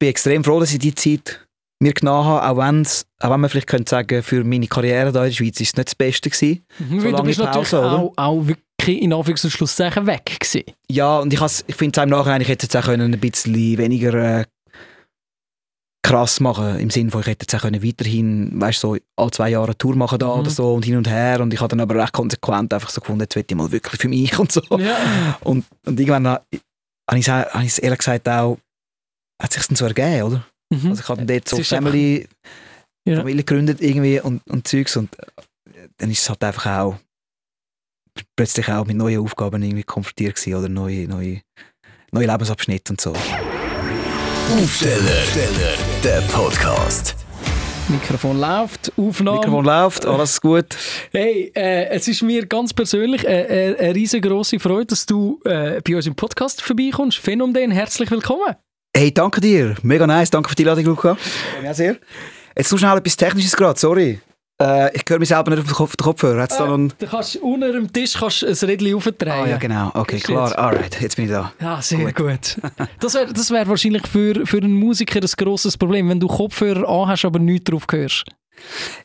bin extrem froh, dass ich die Zeit mir genommen habe, auch, wenn's, auch wenn man vielleicht könnte sagen, für meine Karriere hier in der Schweiz ist es nicht das Beste gewesen. Mhm, so du bist Pause, natürlich auch, auch, wirklich in Anführungs- und Schlusszeichen weg gewesen. Ja, und ich, ich finde es im Nachhinein, ich hätte jetzt auch können ein bisschen weniger äh, krass machen, im Sinne von, ich hätte jetzt auch können weiterhin, weißt so alle zwei Jahre eine Tour machen da mhm. oder so und hin und her und ich habe dann aber recht konsequent einfach so gefunden, jetzt will ich mal wirklich für mich und so. Ja. Und, und irgendwann habe ich es ehrlich gesagt auch, hat sich dann so ergeben, oder? Mhm. Also ich habe dann dort so Family, ja. Familie gegründet irgendwie und, und Zeugs und äh, dann ist es halt einfach auch plötzlich auch mit neuen Aufgaben irgendwie konfrontiert gewesen oder neue, neue, neue Lebensabschnitte und so. Aufsteller, der Podcast. Mikrofon läuft, Aufnahme. Mikrofon läuft, alles gut. Hey, äh, es ist mir ganz persönlich äh, äh, eine riesengroße Freude, dass du äh, bei uns im Podcast vorbeikommst. Phänomen, herzlich willkommen. Hey, danke dir. Mega nice. Danke für die Einladung, Luca. Ja, sehr. Jetzt so schnell etwas Technisches gerade, sorry. Äh, ich höre mich selber nicht auf den, Kopf, den Kopfhörer. Hat's äh, da du kannst unter dem Tisch kannst ein Rädchen aufdrehen. Ah ja, genau. Okay, Ist klar. Jetzt? Alright, jetzt bin ich da. Ja, sehr gut. gut. das wäre das wär wahrscheinlich für, für einen Musiker ein grosses Problem, wenn du Kopfhörer anhast, aber nichts drauf hörst.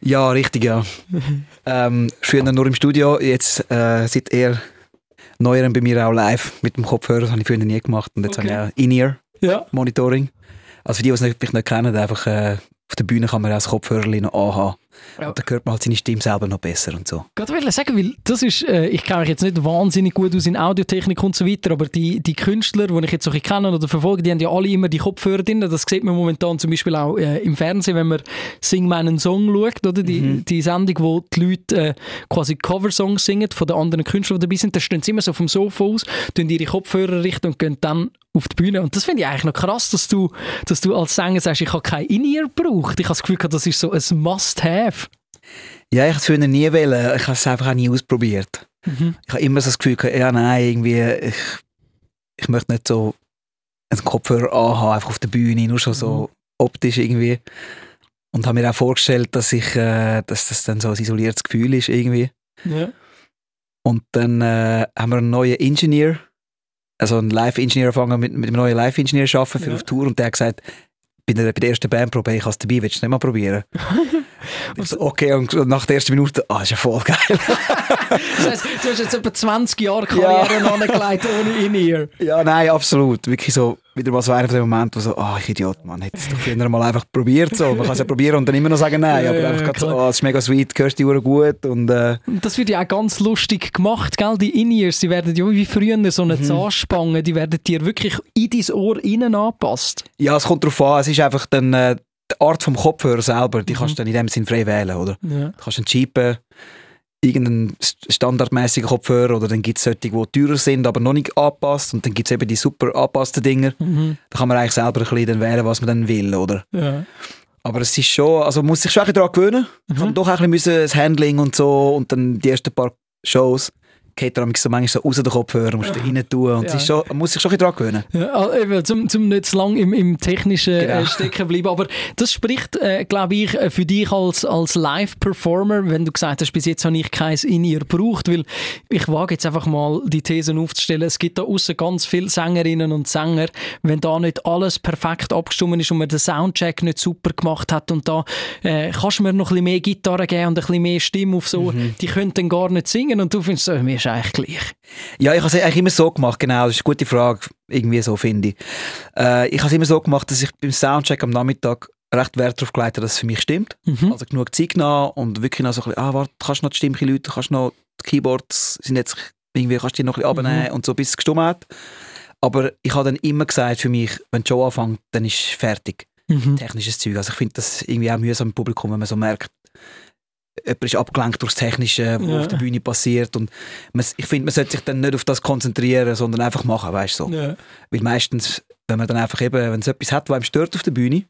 Ja, richtig, ja. ähm, früher nur im Studio, jetzt äh, seit eher neueren bei mir auch live mit dem Kopfhörer. Das habe ich früher nie gemacht. Und jetzt okay. habe ich auch In-Ear-Monitoring. Also für die, die es nicht, nicht kennen, einfach äh, auf der Bühne kann man auch das Kopfhörer noch anhaben. Ja. Und dann hört man halt seine Stimme selber noch besser und so. Ich wollte sagen, weil das ist, äh, ich kenne mich jetzt nicht wahnsinnig gut aus in Audiotechnik und so weiter, aber die, die Künstler, die ich jetzt so kenne oder verfolge, die haben ja alle immer die Kopfhörer drin. Das sieht man momentan zum Beispiel auch äh, im Fernsehen, wenn man Sing meinen Song schaut, oder? Die, mhm. die Sendung, wo die Leute äh, quasi Coversongs singen von den anderen Künstlern, die dabei sind, da stehen sie immer so vom Sofa aus, tun ihre Kopfhörer richten und gehen dann auf die Bühne. Und das finde ich eigentlich noch krass, dass du, dass du als Sänger sagst, ich habe kein In-Ear gebraucht. Ich habe das Gefühl, das ist so ein Must-Have. Ja, ich wollte es nie wählen. Ich habe es einfach auch nie ausprobiert. Mhm. Ich habe immer so das Gefühl, ja, nein, irgendwie, ich, ich möchte nicht so einen Kopfhörer anhaben, einfach auf der Bühne, nur schon so mhm. optisch irgendwie. Und habe mir auch vorgestellt, dass, ich, äh, dass das dann so ein isoliertes Gefühl ist irgendwie. Ja. Und dann äh, haben wir einen neuen Ingenieur, also einen Live-Ingenieur angefangen mit, mit einem neuen Live-Ingenieur arbeiten für ja. auf Tour und der hat gesagt, bei der, bei der ersten Bandprobe, ich habe es dabei, willst du es nicht mal probieren? so, okay, und nach der ersten Minute, ah, ist ja voll geil. das heißt, du hast jetzt etwa 20 Jahre Karriere ja. angelegt ohne In-Ear. Ja, nein, absolut. Wirklich so, wieder mal so einer von den Momenten, wo so, ah, oh, ich Idiot, man, hätte es doch früher mal einfach probiert. So. Man kann es ja probieren und dann immer noch sagen nein, aber ja, einfach ja, so, oh, es ist mega sweet, hörst die Uhr gut. Und, äh. Das wird ja auch ganz lustig gemacht, gell? Die In-Ears, die werden ja wie früher so eine mhm. Zahnspange, die werden dir wirklich in dein Ohr innen angepasst. Ja, es kommt darauf an, es ist einfach dann... Äh, die Art vom Kopfhörer selber, die mhm. kannst du dann in dem Sinn frei wählen, oder? Ja. Du kannst einen cheapen, irgendeinen standardmäßigen Kopfhörer oder dann gibt es solche, die teurer sind, aber noch nicht angepasst und dann gibt es eben die super angepassten Dinger. Mhm. Da kann man eigentlich selber ein bisschen wählen, was man dann will, oder? Ja. Aber es ist schon, also man muss sich schon daran gewöhnen. Mhm. Kann doch ein bisschen das Handling und so und dann die ersten paar Shows geht er so manchmal so raus den Kopfhörer, musst du ja. rein tun. Und ja. schon, man muss sich schon ein bisschen dran gewöhnen. Ja, also zum, zum nicht zu lange im, im Technischen äh, genau. äh, stecken bleiben. Aber das spricht, äh, glaube ich, äh, für dich als, als Live-Performer, wenn du gesagt hast, bis jetzt habe ich keins in ihr gebraucht. Weil ich wage jetzt einfach mal die Thesen aufzustellen. Es gibt da außen ganz viele Sängerinnen und Sänger, wenn da nicht alles perfekt abgestimmt ist und man den Soundcheck nicht super gemacht hat und da äh, kannst du mir noch ein bisschen mehr Gitarre geben und ein bisschen mehr Stimme auf so, mhm. die können dann gar nicht singen und du findest, äh, mir ist eigentlich gleich. Ja, ich habe es eigentlich immer so gemacht, genau. Das ist eine gute Frage, irgendwie so finde ich. Äh, ich habe es immer so gemacht, dass ich beim Soundcheck am Nachmittag recht Wert darauf gelegt habe, dass es für mich stimmt. Mhm. Also genug Zeit genommen und wirklich noch so ein bisschen, ah, warte, kannst du noch die Stimme Leute, kannst du noch die Keyboards, sind jetzt irgendwie, kannst du die noch ein bisschen mhm. abnehmen und so, bis es gestimmt hat. Aber ich habe dann immer gesagt, für mich, wenn die Show anfängt, dann ist es fertig. Mhm. Technisches Zeug. Also ich finde das irgendwie auch mühsam im Publikum, wenn man so merkt, jemand ist abgelenkt durch das Technische, was ja. auf der Bühne passiert. Und man, ich finde, man sollte sich dann nicht auf das konzentrieren, sondern einfach machen, weißt du. So. Ja. Weil meistens, wenn man dann einfach eben, wenn es etwas hat, was einem stört auf der Bühne,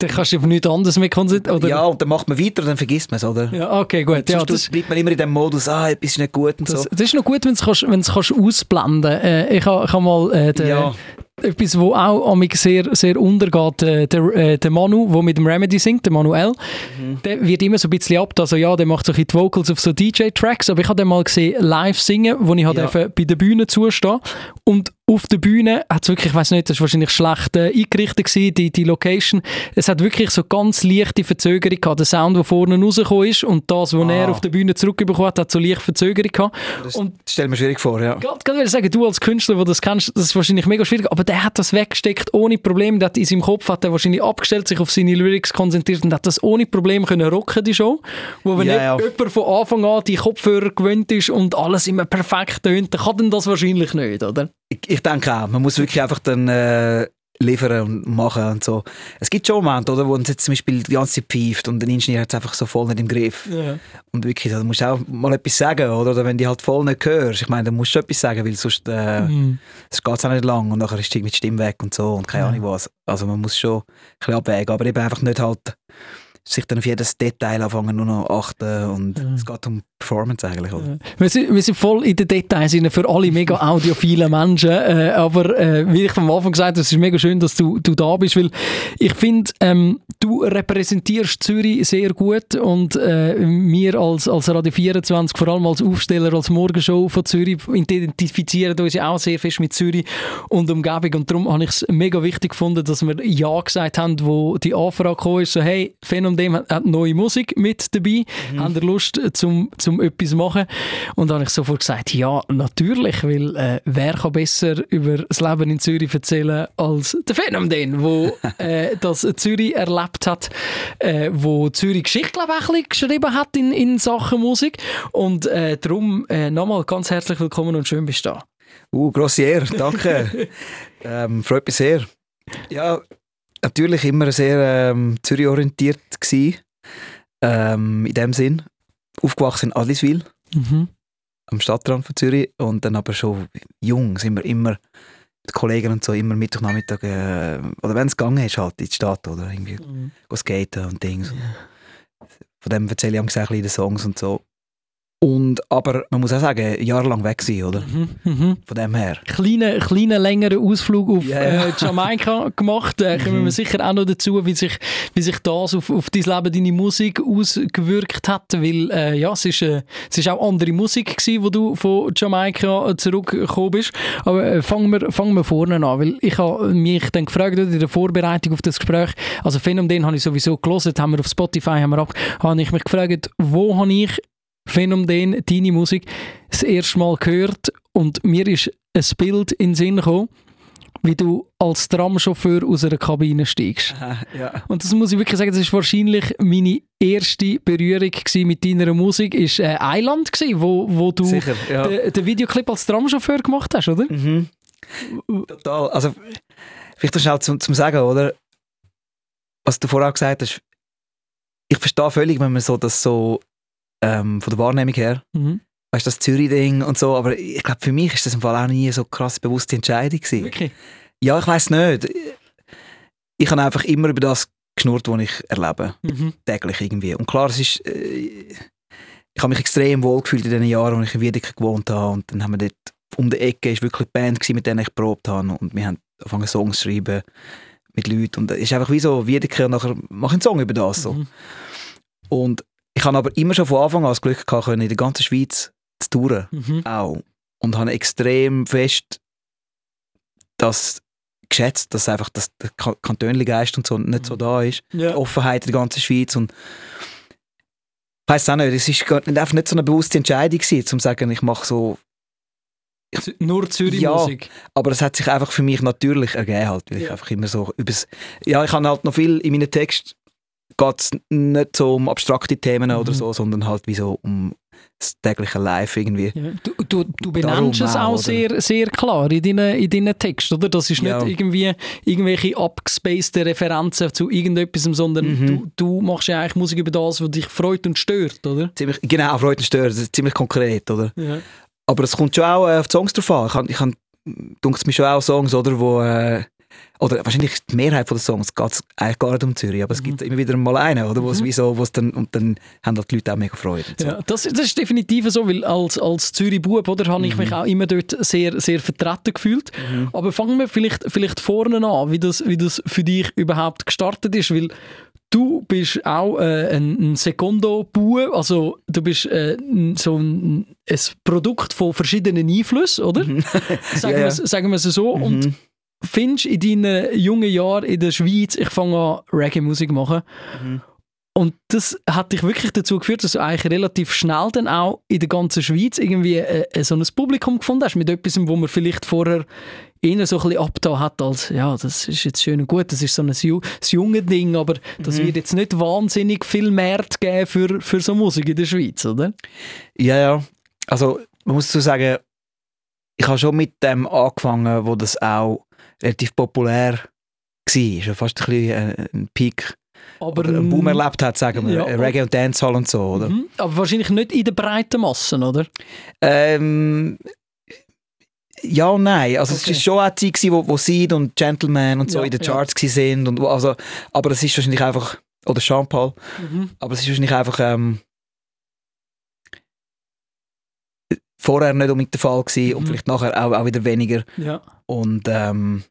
dann kannst du auf nichts anderes mehr konzentrieren. Ja, und dann macht man weiter und dann vergisst man es, oder? Ja, okay, gut. Ja, das bleibt man immer in dem Modus, ah, etwas ist nicht gut und das, so. Das ist noch gut, wenn du es ausblenden kannst. Äh, ich habe ha mal äh, den, ja etwas, wo auch an mich sehr, sehr untergeht, äh, der, äh, der Manu, der mit dem Remedy singt, der Manuel, mhm. der wird immer so ein bisschen ab, also ja, der macht so ein die Vocals auf so DJ-Tracks, aber ich habe den mal gesehen live singen, wo ich halt ja. bei der Bühne zustehen und auf der Bühne hat es wirklich, ich weiß nicht, das war wahrscheinlich schlecht äh, eingerichtet gewesen, die, die Location. Es hat wirklich so ganz leichte Verzögerung gehabt. Der Sound, der vorne rausgekommen ist und das, was ah. er auf der Bühne zurückbekommen hat, hat so leicht Verzögerung gehabt. Das und stell mir schwierig vor, ja. Gerade, gerade will sagen, du als Künstler, der das kennst, das ist wahrscheinlich mega schwierig, aber der hat das weggesteckt ohne Probleme. Der hat in seinem Kopf hat er wahrscheinlich abgestellt, sich auf seine Lyrics konzentriert und hat das ohne Probleme können rocken, die Show. Wo wenn ja, ja. jemand von Anfang an die Kopfhörer gewöhnt ist und alles immer perfekt tönt, dann kann denn das wahrscheinlich nicht, oder? Ich, ich denke auch, man muss wirklich einfach dann äh, liefern und machen und so. Es gibt schon Momente, oder, wo uns jetzt zum Beispiel die ganze Zeit pfeift und der Ingenieur hat es einfach so voll nicht im Griff. Ja. Und wirklich, da musst du auch mal etwas sagen, oder? oder wenn du halt voll nicht hörst, ich meine, dann musst du etwas sagen, weil sonst, äh, mhm. geht es auch nicht lang und nachher ist die Stimme weg und so und keine ja. Ahnung was. Also man muss schon ein bisschen abwägen, aber eben einfach nicht halt sich dann auf jedes Detail anfangen nur noch achten und ja. es geht um Performance eigentlich. Oder? Wir, sind, wir sind voll in den Details für alle mega audiophilen Menschen, äh, aber äh, wie ich am Anfang gesagt habe, es ist mega schön, dass du, du da bist, weil ich finde, ähm, du repräsentierst Zürich sehr gut und äh, wir als, als Radio 24, vor allem als Aufsteller, als Morgenshow von Zürich, identifizieren uns ja auch sehr fest mit Zürich und Umgebung und darum habe ich es mega wichtig gefunden, dass wir Ja gesagt haben, wo die Anfrage kam, ist so, hey, Phänomen dem hat neue Musik mit dabei. Mhm. Haben Lust zum, zum etwas machen? Und dann habe ich sofort gesagt, ja, natürlich, weil äh, wer kann besser über das Leben in Zürich erzählen als der Phänomen, wo äh, das Zürich erlebt hat, äh, wo Zürich Geschichte, glaube ich, ein geschrieben hat in, in Sachen Musik. Und äh, darum äh, nochmal ganz herzlich willkommen und schön bist du da. Uh, grosse Ehre, danke. ähm, freut mich sehr. Ja, natürlich immer sehr ähm, Zürich-orientiert gewesen. Ähm, in dem Sinn. Aufgewachsen in Adliswil, mhm. am Stadtrand von Zürich. Und dann aber schon jung sind wir immer mit Kollegen und so immer Mittwochnachmittag, äh, oder wenn es gegangen ist, halt in die Stadt oder irgendwie mhm. skaten und Dings. Ja. Von dem erzähle ich am gesagt in den Songs und so. Und, aber man muss auch sagen, jahrelang weg sein, oder? Mhm, mhm. Von dem her. Kleinen, kleinen längeren Ausflug auf yeah. äh, Jamaika gemacht. Äh, kommen wir mhm. sicher auch noch dazu, wie sich, wie sich das auf, auf dein Leben, deine Musik ausgewirkt hat. Weil, äh, ja, es ist, äh, es ist auch andere Musik gewesen, wo du von Jamaika zurückgekommen bist. Aber äh, fangen, wir, fangen wir vorne an, weil ich habe mich dann gefragt in der Vorbereitung auf das Gespräch, also Phänomen habe ich sowieso gelesen, haben wir auf Spotify, haben wir ab, habe ich mich gefragt, wo habe ich Phänomen, deine Musik, das erste Mal gehört und mir ist ein Bild in den Sinn gekommen, wie du als Tramchauffeur aus einer Kabine steigst. Aha, ja. Und das muss ich wirklich sagen, das ist wahrscheinlich meine erste Berührung mit deiner Musik, ist äh, Island gewesen, wo, wo du Sicher, ja. den, den, Videoclip als Tramchauffeur gemacht hast, oder? Mhm. Total. Also, vielleicht das schnell zum, zum Sagen, oder? Was du vorher gesagt hast, ich verstehe völlig, wenn man so das so ähm, von der Wahrnehmung her. Mhm. Weißt du, das Zürich-Ding und so, aber ich glaube, für mich ist das im Fall auch nie so krass bewusste Entscheidung gewesen. Wirklich? Ja, ich weiß nicht. Ich habe einfach immer über das geschnurrt, was ich erlebe. Mhm. Täglich irgendwie. Und klar, es ist... Äh, ich habe mich extrem wohl gefühlt in den Jahren, als ich in Wiedeke gewohnt habe. Und dann haben wir dort um die Ecke ist wirklich eine Band gewesen, mit der ich probt habe. Und wir haben angefangen Songs zu schreiben mit Leuten. Und es ist einfach wie so, Wiedeke und nachher mache ich einen Song über das. So. Mhm. Und ich habe aber immer schon von Anfang an das Glück gehabt, in der ganzen Schweiz zu touren. Mhm. Auch. Und habe extrem fest das geschätzt, dass einfach das, der Kantönli-Geist und so nicht so mhm. da ist. Ja. Die Offenheit in der ganzen Schweiz. Und ich weiss auch nicht, es war einfach nicht so eine bewusste Entscheidung gewesen, um zu sagen, ich mache so ich, nur Zürich-Musik. Ja, aber es hat sich einfach für mich natürlich ergeben, halt, weil ja. ich einfach immer so übers, ja, ich habe halt noch viel in meinen Texten geht es nicht so um abstrakte Themen mhm. oder so, sondern halt wie so um das tägliche Life irgendwie. Ja. Du, du, du benennst es auch, sehr, sehr klar in deinen, in deinen Texten, oder? Das ist nicht ja. irgendwie irgendwelche abgespaceden Referenzen zu irgendetwas, sondern mhm. du, du machst ja eigentlich Musik über das, was dich freut und stört, oder? Ziemlich, genau, freut und stört, das ist ziemlich konkret, oder? Ja. Aber es kommt schon auch äh, auf die Songs drauf an. Ich habe, ich habe, es mir schon auch Songs, oder, wo... Äh, oder wahrscheinlich die Mehrheit der Songs geht eigentlich gar nicht um Zürich, aber es gibt mhm. immer wieder mal einen, oder, wo es mhm. wie so, wo's dann, und dann haben halt die Leute auch mega Freude. So. Ja, das, das ist definitiv so, weil als, als Zürich-Bub, oder, habe ich mhm. mich auch immer dort sehr, sehr vertreten gefühlt. Mhm. Aber fangen wir vielleicht, vielleicht vorne an, wie das, wie das für dich überhaupt gestartet ist, weil Du bist auch äh, ein, ein Secondo-Bauer, also du bist äh, so ein ein Produkt von verschiedenen Einflüssen, oder? Mhm. sagen, Ja, ja. Wir, sagen wir es so. Und Mhm. Findest in deinen jungen Jahren in der Schweiz, ich fange an Reggae-Musik machen. Mhm. Und das hat dich wirklich dazu geführt, dass du eigentlich relativ schnell dann auch in der ganzen Schweiz irgendwie äh, äh, so ein Publikum gefunden hast, mit etwas, wo man vielleicht vorher eher so ein bisschen abgetan hat, als ja, das ist jetzt schön und gut, das ist so ein, Ju das junge Ding, aber das Mhm. wird jetzt nicht wahnsinnig viel Mehrwert geben für, für so Musik in der Schweiz, oder? Ja, ja. Also, man muss dazu sagen, ich habe schon mit dem angefangen, wo das auch relativ populär war. Schon fast ein bisschen äh, ein Peak Aber, oder einen Boom erlebt hat, sagen wir. Ja. Äh, Reggae und Dancehall und so, oder? Mhm. Aber wahrscheinlich nicht in der breiten Massen, oder? Ähm, ja und nein. Also Okay. es war schon auch die Zeit, wo, wo Seed und Gentleman und so Ja, in den ja. Charts gewesen sind. Und, also, aber es ist wahrscheinlich einfach, oder Jean Paul, Mhm. aber es ist wahrscheinlich einfach ähm, vorher nicht unbedingt der Fall gewesen und Mhm. vielleicht nachher auch, auch wieder weniger. Ja. Und ähm,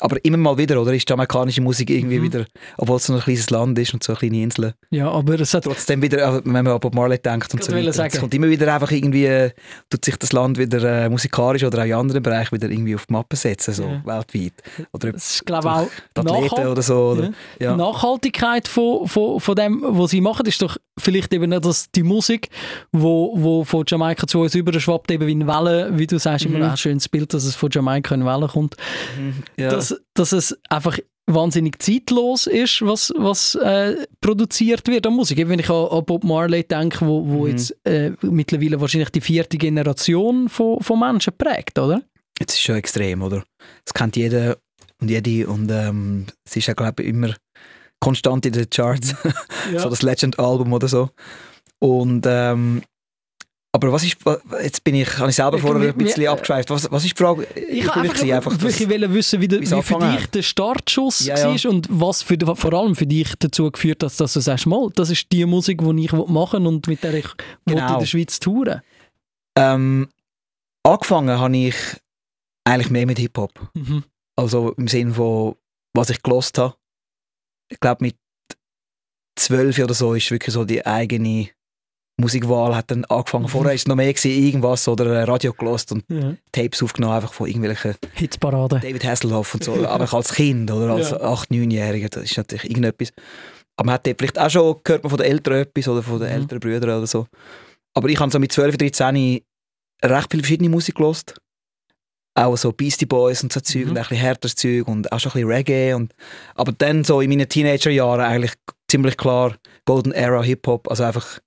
aber immer mal wieder, oder? Ist jamaikanische Musik irgendwie Mhm. wieder, obwohl es so ein kleines Land ist und so eine kleine Insel, ja, aber es hat trotzdem wieder, äh, wenn man an Bob Marley denkt und so weiter. Es kommt immer wieder einfach irgendwie, äh, tut sich das Land wieder äh, musikalisch oder auch in anderen Bereichen wieder irgendwie auf die Mappe setzen, so Ja. weltweit. Oder es ist, glaube auch die Athleten oder so. Oder? Ja. Ja. Die Nachhaltigkeit von, von, von dem, was sie machen, ist doch vielleicht eben nicht dass die Musik, wo, wo von Jamaika zu uns überschwappt, eben wie eine Welle, wie du sagst, Mhm. immer ein schönes Bild, dass es von Jamaika in Welle kommt, Ja. Dass, dass es einfach wahnsinnig zeitlos ist, was, was äh, produziert wird an Musik. Eben, wenn ich an, an Bob Marley denke, wo, wo Mhm. jetzt äh, mittlerweile wahrscheinlich die vierte Generation von, von Menschen prägt, oder? Jetzt ist schon extrem, oder? Das kennt jeder und jede und ähm, es ist ja, glaube ich, immer konstant in den Charts. Ja. so das Legend-Album oder so. Und ähm, aber was ist, jetzt bin ich, habe ich selber Ich- vorher ein bisschen wir- abgeschweift. Was, was ist die Frage? Ich wollte wirklich einfach, einfach das- wirklich wollen wissen, wie, der- wie für dich der Startschuss Ja, ja. war und was für, vor allem für dich dazu geführt hat, dass du sagst, mal, das ist die Musik, die ich machen will und mit der ich Genau. in der Schweiz touren Ähm, angefangen habe ich eigentlich mehr mit Hip-Hop. mhm. Also im Sinne von, was ich gelost habe. Ich glaube, mit zwölf oder so ist wirklich so die eigene Musikwahl hat dann angefangen. Vorher war es noch mehr gewesen, irgendwas oder äh, Radio gelost und ja. Tapes aufgenommen, einfach von irgendwelchen Hitparade. David Hasselhoff und so. Aber als Kind oder als Ja. 8-, 9-Jähriger, das ist natürlich irgendetwas. Aber man hat vielleicht auch schon gehört man von den Eltern etwas oder von den Mhm. älteren Brüdern oder so. Aber ich habe so mit 12, 13 recht viel verschiedene Musik gelost. Auch so Beastie Boys und so Zeug Mhm. und ein bisschen härteres Zeug und auch schon ein bisschen Reggae. Und, aber dann so in meinen Teenagerjahren eigentlich ziemlich klar Golden Era Hip-Hop. Also einfach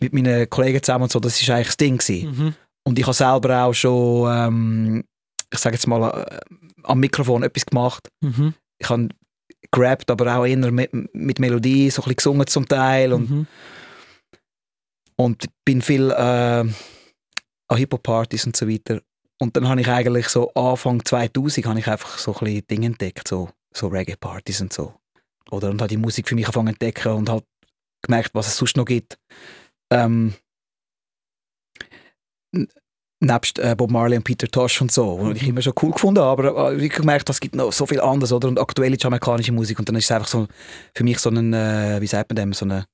mit meinen Kollegen zusammen und so, das war eigentlich das Ding. Gewesen. Mhm. Und ich habe selber auch schon, ähm, ich sage jetzt mal, äh, am Mikrofon etwas gemacht. Mhm. Ich habe gerappt, aber auch eher mit, mit Melodie, so ein bisschen gesungen zum Teil. Und, Mhm. und bin viel äh, an Hip-Hop-Partys und so weiter. Und dann habe ich eigentlich so Anfang 2000 habe ich einfach so ein bisschen Dinge entdeckt, so, so Reggae-Partys und so. Oder und habe die Musik für mich angefangen zu entdecken und halt gemerkt, was es sonst noch gibt. Ähm, nebst äh, Bob Marley und Peter Tosh und so, wo ich Mhm. immer schon cool gefunden habe, aber äh, ich habe gemerkt, es gibt noch so viel anderes, oder? Und aktuelle jamaikanische Musik und dann ist es einfach so für mich so ein, äh, wie sagt man dem, so eine,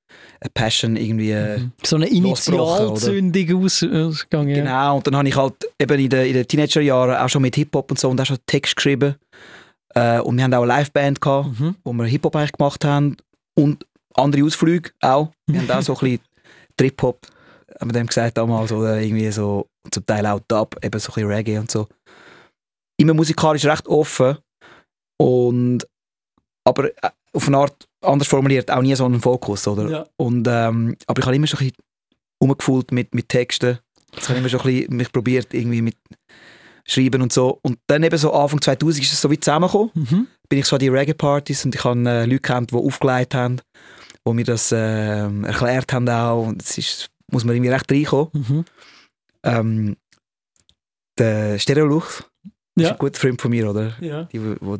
eine Passion irgendwie. Äh, Mhm. So eine Initialzündung aus, ausgegangen. Ja. Genau, und dann habe ich halt eben in den, in den Teenagerjahren auch schon mit Hip-Hop und so und auch schon Text geschrieben. Äh, und wir haben auch eine Liveband gehabt, Mhm. wo wir Hip-Hop eigentlich gemacht haben und andere Ausflüge auch. Wir haben auch so ein bisschen Trip-Hop, haben wir dem gesagt damals, oder irgendwie so, zum Teil auch Dub, eben so ein bisschen Reggae und so. Immer musikalisch recht offen und aber äh, auf eine Art anders formuliert, auch nie so einen Fokus, oder? Ja. Und, ähm, aber ich habe immer schon ein bisschen rumgefühlt mit, mit Texten. Ich habe immer schon ein bisschen mich probiert, irgendwie mit Schreiben und so. Und dann eben so Anfang 2000 ist es so wie zusammengekommen. Mhm. Bin ich so an die Reggae-Partys und ich habe äh, Leute kennt, die aufgelegt haben, die mir das ähm, erklärt haben auch. Und es ist, muss man irgendwie recht reinkommen. Mhm. Ähm, der Stereolux ist Ja. ein guter Freund von mir, oder? Ja. Die, wo, wo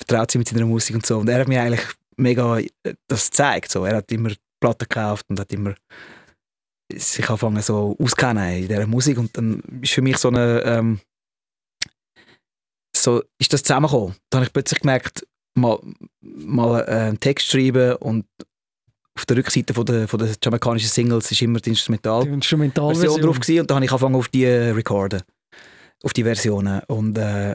vertraut sind mit seiner Musik und so. Und er hat mir eigentlich mega äh, das gezeigt. So. Er hat immer Platten gekauft und hat immer sich angefangen so auskennen in dieser Musik. Und dann ist für mich so eine ähm, so ist das zusammengekommen. Da habe ich plötzlich gemerkt, mal, mal äh, einen Text schreiben und auf der Rückseite von der, von der jamaikanischen Singles ist immer die Instrumental Die Instrumentalversion. Version drauf gewesen, und dann habe ich angefangen auf die äh, recorden, auf die Versionen und äh,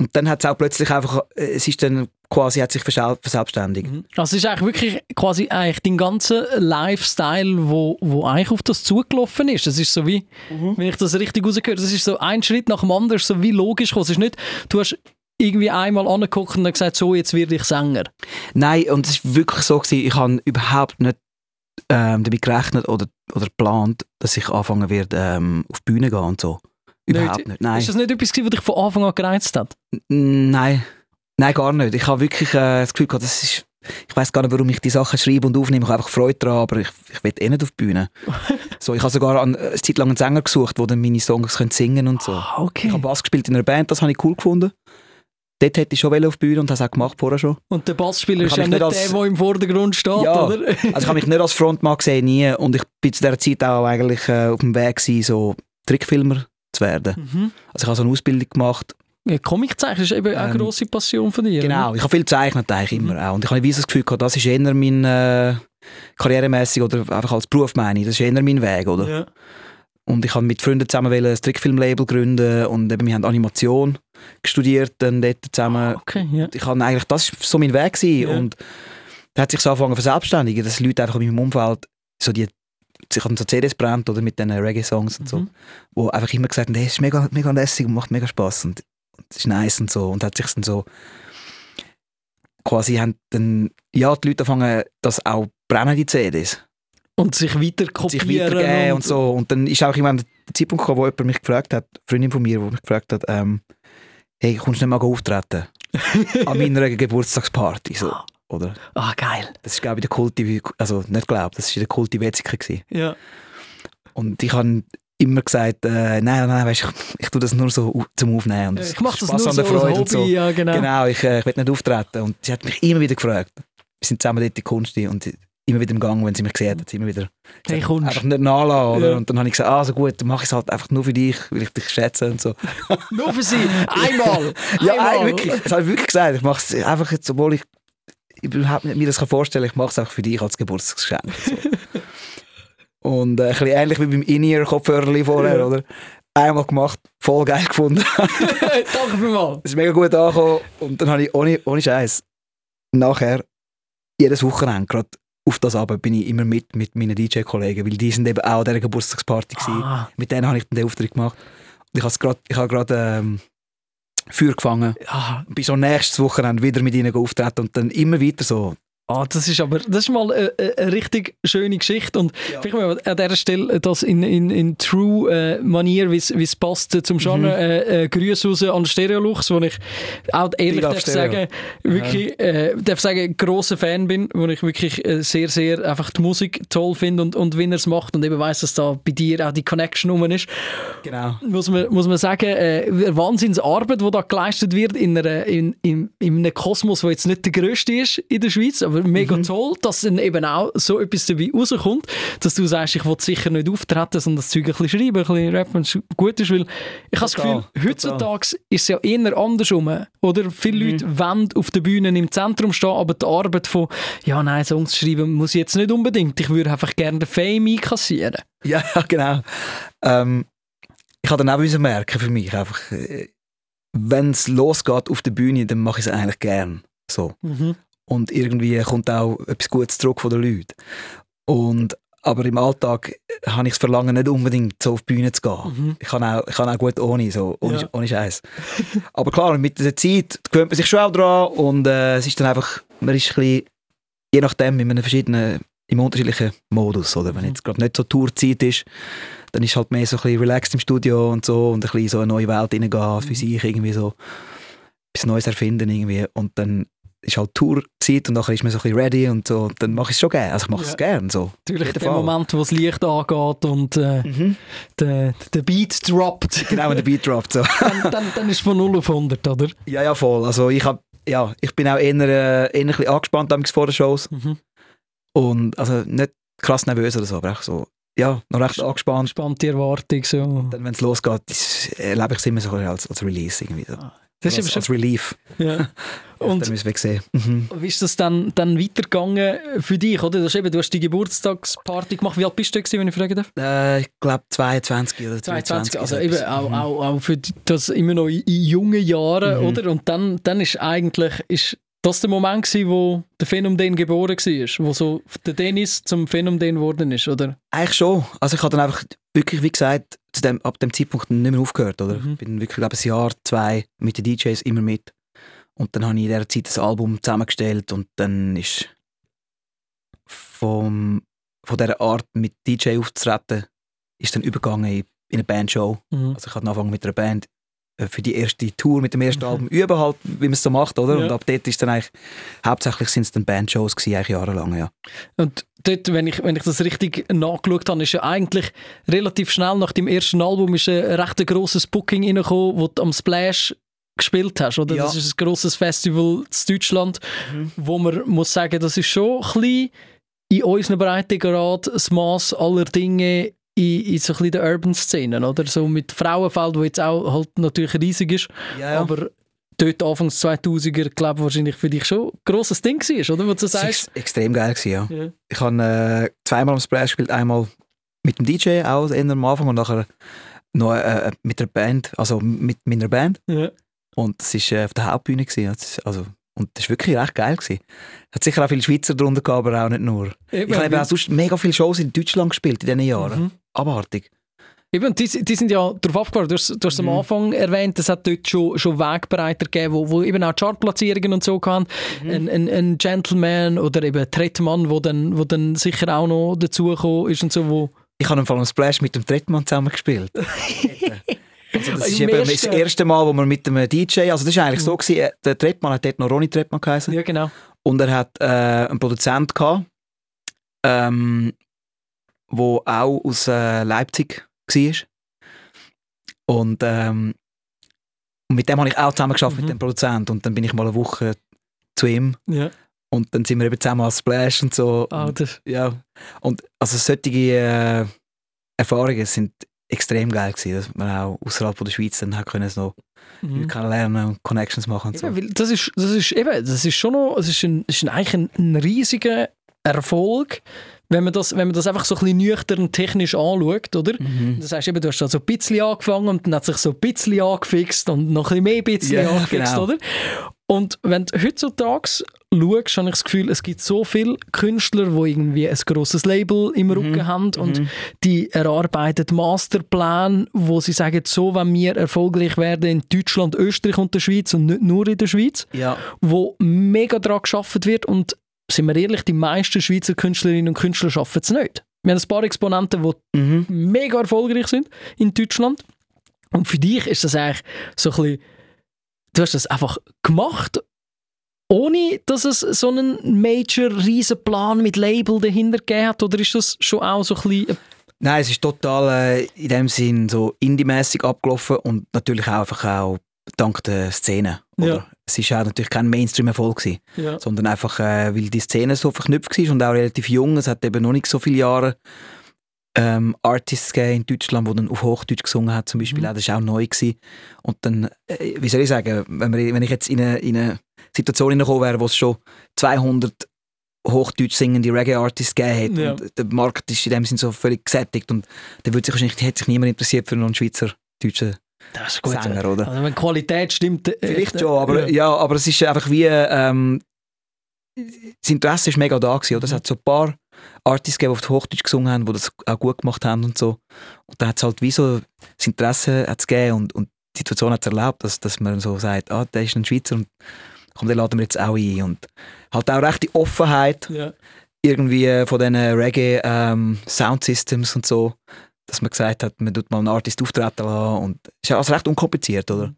und dann hat es auch plötzlich einfach, äh, es ist dann quasi, hat sich versel- verselbstständigt. Mhm. Also es ist eigentlich wirklich quasi eigentlich dein ganzer Lifestyle, wo, wo eigentlich auf das zugelaufen ist. Das ist so wie, wenn ich das richtig rausgehört das ist so ein Schritt nach dem anderen, so wie logisch gekommen. Es ist nicht, du hast irgendwie einmal angeguckt und gesagt, so, jetzt werde ich Sänger. Nein, und es war wirklich so, gewesen, ich habe überhaupt nicht ähm, damit gerechnet oder, oder geplant, dass ich anfangen werde, ähm, auf die Bühne gehen und so. Überhaupt nicht, nein. Ist das nicht etwas, was dich von Anfang an gereizt hat? N- Nein, nein, gar nicht. Ich habe wirklich äh, das Gefühl gehabt, das ist, ich weiß gar nicht, warum ich die Sachen schreibe und aufnehme. Ich habe einfach Freude daran, aber ich, ich will eh nicht auf die Bühne. so, ich habe sogar an, eine Zeit lang einen Sänger gesucht, der dann meine Songs singen und so. Ah, okay. Ich habe Bass gespielt in einer Band, das habe ich cool gefunden. Dort hätte ich schon auf die Bühne und es auch gemacht vorher schon. Und der Bassspieler ist ja nicht als- der, der im Vordergrund steht, Ja, oder? Also ich habe mich nicht als Frontmann gesehen, nie. Und ich bin zu dieser Zeit auch eigentlich äh, auf dem Weg gewesen, so Trickfilmer zu werden. Mhm. Also ich habe so eine Ausbildung gemacht. Ja, Comiczeichnen ist eben auch eine Ähm, grosse Passion von dir. Genau, ich habe viel gezeichnet eigentlich Mhm. immer auch. Und ich habe so das Gefühl gehabt, das ist eher mein äh, karrieremäßig oder einfach als Beruf meine ich, das ist eher mein Weg, oder? oder? Ja. Und ich habe mit Freunden zusammen ein Trickfilmlabel gründen und eben, wir haben Animation studiert dann dort zusammen. Okay, ja. Ich habe eigentlich, das war so mein Weg gewesen. Ja. und da hat sich so angefangen verselbstständigen, dass Leute einfach in meinem Umfeld so die sich haben so CDs brennt oder mit den Reggae-Songs und so, Mhm. wo einfach immer gesagt haben, hey, es ist mega, mega lässig und macht mega Spaß und und es ist nice und so und hat sich dann so quasi haben dann ja die Leute angefangen, das auch brennen die CDs Und sich weiter und sich kopieren. weitergeben und, so und dann ist auch irgendwann der Zeitpunkt gekommen, wo jemand mich gefragt hat, eine Freundin von mir, die mich gefragt hat, ähm, hey, kommst du nicht mal auftreten an meiner Geburtstagsparty so, oder? Ah, geil. Das ist glaube ich der Kulti, also nicht glaube, das ist der Kulti Wetziger. Ja. Und ich habe immer gesagt, äh, nein, nein, weißt, ich, ich tue das nur so zum Aufnehmen. Ich mache das Spass nur an so der als Freude Hobby. und so. Ja, genau. Genau, ich, äh, ich will nicht auftreten. Und sie hat mich immer wieder gefragt. Wir sind zusammen dort in Kunst und immer wieder im Gang, wenn sie mich gesehen hat, immer wieder Hey, gesagt, einfach nicht nachlassen. Oder? Ja. Und dann habe ich gesagt, ah, so gut, dann mache ich es halt einfach nur für dich, weil ich dich schätze und so. Nur für sie. Einmal. Ja, Einmal. nein, wirklich. Das habe ich wirklich gesagt. Ich mache es einfach jetzt, obwohl ich überhaupt nicht mir das kann vorstellen ich mache es einfach für dich als Geburtstagsgeschenk. So. und äh, ein bisschen ähnlich wie beim In-Ear-Kopfhörer vorher, Ja. oder? Einmal gemacht, voll geil gefunden. Danke vielmals. Es ist mega gut angekommen. Und dann habe ich ohne, ohne Scheiß nachher jedes Wochenende gerade auf das Abend bin ich immer mit mit meinen DJ-Kollegen, weil die sind eben auch an dieser Geburtstagsparty gewesen. Ah, Mit denen habe ich den Auftritt gemacht. Und ich habe grad, ich habe gerade ähm, Feuer gefangen. ah, Und bin schon nächstes Wochenende wieder mit ihnen auftreten und dann immer weiter so. Ah, das ist aber das ist mal eine, eine- eine richtig schöne Geschichte. Und Ja. vielleicht mal an dieser Stelle das in, in, in true äh, Manier, wie es passt äh, zum Genre, Mhm. äh, äh, Grüße raus an Stereolux, wo ich auch ehrlich darf sagen, wirklich, äh, darf sagen, grosser Fan bin, wo ich wirklich äh, sehr, sehr einfach die Musik toll finde und, und wie er es macht und eben weiss, dass da bei dir auch die Connection rum ist. Genau. muss man, muss man sagen, äh, Wahnsinnsarbeit, die da geleistet wird in, einer, in, in, in einem Kosmos, der jetzt nicht der grösste ist in der Schweiz, aber mega toll, dass dann eben auch so etwas dabei rauskommt, dass du sagst, ich will sicher nicht auftreten, sondern das Zeug ein bisschen schreiben, ein bisschen rappen, es gut ist, weil ich habe das Gefühl, heutzutage ist es ja eher andersrum, oder? Viele Leute wollen auf der Bühne im Zentrum stehen, aber die Arbeit von, ja nein, Songs schreiben muss ich jetzt nicht unbedingt, ich würde einfach gerne den Fame einkassieren. Ja, genau. Ähm, ich habe dann auch merken für mich einfach, wenn es losgeht auf der Bühne, dann mache ich es eigentlich gern. So. Und irgendwie kommt auch etwas Gutes zurück von den Leuten. Und, aber im Alltag habe ich das Verlangen nicht unbedingt so auf die Bühne zu gehen. Mhm. Ich kann auch, ich kann auch gut ohne, so, ohne, Ja. ohne Scheiß. aber klar, mit der Zeit gewöhnt man sich schon auch dran und äh, es ist dann einfach, man ist ein bisschen, je nachdem, in einem verschiedenen, im unterschiedlichen Modus. Oder? Wenn Mhm. jetzt gerade nicht so Tourzeit ist, dann ist halt mehr so ein bisschen relaxed im Studio und so und ein bisschen so eine neue Welt reingehen für Mhm. sich irgendwie so etwas Neues erfinden irgendwie und dann ist halt Tourzeit und nachher ist man so ein bisschen ready und so dann mache ich es schon gerne, also ich mache es Ja. gerne so. Natürlich der. Moment, wo das Licht angeht und äh, Mhm. der, der Beat droppt, Genau, wenn der Beat droppt so. dann, dann, dann ist es von 0 auf 100, oder? Ja, ja, voll. Also ich hab, ja, ich bin auch eher, äh, eher ein bisschen angespannt vor den Shows Mhm. und also nicht krass nervös oder so, aber auch so, ja, noch recht angespannt. Spannende Erwartung. So. Dann, wenn es losgeht, erlebe ich es immer so als, als Release irgendwie so. Ah. Das ist als, als Relief. Ja. Und Und dann müssen wir sehen. Mhm. wie ist das dann, dann weitergegangen für dich? Oder? Du, hast eben, du hast die Geburtstagsparty gemacht. Wie alt bist du, gewesen, wenn ich fragen darf? Äh, ich glaube 22 oder 22, 23. also so eben etwas. auch, Mhm. auch, auch für das immer noch in, in jungen Jahren, Mhm. oder? Und dann, dann ist eigentlich ist das der Moment gewesen, wo der Phänomen geboren war, wo so der Dennis zum Phänomen geworden ist, oder? Eigentlich schon. Also ich habe dann einfach wirklich, wie gesagt, zu dem, ab dem Zeitpunkt nicht mehr aufgehört. Oder? Mhm. Ich bin wirklich, glaube ich, ein Jahr, zwei mit den DJs immer mit. Und dann habe ich in dieser Zeit das Album zusammengestellt und dann ist vom, von dieser Art mit DJ aufzutreten, ist dann übergegangen in, in eine Bandshow. Mhm. Also ich hatte angefangen mit einer Band für die erste Tour mit dem ersten Mhm. Album üben halt, wie man es so macht, oder? Ja. Und ab dort ist dann eigentlich, hauptsächlich sind es dann Bandshows gewesen, eigentlich jahrelang, ja. Und dort, wenn ich, wenn ich das richtig nachgeschaut habe, ist ja eigentlich relativ schnell nach dem ersten Album ist ein recht grosses Booking reingekommen, wo du am Splash gespielt hast, oder? Ja. Das ist ein grosses Festival in Deutschland, Mhm. wo man muss sagen, das ist schon ein bisschen in unseren Breitengrad das Maß aller Dinge in, in so ein bisschen der Urban-Szenen, oder? So mit Frauenfeld, wo jetzt auch halt natürlich riesig ist, Ja, aber dort Anfangs 2000er, glaube ich, wahrscheinlich für dich schon ein grosses Ding war, oder? Was du sagst. ex extrem geil, gewesen, ja. Ja. Ich habe äh, zweimal am Splash gespielt, einmal mit dem DJ, auch eher am Anfang, und nachher noch äh, mit der Band, also mit meiner Band. Ja. Und das war äh, auf der Hauptbühne. Gewesen. Also, und das war wirklich recht geil. Gewesen. Es hat sicher auch viele Schweizer drunter gehabt, aber auch nicht nur. Eben, Ich habe auch sonst mega viele Shows in Deutschland gespielt in diesen Jahren. Mhm. Abartig. Eben, die, die sind ja darauf aufgebaut. Du hast, du hast Mhm. am Anfang erwähnt, es hat dort schon, schon Wegbereiter gegeben, wo, wo eben auch Chartplatzierungen und so hatten. Mhm. Ein, ein, ein Gentleman oder eben Trettmann, wo dann, wo dann sicher auch noch dazugekommen ist und so, wo... Ich habe im Fall am Splash mit dem Trettmann zusammen gespielt. Also das ist eben das erste Mal, wo wir mit dem DJ, also das ist eigentlich so gewesen, äh, der Trettmann hat dort noch Ronny Trettmann geheißen. Ja, genau. Und er hat äh, einen Produzent gehabt, ähm, wo auch aus äh, Leipzig war. Und, ähm, mit dem habe ich auch zusammen geschafft Mhm. mit dem Produzent. Und dann bin ich mal eine Woche zu ihm. Ja. Und dann sind wir eben zusammen als Splash und so. Ah, und, ja. und also solche äh, Erfahrungen sind extrem geil gewesen, dass man auch außerhalb von der Schweiz dann hat können so mhm. Kennenlernen und Connections machen und so. Eben, das ist, das ist eben, das ist schon noch, es ist, ein, ist ein, eigentlich ein, ein riesiger Erfolg, wenn man, das, wenn man das einfach so ein bisschen nüchtern technisch anschaut, oder? Mhm. Das heißt eben, du hast da so ein bisschen angefangen und dann hat sich so ein bisschen angefixt und noch ein bisschen mehr ein bisschen Ja, angefixt, genau. oder? Und wenn du heutzutage schaust, habe ich das Gefühl, es gibt so viele Künstler, die irgendwie ein grosses Label im Rücken haben und Mhm. die erarbeitet Masterplan, wo sie sagen, so wenn wir erfolgreich werden in Deutschland, Österreich und der Schweiz und nicht nur in der Schweiz, Ja. wo mega daran geschaffen wird und sind wir ehrlich, die meisten Schweizer Künstlerinnen und Künstler schaffen es nicht. Wir haben ein paar Exponenten, die Mhm. mega erfolgreich sind in Deutschland. Und für dich ist das eigentlich so ein bisschen, du hast das einfach gemacht, ohne dass es so einen major riesen Plan mit Label dahinter gegeben hat? Oder ist das schon auch so ein bisschen... Nein, es ist total äh, in dem Sinn so indie-mäßig abgelaufen und natürlich auch einfach auch dank der Szene. Oder? Ja. Es ist auch natürlich kein Mainstream-Erfolg Ja. sondern einfach, äh, weil die Szene so verknüpft war und auch relativ jung. Es hat eben noch nicht so viele Jahre ähm, Artists gegeben in Deutschland, die dann auf Hochdeutsch gesungen haben, zum Beispiel. Mhm. Auch, das war auch neu. Gewesen. Und dann, äh, wie soll ich sagen, wenn, wir, wenn ich jetzt in eine, in eine Situation hineingekommen wäre, wo es schon 200 Hochdeutsch singende Reggae-Artists gegeben hat Ja. und der Markt ist in dem Sinn so völlig gesättigt und dann würde sich wahrscheinlich, hätte sich niemand interessiert für einen Schweizer deutschen Das ist gut. Sänger, oder? Also wenn die Qualität stimmt... äh, Vielleicht äh, schon, aber ja. aber es ist einfach wie ähm, das Interesse ist mega da gewesen, oder? Es hat so ein paar Artists gegeben, die auf Hochdeutsch gesungen haben, die das auch gut gemacht haben und so. Und dann hat es halt wie so das Interesse hat's gegeben und, und die Situation hat es erlaubt, dass, dass man so sagt, ah, der ist ein Schweizer und komm, den laden wir jetzt auch ein. Und halt auch recht die Offenheit Ja. irgendwie äh, von diesen Reggae ähm, und so, dass man gesagt hat, man tut mal einen Artist auftreten lassen und ist ja also recht unkompliziert, oder?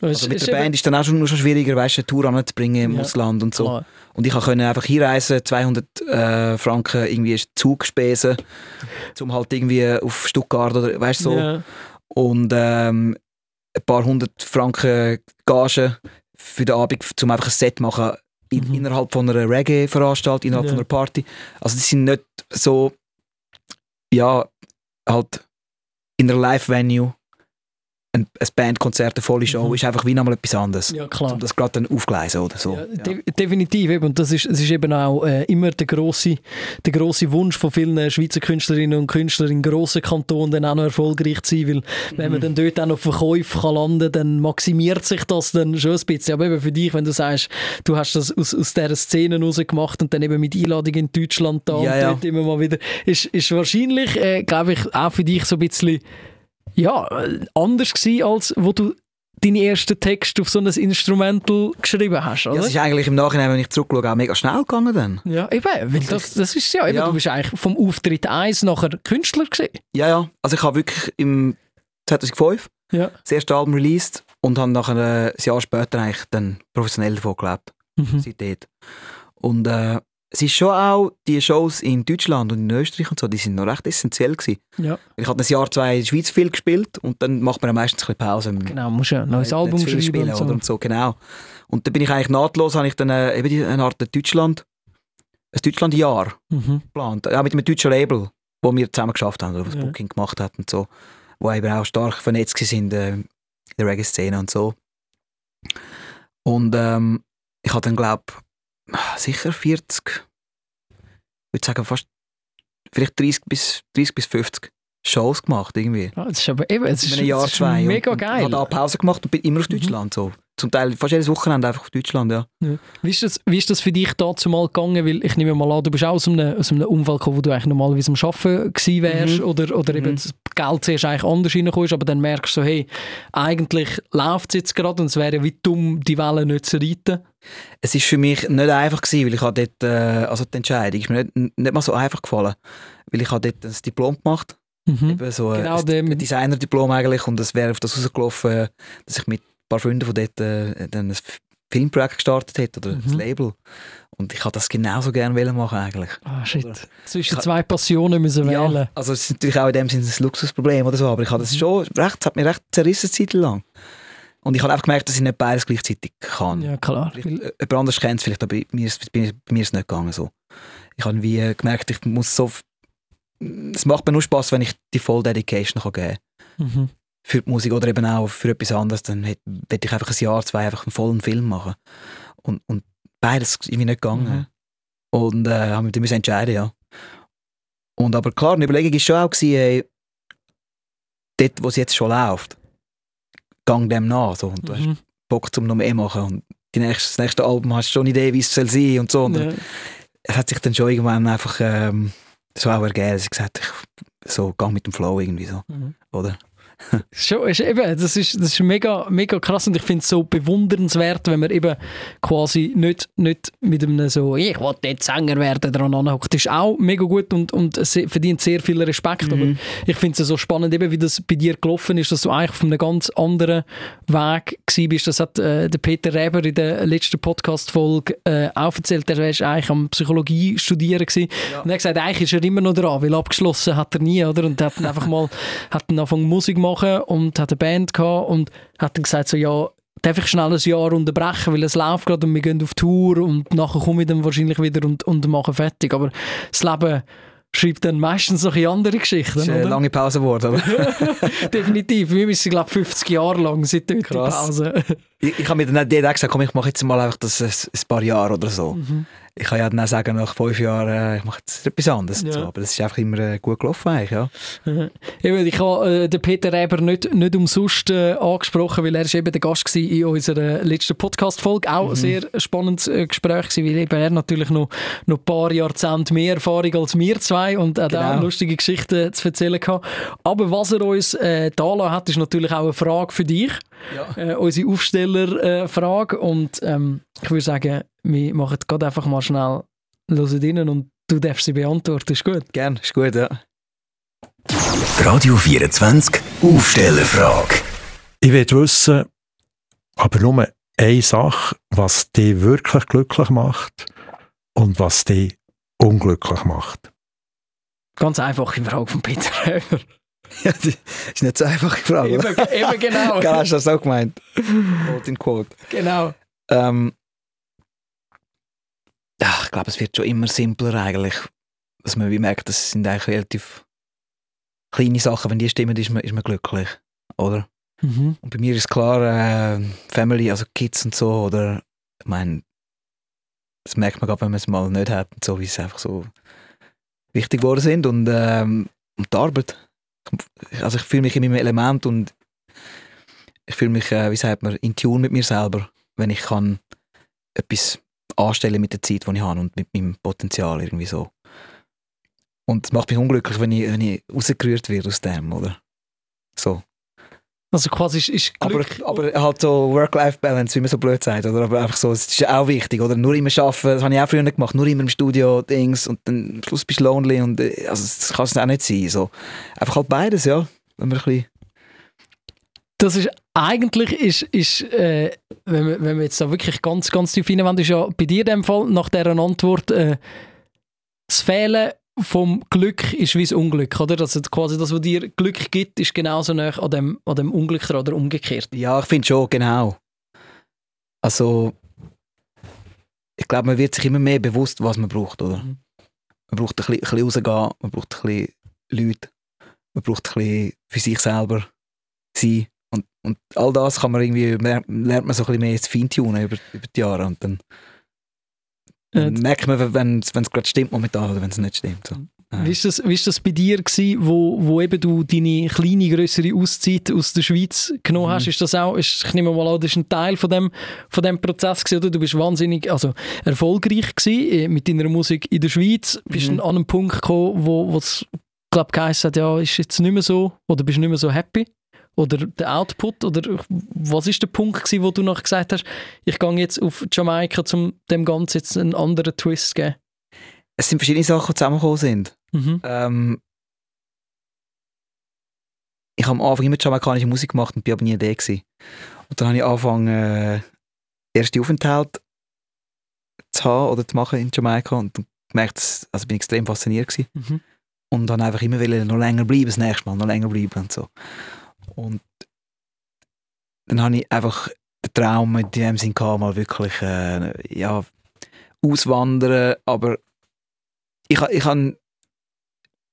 Also mit der Band ist dann auch schon, schon schwieriger, weißt, eine Tour anzubringen im Ja, Ausland und so. Klar. Und ich konnte einfach hinreisen, 200 äh, Franken irgendwie Zugspesen, um halt irgendwie auf Stuttgart oder weißt so. Ja. Und ähm, ein paar hundert Franken Gage für den Abend, um einfach ein Set machen in, Mhm. innerhalb von einer Reggae-Veranstaltung, innerhalb Ja. von einer Party. Also die sind nicht so, ja, halt in einer Live-Venue ein, ein Bandkonzert, eine volle Show, Mhm. ist einfach wie nochmal etwas anderes. Ja, klar. Um das gerade dann aufgleisen oder so. Ja, de definitiv eben. und das ist, es ist eben auch äh, immer der grosse, der grosse Wunsch von vielen Schweizer Künstlerinnen und Künstlern in grossen Kantonen dann auch noch erfolgreich zu sein, weil wenn man dann dort auch noch Verkäufe kann landen dann maximiert sich das dann schon ein bisschen. Aber eben für dich, wenn du sagst, du hast das aus, aus dieser Szene raus gemacht und dann eben mit Einladung in Deutschland da Ja, und ja. dort immer mal wieder, ist, ist wahrscheinlich, äh, glaube ich, auch für dich so ein bisschen ja, anders gewesen, als wo du deine ersten Texte auf so ein Instrumental geschrieben hast, Ja, oder? es ist eigentlich im Nachhinein, wenn ich zurückschaue, auch mega schnell gegangen dann. Ja, eben, weil das, das ist ja, eben, Ja. du bist eigentlich vom Auftritt 1 nachher Künstler gewesen. Ja, ja. Also ich habe wirklich im 2005 Ja. das erste Album released und habe nachher äh, ein Jahr später eigentlich dann professionell davon gelebt. Mhm. Seit dort. Und äh, es ist schon auch, die Shows in Deutschland und in Österreich und so, die sind noch recht essentiell gewesen. Ja, Ich habe ein Jahr, zwei in der Schweiz viel gespielt und dann macht man ja meistens ein bisschen Pause. genau, musst ja ein neues Nicht Album schreiben spielen, und so. oder? und so. Genau. Und dann bin ich eigentlich nahtlos, habe ich dann äh, eben eine Art Deutschland, ein Deutschland-Jahr Mhm. geplant. Auch mit einem deutschen Label, wo wir zusammen geschafft haben, oder was Ja. Booking gemacht hat und so. Wo eben auch stark vernetzt sind äh, in der Reggae-Szene und so. Und ähm, ich habe dann, glaube sicher 40, ich würde sagen fast, vielleicht 30 bis, 30 bis 50 Shows gemacht irgendwie. Ja, das ist aber eben, es ist, Jahr, ist zwei. mega geil. Und habe da Pause gemacht und bin immer auf Mhm. Deutschland. So. Zum Teil fast jedes Wochenende einfach auf Deutschland, ja. Wie ist, das, wie ist das für dich dazu mal gegangen? Weil ich nehme mal an, du bist auch aus einem, aus einem Umfeld gekommen, wo du eigentlich normalerweise am Arbeiten gewesen wärst Mhm. oder, oder eben Mhm. das Geld zuerst eigentlich anders reinkommst, aber dann merkst du so, hey, eigentlich läuft es jetzt gerade und es wäre ja wie dumm, die Wellen nicht zu reiten. Es ist für mich nicht einfach gewesen, weil ich habe dort, äh, also die Entscheidung ist mir nicht, nicht mal so einfach gefallen, weil ich habe dort ein Diplom gemacht, Mhm. eben so äh, Genau, ein, Designer-Diplom eigentlich und es wäre auf das rausgelaufen, äh, dass ich mit ein paar Freunden von dort äh, dann ein Filmprojekt gestartet hätte oder Mhm. ein Label und ich habe das genauso gerne machen eigentlich. Ah, shit. Oder- Zwischen zwei Passionen müssen wählen. Ja, also es ist natürlich auch in dem Sinne ein Luxusproblem oder so, aber ich habe das Mhm. schon recht, es hat mich recht zerrissen eine Zeit lang. Und ich habe einfach gemerkt, dass ich nicht beides gleichzeitig kann. Ja, klar. Vielleicht, äh, jemand anders kennt es vielleicht, aber bei mir, ist- bei, mir- bei mir ist es nicht gegangen so. Ich habe wie gemerkt, ich muss so... Es macht mir nur Spaß, wenn ich die Voll Dedication kann geben kann. Mhm. Für die Musik oder eben auch für etwas anderes. Dann hätte- werde ich einfach ein Jahr, zwei einfach einen vollen Film machen. Und, und beides ist irgendwie nicht gegangen. Mhm. Und äh, haben wir müssen entscheiden, ja. Und aber klar, eine Überlegung war schon auch, gewesen, ey, dort, wo es jetzt schon läuft, gang dem nach. So. Und du hast Mhm. Bock zum noch mehr machen. Und die nächste, das nächste Album hast du schon eine Idee, wie es soll sein und so. Und Ja. es hat sich dann schon irgendwann einfach ähm, so auch ergeben, dass ich gesagt habe, ich so gang mit dem Flow irgendwie so, Mhm. oder? Schon, ist eben, das ist, das ist mega, mega krass und ich finde es so bewundernswert, wenn man eben quasi nicht, nicht mit einem so, ich will jetzt Sänger werden, dran anhockt. Das ist auch mega gut und, und verdient sehr viel Respekt, aber Mhm. ich finde es so spannend, eben, wie das bei dir gelaufen ist, dass du eigentlich auf einem ganz anderen Weg gewesen bist. Das hat äh, der Peter Reber in der letzten Podcast-Folge äh, auch erzählt, der war eigentlich am Psychologie studieren gewesen. Und er hat gesagt, eigentlich ist er immer noch dran, weil abgeschlossen hat er nie, oder? Und er hat dann einfach mal, hat dann angefangen Musik machen und hat eine Band gehabt und hat dann gesagt so, ja, darf ich schnell ein Jahr unterbrechen, weil es läuft gerade und wir gehen auf Tour und nachher komme ich dann wahrscheinlich wieder und, und mache fertig. Aber das Leben schreibt dann meistens noch andere Geschichten, Das ist eine oder? lange Pause geworden. Definitiv. Wir sind, glaube ich, 50 Jahre lang seit dort die Krass. Pause. ich, ich habe mir dann auch gesagt, komm, ich mache jetzt mal einfach das ein, ein paar Jahre oder so. Mhm. Ich kann ja dann auch sagen, nach fünf Jahren, äh, ich mache jetzt etwas anderes. Ja. So. Aber das ist einfach immer äh, gut gelaufen eigentlich, ja. Eben, ich habe äh, den Peter Reber nicht, nicht umsonst äh, angesprochen, weil er ist eben der Gast war in unserer letzten Podcast-Folge. Auch ein sehr spannendes äh, Gespräch gewesen, weil eben er natürlich noch, noch ein paar Jahrzehnte mehr Erfahrung als wir zwei und hat Genau. auch lustige Geschichten zu erzählen gehabt. Aber was er uns äh, da hat, ist natürlich auch eine Frage für dich. Äh, unsere Aufsteller-Frage. und ähm, ich würde sagen, wir machen gerade einfach mal schnell rein und du darfst sie beantworten. Ist gut? Gern, ist gut, ja. Radio 24 Aufstellerfrage. Ich will wissen, aber nur eine Sache, was dich wirklich glücklich macht und was dich unglücklich macht. Ganz einfache Frage von Peter Reber. ja das ist nicht so einfach gefragt. Eben, eben genau. Gell, hast du das auch gemeint? Quote in Quote. genau. Ähm, ja, ich glaube, es wird schon immer simpler eigentlich. Dass man wie merkt, das sind eigentlich relativ kleine Sachen. Wenn die stimmen, ist man, ist man glücklich. Oder? Mhm. Und bei mir ist klar, äh, Family, also Kids und so, oder ich meine, das merkt man gerade, wenn man es mal nicht hat, und so wie es einfach so wichtig geworden sind und, ähm, und die Arbeit. Also ich fühle mich in meinem Element und ich fühle mich, äh, wie sagt man, in Tune mit mir selber, wenn ich kann etwas anstellen mit der Zeit, die ich habe und mit meinem Potenzial irgendwie so. Und es macht mich unglücklich, wenn ich, wenn ich rausgerührt werde aus dem, oder? So. Also quasi ist, ist Aber, Glück... aber halt so Work-Life-Balance, wie man so blöd sagt, oder? Aber einfach so, es ist auch wichtig, oder? Nur immer arbeiten, das habe ich auch früher nicht gemacht, nur immer im Studio, Dings, und dann am Schluss bist du lonely und äh, also das kann es auch nicht sein, so. Einfach halt beides, ja. Wenn man ein bisschen... das ist eigentlich ist, ist äh, wenn, wir, wenn wir jetzt da wirklich ganz, ganz tief hineinwenden, ist ja bei dir in dem Fall nach dieser Antwort äh, das Fehlen vom Glück ist wie das Unglück, oder? Also quasi das, was dir Glück gibt, ist genauso nah an dem, an dem Unglück oder umgekehrt. Ja, ich finde schon, genau. Also, ich glaube, man wird sich immer mehr bewusst, was man braucht, oder? Mhm. Man braucht ein bisschen, ein bisschen rausgehen, man braucht ein bisschen Leute, man braucht ein bisschen für sich selber sein. Und, all das kann man irgendwie, lernt, man so ein bisschen mehr zu feintunen über, über die Jahre. Und dann, Äh, merkt man, wenn es gerade stimmt momentan oder wenn es nicht stimmt. So. Wie ist das, wie ist das bei dir gewesen, wo, wo eben du deine kleine, größere Auszeit aus der Schweiz genommen hast? Mhm. Ist das auch, ist, ich nehme mal an, das ist ein Teil von dem, von dem Prozess gewesen, oder? Du bist wahnsinnig, also erfolgreich gewesen äh, mit deiner Musik in der Schweiz. Bist Mhm. an einem Punkt gekommen, wo, wo es, glaube geheißen hat, ja, ist jetzt nicht mehr so, oder bist nicht mehr so happy? Oder der Output? Oder was ist der Punkt gewesen, wo du noch gesagt hast, ich gehe jetzt auf Jamaika, um dem Ganzen jetzt einen anderen Twist zu geben? Es sind verschiedene Sachen, die zusammengekommen sind. Mhm. Ähm, ich habe am Anfang immer jamaikanische Musik gemacht und bin aber nie der gewesen. Und dann habe ich angefangen, äh, erste Aufenthalt zu haben oder zu machen in Jamaika und gemerkt, also bin extrem fasziniert gewesen. Mhm. und dann einfach immer wollen, noch länger bleiben, das nächste Mal noch länger bleiben und so. Und dann habe ich einfach den Traum in dem Sinn gehabt, mal wirklich äh, ja, auswandern, aber ich, ich habe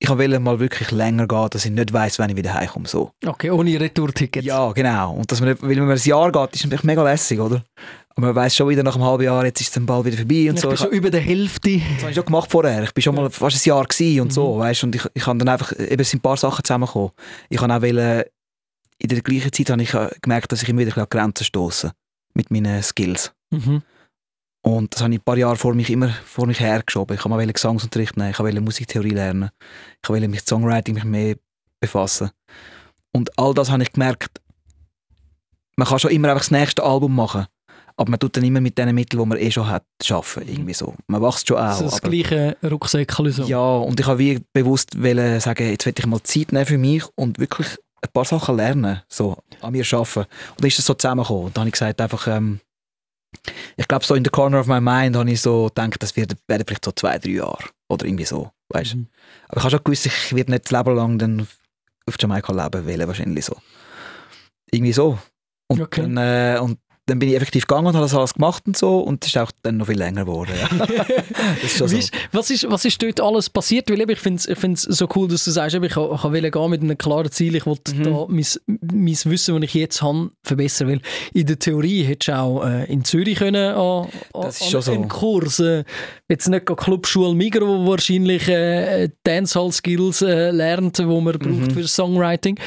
ich wollte mal wirklich länger gehen, dass ich nicht weiß, wann ich wieder heimkomme. So. Okay, ohne Retourticket. Ja, genau. Und dass man, nicht- weil wenn man ein Jahr geht, ist natürlich mega lässig, oder? Aber man weiß schon wieder nach einem halben Jahr, jetzt ist dann bald wieder vorbei und ich so. bin Ich schon über der Hälfte. das habe ich schon gemacht vorher. Ich bin schon mal fast ein Jahr gewesen und so, Mhm. weißt und ich, ich habe dann einfach, eben sind ein paar Sachen zusammengekommen. Ich habe auch wollen, in der gleichen Zeit habe ich äh, gemerkt, dass ich immer wieder an Grenzen stoße mit meinen Skills. Mhm. Und das habe ich ein paar Jahre vor mich immer vor mich hergeschoben. Ich habe mal Gesangsunterricht nehmen, ich wollte Musiktheorie lernen, ich wollte mich mit Songwriting mich mehr befassen. Und all das habe ich gemerkt, man kann schon immer einfach das nächste Album machen, aber man tut dann immer mit den Mitteln, die man eh schon hat, arbeiten, irgendwie so. Man wächst schon auch. das aber- gleiche Rucksäckchen. So. ja, und ich habe wie bewusst wollen sagen, jetzt will ich mal Zeit nehmen für mich und wirklich ein paar Sachen lernen, so an mir arbeiten. Und dann ist es so zusammengekommen. Und dann habe ich gesagt, einfach, ähm, ich glaube, so in the corner of my mind habe ich so gedacht, das wird, werden vielleicht so zwei, drei Jahre oder irgendwie so, weißt Mhm. Aber ich habe schon gewusst, ich werde nicht das Leben lang dann auf Jamaika leben wollen, wahrscheinlich so. Irgendwie so. Und, Okay. dann, äh, und dann bin ich effektiv gegangen und habe das alles gemacht und so und es ist auch dann noch viel länger geworden. Ja. ist so. Wie ist- was, ist, was ist dort alles passiert? Weil ich finde es ich find's so cool, dass du sagst, ich, ich wollen gehen mit einem klaren Ziel, ich wollte Mhm. da mein, mein Wissen, das ich jetzt habe, verbessern. Weil in der Theorie hättest du auch äh, in Zürich können an, an, Das ist an so. einen Kurs, äh, jetzt nicht Clubschule Migro, wo wahrscheinlich äh, Dancehall-Skills äh, lernt, wo man braucht Mhm. für Songwriting.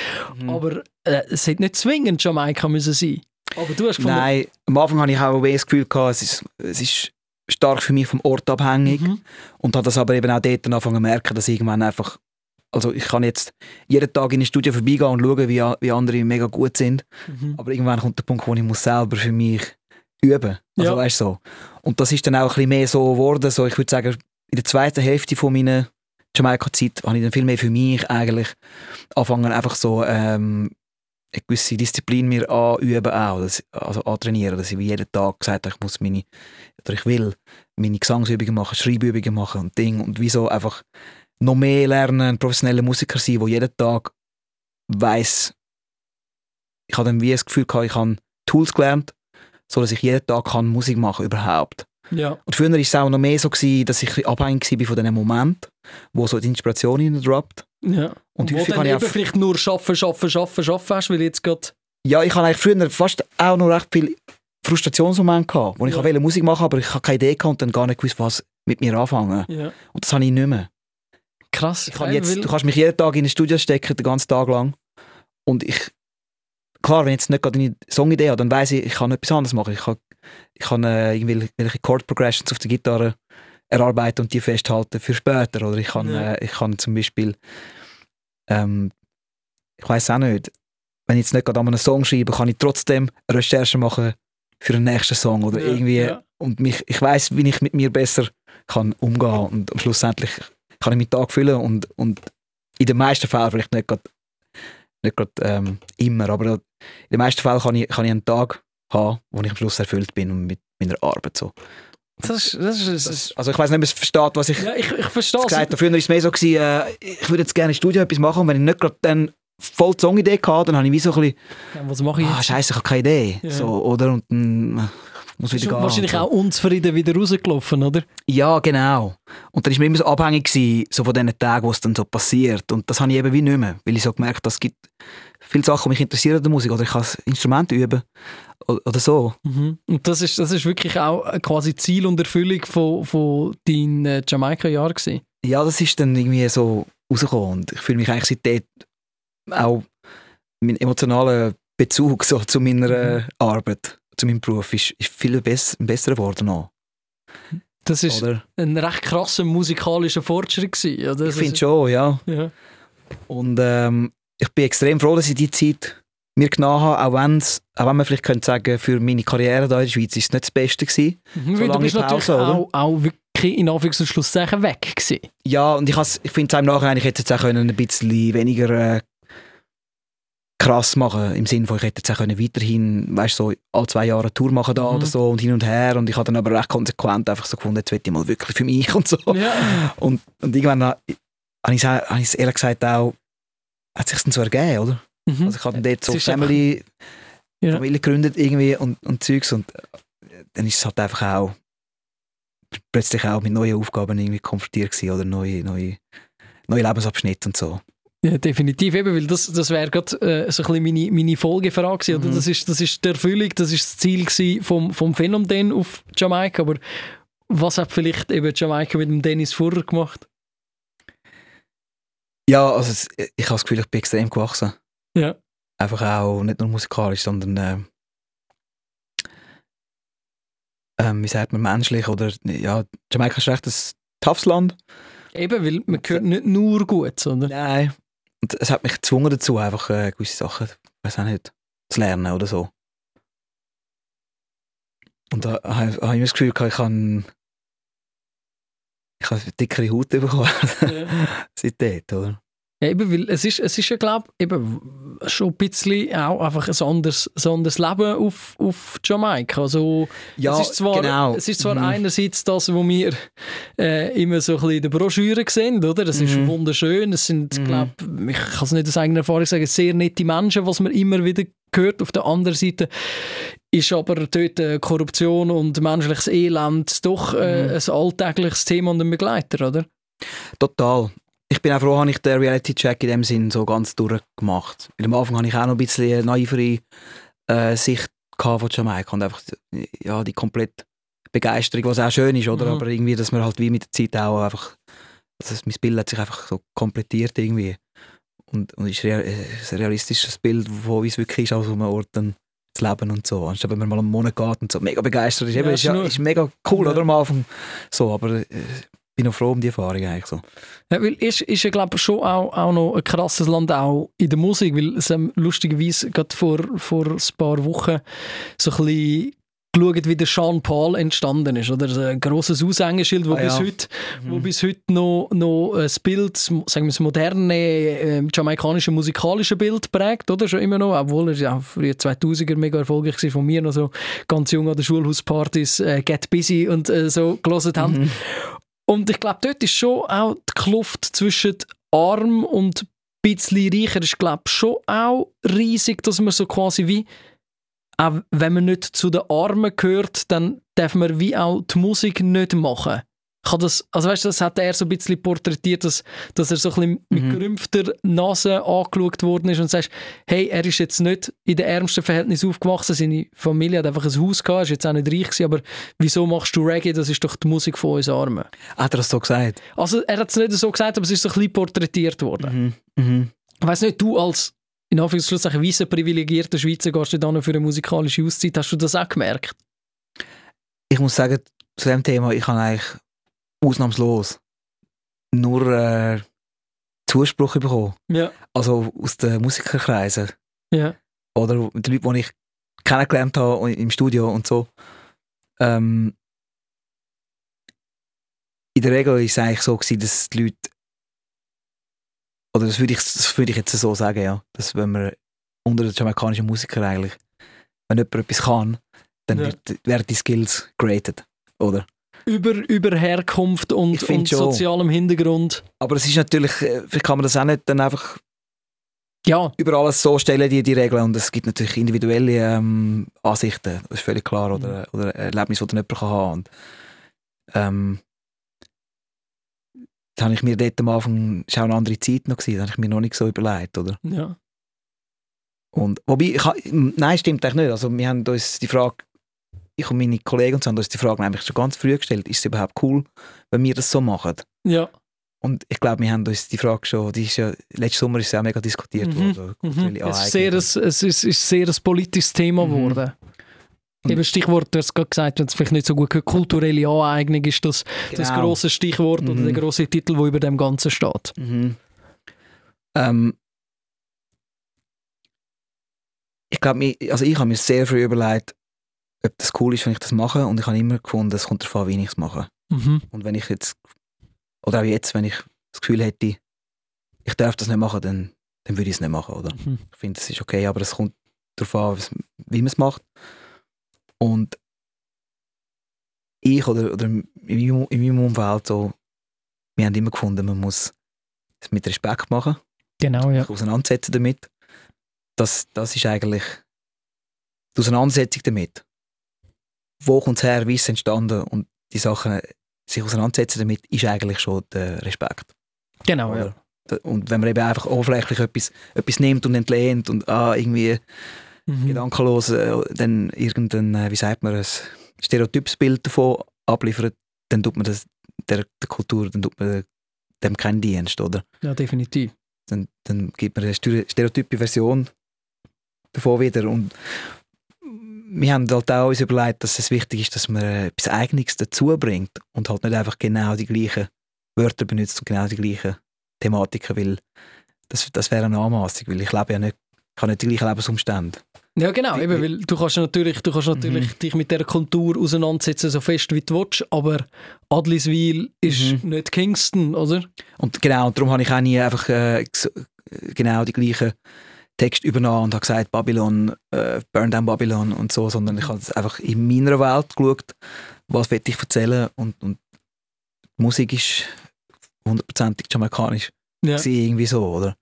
Mhm. Aber äh, es hätte nicht zwingend Jamaika müssen sein. Aber du hast gefunden, Nein, am Anfang hatte ich auch das Gefühl, gehabt, es ist, es ist stark für mich vom Ort abhängig. Mhm. Und habe das aber eben auch dort angefangen zu merken, dass irgendwann einfach, also ich kann jetzt jeden Tag in ein Studio vorbeigehen und schauen, wie, wie andere mega gut sind. Mhm. Aber irgendwann kommt der Punkt, wo ich muss selber für mich üben. Also Ja. weißt du so. Und das ist dann auch ein bisschen mehr so geworden. So, ich würde sagen, in der zweiten Hälfte von meiner Jamaika-Zeit habe ich dann viel mehr für mich eigentlich angefangen, einfach so ähm, eine gewisse Disziplin mir anüben auch, dass, also antrainieren, dass ich wie jeden Tag gesagt habe, ich muss meine, oder ich will meine Gesangsübungen machen, Schreibübungen machen und Ding und wieso einfach noch mehr lernen, ein professioneller Musiker sein, der jeden Tag weiß ich habe dann wie das Gefühl gehabt, ich habe Tools gelernt, so dass ich jeden Tag kann Musik machen überhaupt. Ja. Und früher war es auch noch mehr so, gewesen, dass ich abhängig war von diesem Moment, wo so die Inspiration droppt. Ja. Und wo häufig dann habe ich eben vielleicht nur schaffen, schaffen, schaffen, schaffen hast, weil jetzt gerade Ja, ich habe eigentlich früher fast auch noch recht viel Frustrationsmomente gehabt, wo ich Ja. wollte Musik machen aber ich habe keine Idee gehabt und dann gar nicht gewusst, was mit mir anfangen. Ja. Und das habe ich nicht mehr. Krass. Ich kann jetzt, du kannst mich jeden Tag in ein Studio stecken, den ganzen Tag lang. Und ich, klar, wenn ich jetzt nicht gerade eine Songidee habe, dann weiß ich, ich kann etwas anderes machen. Ich kann, ich kann äh, irgendwelche Chord Progressions auf der Gitarre erarbeiten und die festhalten für später. Oder ich kann, Ja. äh, ich kann zum Beispiel, ähm, ich weiß auch nicht, wenn ich jetzt nicht gerade an einem Song schreibe, kann ich trotzdem eine Recherche machen für den nächsten Song oder Ja, irgendwie ja. und mich, ich weiß, wie ich mit mir besser kann umgehen und am schlussendlich kann ich meinen Tag füllen und, und in den meisten Fällen vielleicht nicht gerade nicht ähm, immer, aber in den meisten Fällen kann ich, kann ich einen Tag haben, wo ich am Schluss erfüllt bin und mit meiner Arbeit so. Das ist, das ist, das also ich weiß nicht, ob es versteht, was ich ja, ich, ich verstehe es. gesagt habe. Früher war es mehr so, gewesen, äh, ich würde jetzt gerne im Studio etwas machen und wenn ich nicht gerade dann voll die Songidee hatte, dann habe ich wie so ein bisschen, Ja, was mache ich ah jetzt? scheiße, ich habe keine Idee. Ja. So, oder? Und dann äh, muss wieder gehen. wahrscheinlich auch unzufrieden wieder rausgelaufen, oder? Ja, genau. Und dann war mir immer so abhängig gewesen, so von diesen Tagen, wo es dann so passiert. Und das habe ich eben wie nicht mehr, weil ich so gemerkt habe, es gibt viele Sachen, die mich interessieren an der Musik. Oder ich kann das Instrument üben. Oder so. Mhm. Und das ist, das ist wirklich auch quasi Ziel und Erfüllung von, von deinen äh, Jamaika-Jahren gewesen. Ja, das ist dann irgendwie so rausgekommen. Und ich fühle mich eigentlich seitdem auch mein emotionaler Bezug so zu meiner äh, Arbeit, zu meinem Beruf, ist, ist viel bess besser geworden. Noch, Das ist oder? ein recht krasser musikalischer Fortschritt gewesen. Ja, Ich finde schon, ja. Ja. Und ähm, ich bin extrem froh, dass ich die Zeit mir genommen habe, auch, wenn's, auch wenn man vielleicht könnte sagen, für meine Karriere hier in der Schweiz ist es nicht das Beste gewesen. Mhm, So lange Pause, oder? auch, auch wirklich in Anführungs- und Schlusszeichen weg gewesen. Ja, und ich, ich finde es im Nachhinein, ich hätte es auch können ein bisschen weniger äh, krass machen im Sinne von, ich hätte jetzt auch können weiterhin, weißt so alle zwei Jahre eine Tour machen da Mhm. oder so und hin und her und ich habe dann aber recht konsequent einfach so gefunden, jetzt will ich mal wirklich für mich und so. Ja. Und, und irgendwann ha- habe ich es hab ehrlich gesagt auch, hat sich dann so ergeben, oder? Mhm. Also ich habe dort so Family, Ja. Familie gegründet irgendwie und, und Zeugs und äh, dann ist es halt einfach auch plötzlich auch mit neuen Aufgaben irgendwie konfrontiert gewesen oder neue, neue, neue Lebensabschnitte und so. Ja, definitiv, eben, weil das, das wäre gerade äh, so ein bisschen meine, meine Folgefrage gewesen, oder? Mhm. Das ist, das ist die Erfüllung, das ist das Ziel gewesen vom, vom Phänomen auf Jamaika, aber was hat vielleicht eben Jamaika mit dem Dennis Furrer gemacht? Ja, also ich habe das Gefühl, ich bin extrem gewachsen. Ja. Einfach auch nicht nur musikalisch, sondern äh, ähm, wie sagt man, menschlich oder ja, Jamaika ist recht ein toughes Land. Eben, weil man hört nicht nur gut, oder? Nein. Und es hat mich gezwungen dazu, einfach äh, gewisse Sachen, weiß auch nicht, zu lernen oder so. Und da habe ich ich das Gefühl, gehabt, ich habe ich habe dickere Haut bekommen Ja. seitdem, oder? Ja, eben, weil es ist, es ist ja, glaube ich, eben schon ein bisschen auch einfach ein anderes, ein anderes Leben auf, auf Jamaika. Also, Ja, es ist zwar, genau. es ist zwar Mhm. einerseits das, was wir äh, immer so ein bisschen in den Broschüren sehen, oder? Das ist Mhm. wunderschön. Es sind, Mhm. glaub, ich kann es nicht aus eigener Erfahrung sagen, sehr nette Menschen, was man immer wieder hört. Auf der anderen Seite ist aber dort äh, Korruption und menschliches Elend doch äh, Mhm. ein alltägliches Thema und ein Begleiter, oder? Total. Ich bin auch froh, habe ich den Reality-Check in dem Sinn so ganz durchgemacht. Weil am Anfang hatte ich auch noch ein bisschen eine naivere äh, Sicht von Jamaika und einfach ja, die komplette Begeisterung, was auch schön ist, oder? Mhm. Aber irgendwie, dass man halt wie mit der Zeit auch einfach, also mein Bild hat sich einfach so komplettiert irgendwie. Und, und ist real, äh, ein realistisches Bild, wo wie es wirklich ist, aus einem Ort dann zu leben und so. Anstatt wenn man mal einen Monat geht und so mega begeistert ist. Eben, Ja, ist, ja, ist mega cool, Ja. oder? Am Anfang so, aber äh, bin noch froh um die Erfahrung eigentlich so. Ja, weil ist, ist ja glaube schon auch, auch noch ein krasses Land auch in der Musik, weil es haben lustigerweise gerade vor, vor ein paar Wochen so ein bisschen geschaut, wie der Sean Paul entstanden ist, oder? Ein grosses Aushängeschild, wo Ah, bis ja. heute, wo bis heute noch, noch ein Bild, sagen wir das moderne äh, jamaikanische musikalische Bild prägt, oder? Schon immer noch, obwohl er ja früher 2000er mega erfolgreich war von mir noch so ganz jung an den Schulhauspartys äh, Get Busy und äh, so gelesen haben. Mhm. Und ich glaube, dort ist schon auch die Kluft zwischen arm und ein bisschen reicher ist, glaube schon auch riesig, dass man so quasi wie, auch wenn man nicht zu den Armen gehört, dann darf man wie auch die Musik nicht machen. Kann das, also weißt du, das hat er so ein bisschen porträtiert, dass, dass er so ein bisschen mit Mhm. gerümpfter Nase angeschaut worden ist und sagst, hey, er ist jetzt nicht in den ärmsten Verhältnissen aufgewachsen, seine Familie hat einfach ein Haus gehabt, ist jetzt auch nicht reich gewesen, aber wieso machst du Reggae, das ist doch die Musik von uns Armen. Hat er das so gesagt? Also er hat es nicht so gesagt, aber es ist so ein bisschen porträtiert worden. Mhm. Mhm. Ich weiss nicht, du als in Anführungszeichen weißer privilegierter Schweizer gehst du dann für eine musikalische Auszeit, hast du das auch gemerkt? Ich muss sagen, zu dem Thema, ich habe eigentlich ausnahmslos nur äh, Zuspruch bekommen. Ja. Also aus den Musikerkreisen. Ja. Oder mit den Leuten, die ich kennengelernt habe im Studio und so. Ähm, in der Regel war es eigentlich so, gewesen, dass die Leute oder das würde ich, das würde ich jetzt so sagen, ja. Dass wenn man unter den jamaikanischen Musikern eigentlich, wenn jemand etwas kann, dann Ja. wird, werden die Skills graded, oder? Über, über Herkunft und, und sozialem Hintergrund. Aber es ist natürlich, äh, vielleicht kann man das auch nicht dann einfach Ja, über alles so stellen, die, die Regeln. Und es gibt natürlich individuelle ähm, Ansichten, das ist völlig klar. Oder, oder Erlebnisse, die dann jemand kann haben Und, ähm, da habe ich mir dort am Anfang, war auch eine andere Zeit noch, da habe ich mir noch nicht so überlegt, oder? ja. Und, wobei, ich, nein, stimmt eigentlich nicht. Also wir haben uns die Frage, ich und meine Kollegen und so haben uns die Frage nämlich schon ganz früh gestellt, ist es überhaupt cool, wenn wir das so machen? ja. Und ich glaube, wir haben uns die Frage schon, die ist ja, letzten Sommer ist ja auch mega diskutiert Mhm, worden. Mhm. Es, ist sehr, ein, es ist, ist sehr ein politisches Thema Mhm. geworden. Und- Eben Stichwort, du hast gerade gesagt, wenn es vielleicht nicht so gut gehört, kulturelle Aneignung ist das, das Genau. grosse Stichwort oder Mhm. der grosse Titel, der über dem Ganzen steht. Mhm. Ähm, ich glaube, also ich habe mir sehr früh überlegt, ob das cool ist, wenn ich das mache. Und ich habe immer gefunden, es kommt darauf an, wie ich es mache. Mhm. Und wenn ich jetzt, oder auch jetzt, wenn ich das Gefühl hätte, ich darf das nicht machen, dann, dann würde ich es nicht machen, oder? Mhm. Ich finde, es ist okay, aber es kommt darauf an, wie man es macht. Und ich oder, oder in, meinem, in meinem Umfeld so, wir haben immer gefunden, man muss es mit Respekt machen, Genau, ja. sich auseinandersetzen damit. Das, das ist eigentlich die Auseinandersetzung damit. Wo kommt es her, wie ist es entstanden und die Sachen, sich auseinandersetzen damit, ist eigentlich schon der Respekt. Genau, ja. Oder? Da- Und wenn man eben einfach oberflächlich etwas, etwas nimmt und entlehnt und ah, irgendwie Mhm. gedankenlos äh, dann irgendein, äh, wie sagt man, ein stereotypes Bild davon abliefert, dann tut man das der, der Kultur, dann tut man dem keinen Dienst, oder? Ja, definitiv. Dann, dann gibt man eine stere- stereotype Version davon wieder und wir haben halt auch uns überlegt, dass es wichtig ist, dass man etwas Eigenes dazu bringt und halt nicht einfach genau die gleichen Wörter benutzt und genau die gleichen Thematiken, weil das, das wäre eine Anmaßung, weil ich lebe ja nicht, ich habe nicht die gleichen Lebensumstände. Ja, genau, eben, weil du kannst natürlich, du kannst natürlich Mhm. dich mit dieser Kultur auseinandersetzen, so fest wie du willst, aber Adliswil ist Mhm. nicht Kingston, oder? Und genau, und darum habe ich auch nie einfach äh, genau die gleichen Texte übernommen und habe gesagt, Babylon, äh, Burn Down Babylon und so, sondern ich habe es einfach in meiner Welt geschaut, was will ich erzählen und, und die Musik ist hundertprozentig jamaikanisch. Ja. Ja. Irgendwie so, oder?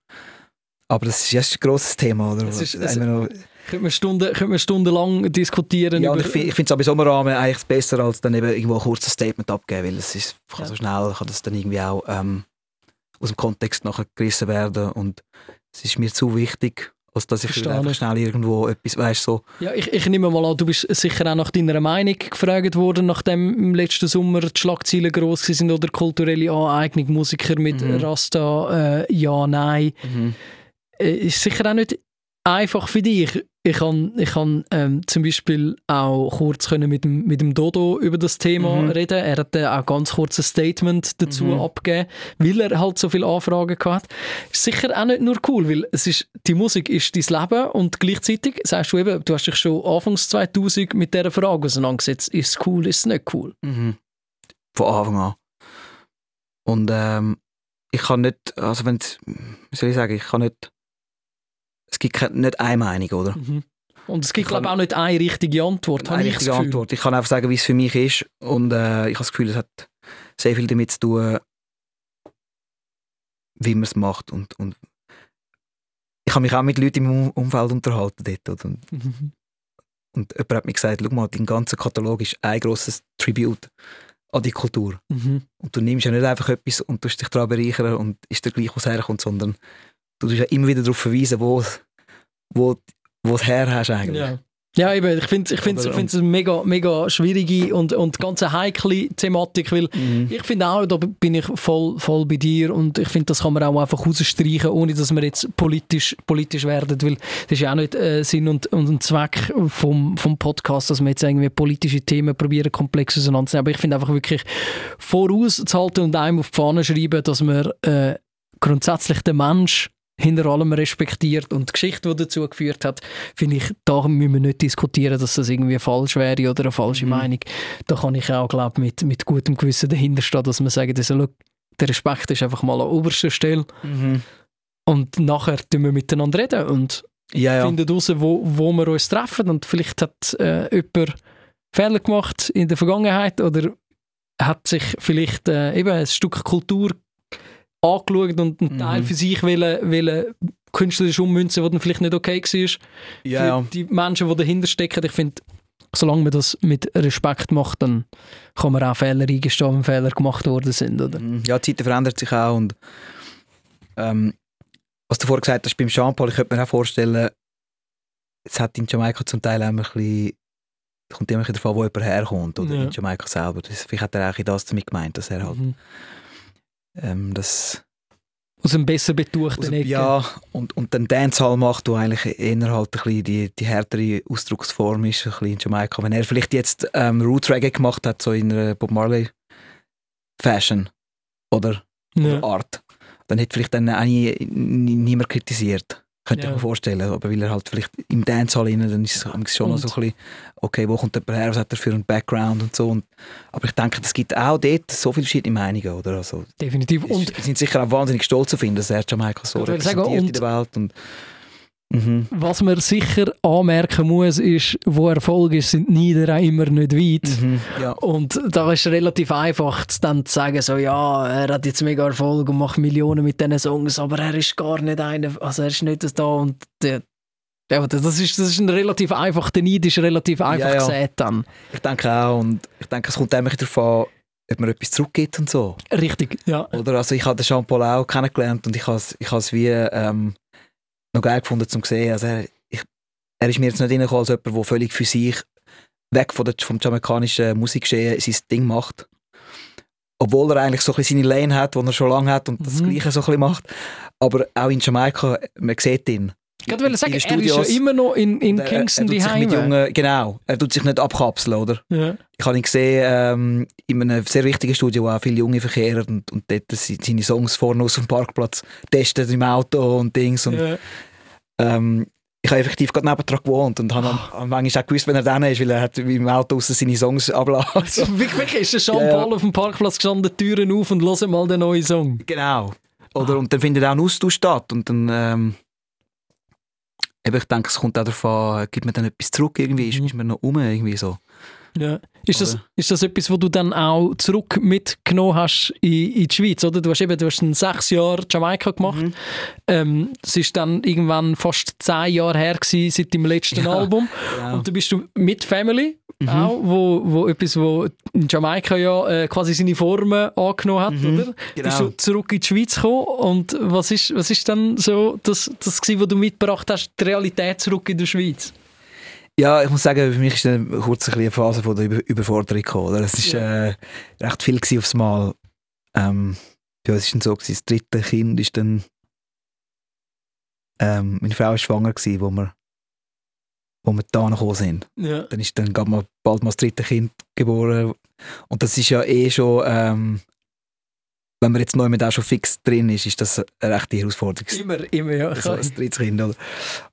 Aber das ist, ist ein grosses Thema, oder? Es ist- es- wir noch- Könnte man, Stunden, könnte man stundenlang diskutieren ja, über... ich finde ich finde es aber im Sommerrahmen eigentlich besser, als dann eben irgendwo ein kurzes Statement abgeben, weil es ist kann Ja. so schnell, kann das dann irgendwie auch ähm, aus dem Kontext nachher gerissen werden und es ist mir zu wichtig, als dass ich einfach schnell irgendwo etwas, weißt so, Ja, ich, ich nehme mal an, du bist sicher auch nach deiner Meinung gefragt worden, nachdem im letzten Sommer die Schlagzeilen gross sind oder kulturelle Aneignung, Musiker mit Mhm. Rasta, äh, ja, nein. Äh, ist sicher auch nicht einfach für dich. Ich kann, ich kann ähm, zum Beispiel auch kurz können mit, dem, mit dem Dodo über das Thema Mhm. reden. Er hat äh, auch ganz kurz ein Statement dazu Mhm. abgegeben, weil er halt so viele Anfragen. Ist sicher auch nicht nur cool, weil es ist, die Musik ist dein Leben und gleichzeitig sagst du eben, du hast dich schon anfangs 2000 mit dieser Frage auseinandergesetzt. Ist es cool, ist es nicht cool? Mhm. Von Anfang an. Und ähm, ich kann nicht, also wenn, wie soll ich sagen, ich kann nicht, es gibt keine, nicht eine Meinung, oder? Mhm. Und es gibt, Ich glaube ich, auch nicht eine richtige Antwort. Eine ich richtige Gefühl. Antwort. Ich kann einfach sagen, wie es für mich ist. Und äh, ich habe das Gefühl, es hat sehr viel damit zu tun, wie man es macht. Und, und ich habe mich auch mit Leuten im Um- Umfeld unterhalten dort. Und, Mhm. und jemand hat mir gesagt, schau mal, dein ganzer Katalog ist ein grosses Tribute an die Kultur. Mhm. Und du nimmst ja nicht einfach etwas und tust dich daran bereichern und ist dir gleich, was herkommt, sondern du tust ja immer wieder darauf verweisen, wo wo wo es her hast eigentlich. Ja. Ja, eben, ich finde es ich find's, ich find's eine mega, mega schwierige und, und ganz eine heikle Thematik, weil Mhm. ich finde auch, da bin ich voll, voll bei dir und ich finde, das kann man auch einfach rausstreichen, ohne dass wir jetzt politisch, politisch werden, weil das ist ja auch nicht äh, Sinn und, und Zweck vom, vom Podcast, dass wir jetzt irgendwie politische Themen probieren, komplex auseinanderzunehmen, aber ich finde einfach wirklich vorauszuhalten und einem auf die Fahne schreiben, dass man äh, grundsätzlich den Mensch hinter allem respektiert und die Geschichte, die dazu geführt hat, finde ich, da müssen wir nicht diskutieren, dass das irgendwie falsch wäre oder eine falsche Mhm. Meinung. Da kann ich auch, glaube mit, mit gutem Gewissen dahinter stehen, dass man sagt, also, der Respekt ist einfach mal an oberster Stelle Mhm. und nachher tun wir miteinander reden und Ja, ja. finden raus, wo, wo wir uns treffen und vielleicht hat äh, jemand Fehler gemacht in der Vergangenheit oder hat sich vielleicht äh, eben ein Stück Kultur angeschaut und einen Mhm. Teil für sich wollen, wollen künstlerisch ummünzen, was dann vielleicht nicht okay war. ja, für die Menschen, die dahinter stecken. Ich finde, solange man das mit Respekt macht, dann kann man auch Fehler eingestehen, wenn Fehler gemacht worden sind. Oder? Mhm. Ja, die Zeit verändert sich auch und ähm, was du vorher gesagt hast beim Jean-Paul, ich könnte mir auch vorstellen, es hat in Jamaika zum Teil auch ein bisschen, kommt immer davon, wo jemand herkommt, oder Ja. in Jamaika selber. Das, vielleicht hat er auch das damit gemeint, dass er halt Mhm. Ähm, das Aus einem besser aus, betuchten Ecke. ja, und, und den Dancehall macht, wo eigentlich eher halt ein bisschen die, die härtere Ausdrucksform ist, ein bisschen in Jamaika. Wenn er vielleicht jetzt ähm, Roots Reggae gemacht hat, so in einer Bob Marley Fashion, oder? Ja. oder Art. Dann hätte vielleicht dann auch nie, nie, niemand kritisiert. Könnte Ja. ich mir vorstellen. Aber weil er halt vielleicht im Dancehall rein, dann ist es schon noch so ein bisschen, okay, wo kommt jemand her, was hat er für einen Background und so. Und, aber ich denke, es gibt auch dort so viele verschiedene Meinungen, oder? Also, Definitiv. und Und sind sicher auch wahnsinnig stolz auf ihn, dass er Jamaika so wollte sagen, repräsentiert in und- der Welt. Und, mhm. was man sicher anmerken muss, ist, wo Erfolg ist, sind die Nieder auch immer nicht weit. Mhm. Ja. Und da ist relativ einfach dann zu sagen, so, ja, er hat jetzt mega Erfolg und macht Millionen mit diesen Songs, aber er ist gar nicht einer, also er ist nicht das da und der, ja, das ist, das ist ein relativ einfach, der Neid ist relativ einfach ja. gesät dann. Ich denke auch. Und ich denke, es kommt einfach darauf an, ob man etwas zurückgibt und so. Richtig, ja. Oder? Also ich habe den Jean-Paul auch kennengelernt und ich habe es ich wie ähm, noch geil gefunden zum sehen. Also er, ich, er ist mir jetzt nicht reingekommen als jemand, der völlig für sich weg von der, vom jamaikanischen Musikgeschehen sein Ding macht. Obwohl er eigentlich so ein bisschen seine Lane hat, die er schon lange hat und das Mhm. Gleiche so ein bisschen macht. Aber auch in Jamaika, man sieht ihn. Wollte In sagen, er ist ja immer noch in, in Er- Kingston er, die Heime. Genau, er tut sich nicht abkapseln, oder? Ja. Ich habe ihn gesehen ähm, in einem sehr wichtigen Studio, wo auch viele Junge verkehren und, und dort seine Songs vorne aus dem Parkplatz testen im Auto und Dings. Und, Ja. ähm, ich habe effektiv gerade nebendran gewohnt und habe Ah. am- am manchmal auch gewusst, wenn er dann ist, weil er hat im Auto aussen seine Songs ablassen. Also, wirklich, ist der Jean Ja. Paul auf dem Parkplatz gestanden, Türen auf und hört mal den neuen Song. Genau. Oder, Und dann findet auch ein Austausch statt. Und dann, ähm, eben, ich denke, es kommt auch an, gibt man dann etwas zurück irgendwie, ist, Mhm. ist man noch um irgendwie so. Ja. Ist, das, ist das etwas, was du dann auch zurück mitgenommen hast in, in die Schweiz? Oder? Du hast eben du hast sechs Jahre Jamaika gemacht. Mhm. Ähm, es ist dann irgendwann fast zehn Jahre her gewesen, seit dem letzten Ja, Album. Genau. Und dann bist du mit Family Mhm. auch, wo, wo etwas, wo in Jamaika ja äh, quasi seine Formen angenommen hat, Mhm, oder? genau. Bist du zurück in die Schweiz gekommen und was ist, was ist dann so das, das gewesen, was du mitgebracht hast, die Realität zurück in der Schweiz? Ja, ich muss sagen, für mich ist dann kurz ein bisschen eine Phase von der Über Überforderung gekommen. Oder? Es war Ja. äh, recht viel aufs Mal. Ähm, ja, es ist dann so, gewesen, das dritte Kind ist dann ähm, meine Frau war schwanger, gewesen, wo wir, wo wir da gekommen sind. Ja. Dann ist dann gerade mal bald mal das dritte Kind geboren. Und das ist ja eh schon, ähm, wenn man jetzt neu mit auch schon fix drin ist, ist das eine rechte Herausforderung. Immer, immer, ja. so als drittes Kind. Oder?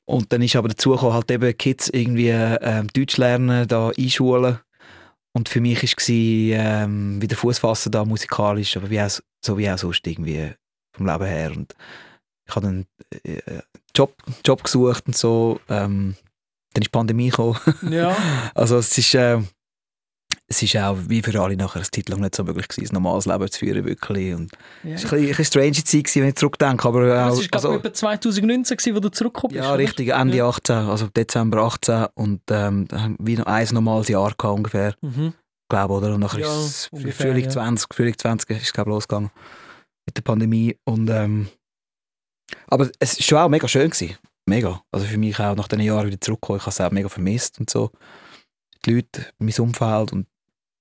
Und dann ist aber dazu gekommen, halt eben Kids irgendwie ähm, Deutsch lernen, da einschulen. Und für mich war ähm, wieder Fuß fassen da musikalisch, aber wie auch, so wie auch sonst irgendwie vom Leben her. Und ich habe dann äh, Job, Job gesucht und so. Ähm, dann ist die Pandemie gekommen. ja. Also es ist, äh, es ist auch wie für alle nachher Zeit lang nicht so möglich gewesen, ein normales Leben zu führen wirklich. Und ja. es war ein bisschen, strange Zeit, gewesen, wenn ich zurückdenke. Aber, Das auch, war glaube also, etwa 2019, gewesen, wo du zurückgekommen bist. ja, oder? richtig, Ende Ja. 18, also Dezember 18 und ähm, wir noch ein normales Jahr gehabt ungefähr. Mhm. glaube oder? Und nachher Ja, ist es ungefähr, Frühling ja. 20, Frühling 20 ist es, glaube losgegangen mit der Pandemie. Und, ähm, aber es war schon auch mega schön. Gewesen. Mega. Also für mich auch nach diesen Jahren wieder zurückkommen. Ich habe es auch mega vermisst und so. Die Leute, mein Umfeld. Und,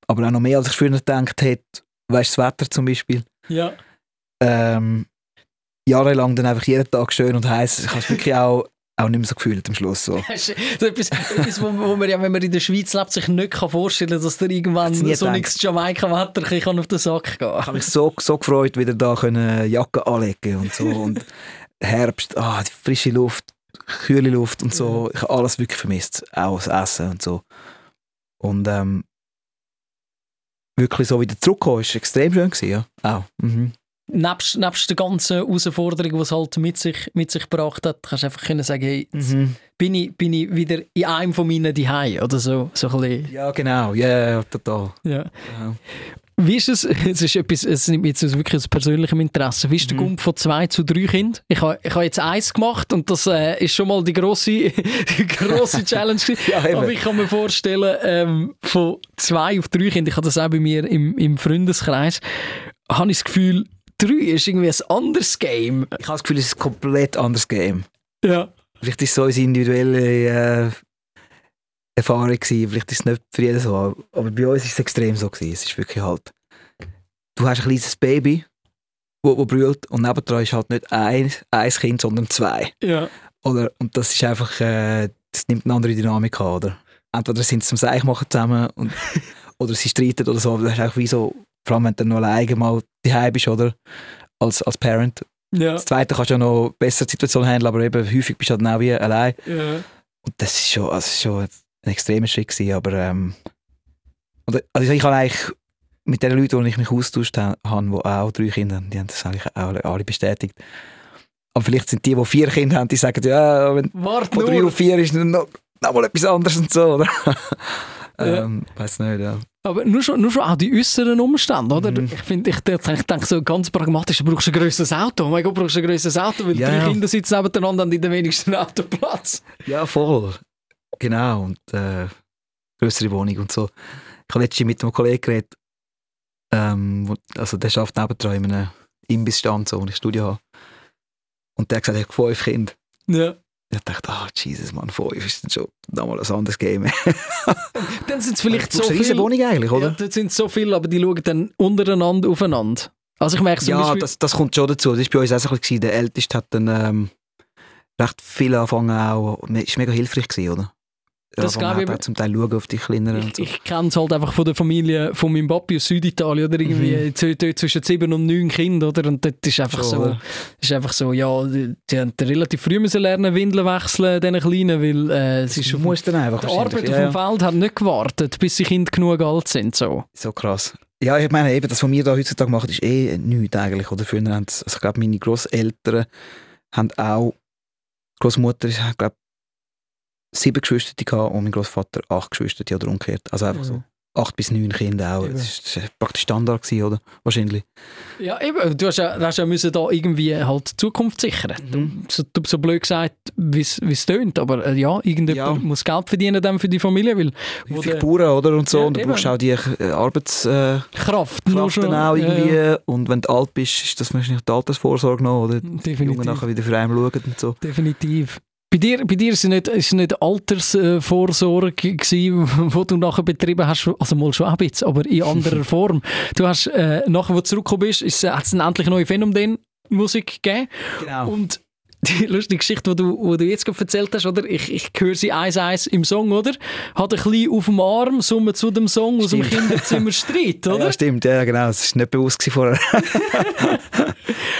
aber auch noch mehr, als ich früher gedacht hätte. Weißt du, das Wetter zum Beispiel. Ja. Ähm, jahrelang dann einfach jeden Tag schön und heiß. Ich habe es wirklich auch, auch nicht mehr so gefühlt am Schluss. So. So etwas, etwas wo, wo man ja, wenn man in der Schweiz lebt, sich nicht kann vorstellen kann, dass der irgendwann so nichts Jamaika-Wetter auf den Sack gehen Ich habe mich so, so gefreut, wieder da können Jacke anlegen und so. Und Herbst, ah, die frische Luft, kühle Luft und so. Ich habe alles wirklich vermisst. Auch das Essen und so. Und ähm, wirklich so wieder zurückkommen, ist extrem schön gewesen, ja. Auch. Mhm. nebst, nebst der ganzen Herausforderung, die es halt mit sich, mit sich gebracht hat, kannst du einfach können sagen, hey, Mhm. bin, ich, bin ich wieder in einem von meinen Zuhause oder so. so ein bisschen, Ja, genau. Ja, ja, total. ja. Ja. Wie ist es, es ist etwas, es nimmt mich jetzt aus wirklich aus persönlichem Interesse, wie ist der Mhm. Gump von zwei zu drei Kindern? Ich habe ich ha jetzt eins gemacht und das äh, ist schon mal die grosse, die grosse Challenge. Ja. Aber ich kann mir vorstellen, ähm, von zwei auf drei Kindern, ich habe das auch bei mir im, im Freundeskreis, habe ich das Gefühl, drei ist irgendwie ein anderes Game. Ich habe das Gefühl, es ist ein komplett anderes Game. Ja. Vielleicht ist es so eine individuelle äh, Erfahrung gewesen. Vielleicht ist es nicht für jeden so. Aber bei uns ist es extrem so gewesen. Es ist wirklich halt, du hast ein kleines Baby, wo, wo brüllt und nebendran ist halt nicht ein, ein Kind, sondern zwei. Ja. Oder? Und das ist einfach, äh, das nimmt eine andere Dynamik an, oder? Entweder sind sie zum Seich machen zusammen und, oder sie streiten oder so, aber das ist einfach wie so, vor allem wenn du noch alleine mal daheim bist, oder? Als, als Parent. Ja. Das Zweite kannst du ja noch besser die Situation handeln, aber eben häufig bist du halt dann auch wie allein. ja. Und das ist schon, also schon ein extremer Schritt gewesen, aber ähm, also ich habe eigentlich mit den Leuten, die ich mich austauscht habe, die auch drei Kinder haben, die haben das eigentlich auch alle, bestätigt. Aber vielleicht sind die, die vier Kinder haben, die sagen, ja, wenn Warte von drei nur. auf vier ist dann noch, noch mal etwas anderes und so, oder? Ja. ähm, weiß nicht, ja. Aber nur schon, nur schon auch die äußeren Umstände, oder? Mhm. Ich finde, ich, ich denke so ganz pragmatisch, du brauchst ein grösseres Auto. Oh mein Gott, du brauchst ein grösseres Auto, weil Ja, drei. Kinder sitzen nebeneinander und in den wenigsten Autoplatz. Ja, voll. Genau. Und äh, größere Wohnung und so. Ich habe letztens mit einem Kollegen geredet, ähm, also der arbeitet nebendran in einem Imbissstand, so, wo ich Studio habe. Und der hat gesagt, er hat fünf Kinder. Ja. Ich dachte, ah, Jesus, Mann, fünf ist dann schon nochmal ein anderes Game. Dann sind es vielleicht so viele. Wohnung eigentlich, Ja, oder? dort sind so viele, aber die schauen dann untereinander aufeinander. Also ich merke zum Ja, das, das kommt schon dazu. Das war bei uns auch so ein bisschen. Der Älteste hat dann ähm, recht viel angefangen auch, ist mega hilfreich gewesen, oder? Das Angefangen glaube ich zum Teil schauen auf die Kleineren Ich, so. ich kenne es halt einfach von der Familie von meinem Papi aus Süditalien oder irgendwie Mhm. dort zwischen sieben und neun Kindern, oder? Und dort ist einfach so, oder? ist einfach so, ja, die, die haben relativ früh müssen lernen Windeln wechseln, diesen Kleinen, weil äh, es ist Du musst dann einfach die Arbeit ja, auf ja. dem Feld hat nicht gewartet, bis die Kinder genug alt sind, so. So krass. Ja, ich meine, eben, das, was wir da heutzutage machen, ist eh nichts eigentlich. Oder früher haben also ich glaube, meine Großeltern haben auch, Großmutter, ich glaube, sieben Geschwister gehabt und mein Großvater acht Geschwister oder umgekehrt. Also einfach so acht bis neun Kinder auch. Eben. Das ist praktisch Standard gewesen, oder? Wahrscheinlich. Ja, eben, du hast ja, hast ja müssen da irgendwie halt die Zukunft sichern. Mhm. Du, du, so blöd gesagt, wie es tönt, aber äh, ja, irgendjemand Ja. muss Geld verdienen dann für die Familie, weil Häufig Bauern, oder? Und so. Ja, und du eben. brauchst auch die äh, Arbeitskraft Kraft nur schon, dann auch irgendwie. ja, Und wenn du alt bist, ist das wahrscheinlich die Altersvorsorge noch, oder? Die Jungen definitiv. nachher wieder für einen schauen und so. Definitiv. Bei dir, bei dir ist es nicht, ist nicht Altersvorsorge gewesen, wo du nachher betrieben hast, also mal schon ein bisschen, aber in anderer Form. Du hast, äh, nachher, wo du zurückgekommen bist, ist, hat es endlich neue Phänomen-Musik gegeben. Genau. Und die lustige Geschichte, die du, wo du jetzt gerade erzählt hast, oder? Ich, ich höre sie eins eins im Song, oder? Hat ein bisschen auf dem Arm, summen zu dem Song aus dem Stimmt. Kinderzimmer Streit, oder? Ja, stimmt, ja, genau. Das war nicht bewusst vorher.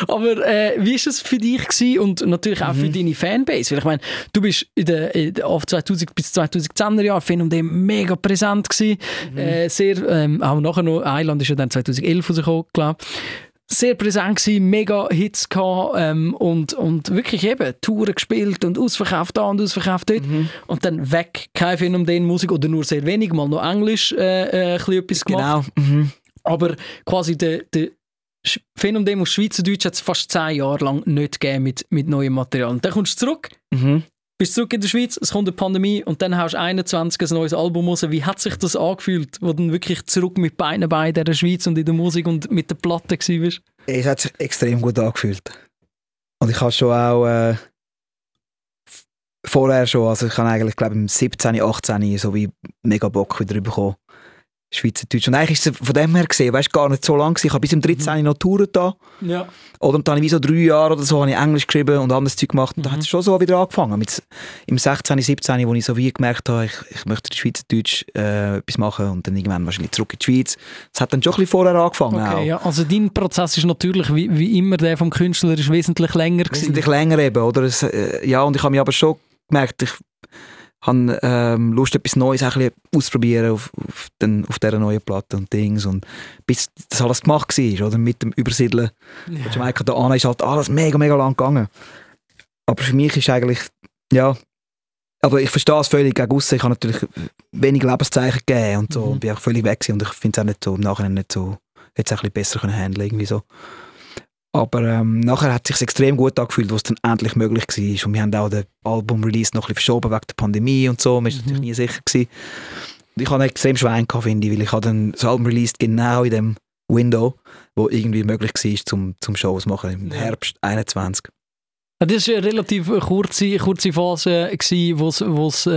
Aber äh, wie war es für dich gewesen und natürlich auch Mhm. für deine Fanbase? Weil ich meine, du bist in der, in der auf 2000 bis 2010er Jahren Phänomen mega präsent gewesen. Mhm. Äh, sehr, ähm, auch nachher noch, Island ist ja dann 2011 rausgekommen, glaube sehr präsent gewesen, mega Hits gehabt ähm, und, und wirklich eben Touren gespielt und ausverkauft da und ausverkauft dort Mhm. und dann weg, kein Phänomen Musik oder nur sehr wenig, mal noch Englisch äh, äh, etwas gemacht. Genau. Mhm. Aber quasi der, der Phänomen aus Schweizerdeutsch hat es fast zehn Jahre lang nicht gegeben mit, mit neuem Material. Und dann kommst du zurück Mhm. Bist zurück in der Schweiz, es kommt eine Pandemie und dann hast du 21 ein neues Album raus. Wie hat sich das angefühlt, wo du wirklich zurück mit Beinen bei in der Schweiz und in der Musik und mit der Platte warst? Es hat sich extrem gut angefühlt. Und ich habe schon auch äh, vorher schon, also ich habe eigentlich, glaube im 17, 18 so wie mega Bock wieder bekommen. Schweizerdeutsch. Und eigentlich ist es von dem her gesehen, weißt, gar nicht so lang gewesen. Ich habe bis im 13. Mhm. noch Touren da. Ja. Oder dann habe ich so drei Jahre oder so habe ich Englisch geschrieben und anderes Zeug gemacht. Und mhm. dann hat es schon so wieder angefangen. Mit, Im 16., 17., wo ich so wie gemerkt habe, ich, ich möchte Schweizerdeutsch äh, etwas machen und dann irgendwann wahrscheinlich zurück in die Schweiz. Es hat dann schon ein bisschen vorher angefangen. Okay, ja. Also dein Prozess ist natürlich wie, wie immer der vom Künstler ist wesentlich länger gewesen. Wesentlich länger eben, oder? Es, äh, ja, und ich habe mich aber schon gemerkt, ich habe ähm, Lust, etwas Neues ein bisschen auszuprobieren auf, auf, den, auf dieser neuen Platte und Dings. Und bis das alles gemacht war, oder? mit dem Übersiedeln ja. von Jamaika da an, ist halt alles mega, mega lang gegangen. Aber für mich ist eigentlich, ja, aber ich verstehe es völlig gegen aussen. Ich habe natürlich wenig Lebenszeichen gegeben und so. Mhm. bin auch völlig weg und ich finde es auch nicht so, im Nachhinein nicht so, hätte es ein bisschen besser können handeln irgendwie so. Aber ähm, nachher hat es sich extrem gut angefühlt, was dann endlich möglich war. Und wir haben auch den Album-Release noch ein bisschen verschoben wegen der Pandemie und so. Man war mhm. natürlich nie sicher. Gewesen. Und ich hatte extrem Schwein, finde ich, weil ich dann das Album released genau in dem Window, wo irgendwie möglich war, zum, zum Shows machen im Herbst 21. Das war eine relativ kurze, kurze Phase, wo es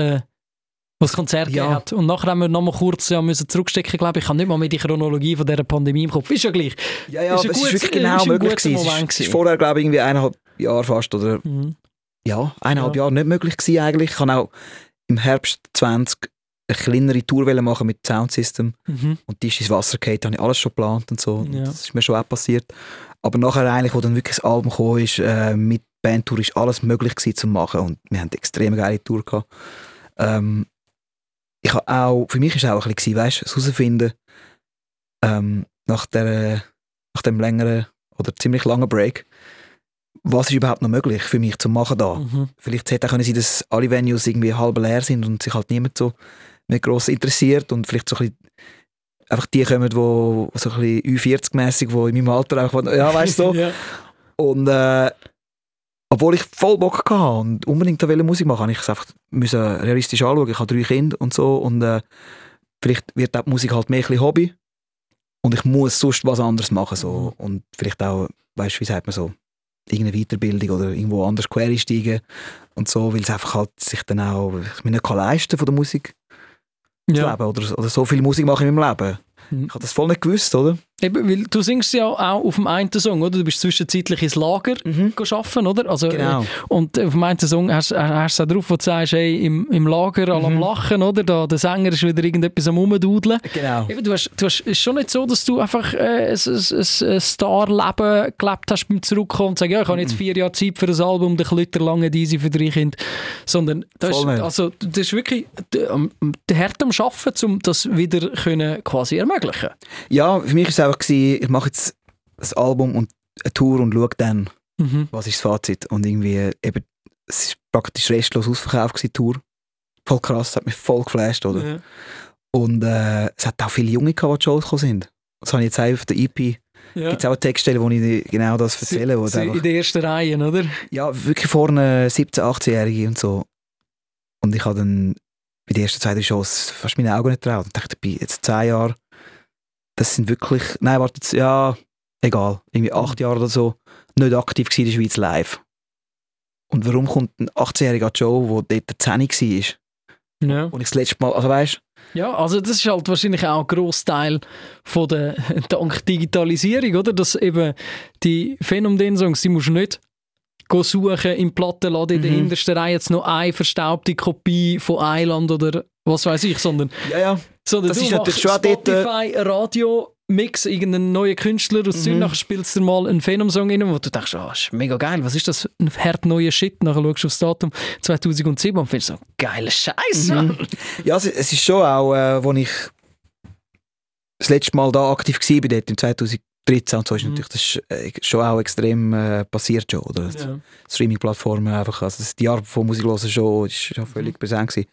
was Konzert ja. hat. Und nachher haben wir noch mal kurz ja, müssen zurückstecken, glaube ich. Ich habe nicht mal mehr die Chronologie von dieser Pandemie im Kopf. Ist ja gleich. Ja, ja, ist aber es ist wirklich genau ist möglich gewesen. Es ist vorher, glaube ich, irgendwie eineinhalb Jahre fast oder mhm. ja, eineinhalb ja. Jahre nicht möglich gewesen eigentlich. Ich habe auch im Herbst 20 eine kleinere Tour machen mit Soundsystem mhm. und die ist ins Wasser gefallen, habe ich alles schon geplant und so. Ja. Das ist mir schon auch passiert. Aber nachher eigentlich, wo dann wirklich das Album gekommen ist, äh, mit Bandtour ist alles möglich gewesen zu machen und wir haben eine extrem geile Tour gehabt. Ähm, ich habe auch, für mich war es auch ein bisschen, weißt du, herausfinden, ähm, nach, der, nach dem längeren oder ziemlich langen Break, was ist überhaupt noch möglich für mich zu machen da? Mhm. Vielleicht hätte auch sein, dass alle Venues irgendwie halb leer sind und sich halt niemand so nicht gross interessiert und vielleicht so ein bisschen einfach die kommen, die so ein bisschen Ü40-mässig, die in meinem Alter auch, ja, weißt du, so. ja. Und äh, obwohl ich voll Bock hatte und unbedingt da Musik machen wollte, ich es einfach müssen realistisch anschauen. Ich habe drei Kinder und so und äh, vielleicht wird die Musik halt mehr ein Hobby und ich muss sonst was anderes machen so. Mhm. und vielleicht auch, weißt du, wie sagt man so, irgendeine Weiterbildung oder irgendwo anders quer einsteigen und so, weil es einfach halt sich dann auch, ich mir nicht leisten von der Musik ja. leben oder, oder so viel Musik machen in meinem Leben. Mhm. Ich habe das voll nicht gewusst, oder? Eben, weil du singst ja auch auf dem einen Song, oder? Du bist zwischenzeitlich ins Lager mhm. arbeiten, oder? Also, genau. Äh, und auf dem einen Song hast, du auch drauf, wo du sagst, hey, im, im Lager alle mhm. am Lachen, oder? Da, der Sänger ist wieder irgendetwas am Rumdudeln. Genau. Eben, du hast, du hast, ist schon nicht so, dass du einfach äh, ein, ein, ein Star-Leben gelebt hast beim Zurückkommen und sagen, ja, ich habe jetzt mhm. vier Jahre Zeit für ein Album, der Klütter lange easy für drei Kinder. Sondern das ist, also, das ist wirklich der, Herd am Arbeiten, um das wieder können quasi ermöglichen. Ja, für mich ist es einfach gewesen, ich mache jetzt ein Album und eine Tour und schaue dann, mhm. was ist das Fazit. Und irgendwie eben, es ist praktisch restlos ausverkauft die Tour. Voll krass, hat mich voll geflasht, oder? Ja. Und äh, es hat auch viele Junge gehabt, die Shows gekommen sind. Das habe ich jetzt auch auf der EP. Ja. Gibt es auch eine Textstelle, wo ich genau das erzähle. Sie, einfach, in der ersten Reihe, oder? Ja, wirklich vorne 17-, 18-Jährige und so. Und ich habe dann bei den ersten zwei, drei Shows fast meine Augen nicht traut. Und dachte, ich bin jetzt zehn Jahre das sind wirklich, nein, warte jetzt, ja, egal, irgendwie acht Jahre oder so, nicht aktiv in der Schweiz live. Und warum kommt ein 18-jähriger Joe, der dort 10 war? Ja. Und ich das letzte Mal, also weißt Ja, also das ist halt wahrscheinlich auch ein Großteil von der dank Digitalisierung, oder? Dass eben die Phänomen-Songs, die musst du nicht suchen im Plattenladen in der mhm. hintersten Reihe jetzt noch eine verstaubte Kopie von Island oder was weiß ich, sondern, ja, ja. sondern das ist natürlich schon Spotify, dort, Radio, Mix, irgendeinen neuen Künstler aus mhm. Zürich, spielst du mal einen Phenom-Song rein, wo du denkst, oh, ist mega geil, was ist das ein hart neuer Shit? Nachher schaust du aufs Datum 2007 und findest so, geiler Scheiß, mhm. Ja, es, es, ist schon auch, äh, wo ich das letzte Mal da aktiv war, dort im 2013 und so, ist mhm. natürlich das ist, äh, schon auch extrem äh, passiert schon, oder? Ja. Streaming-Plattformen einfach, also die Art von Musik hören schon, ist schon völlig mhm. präsent gewesen.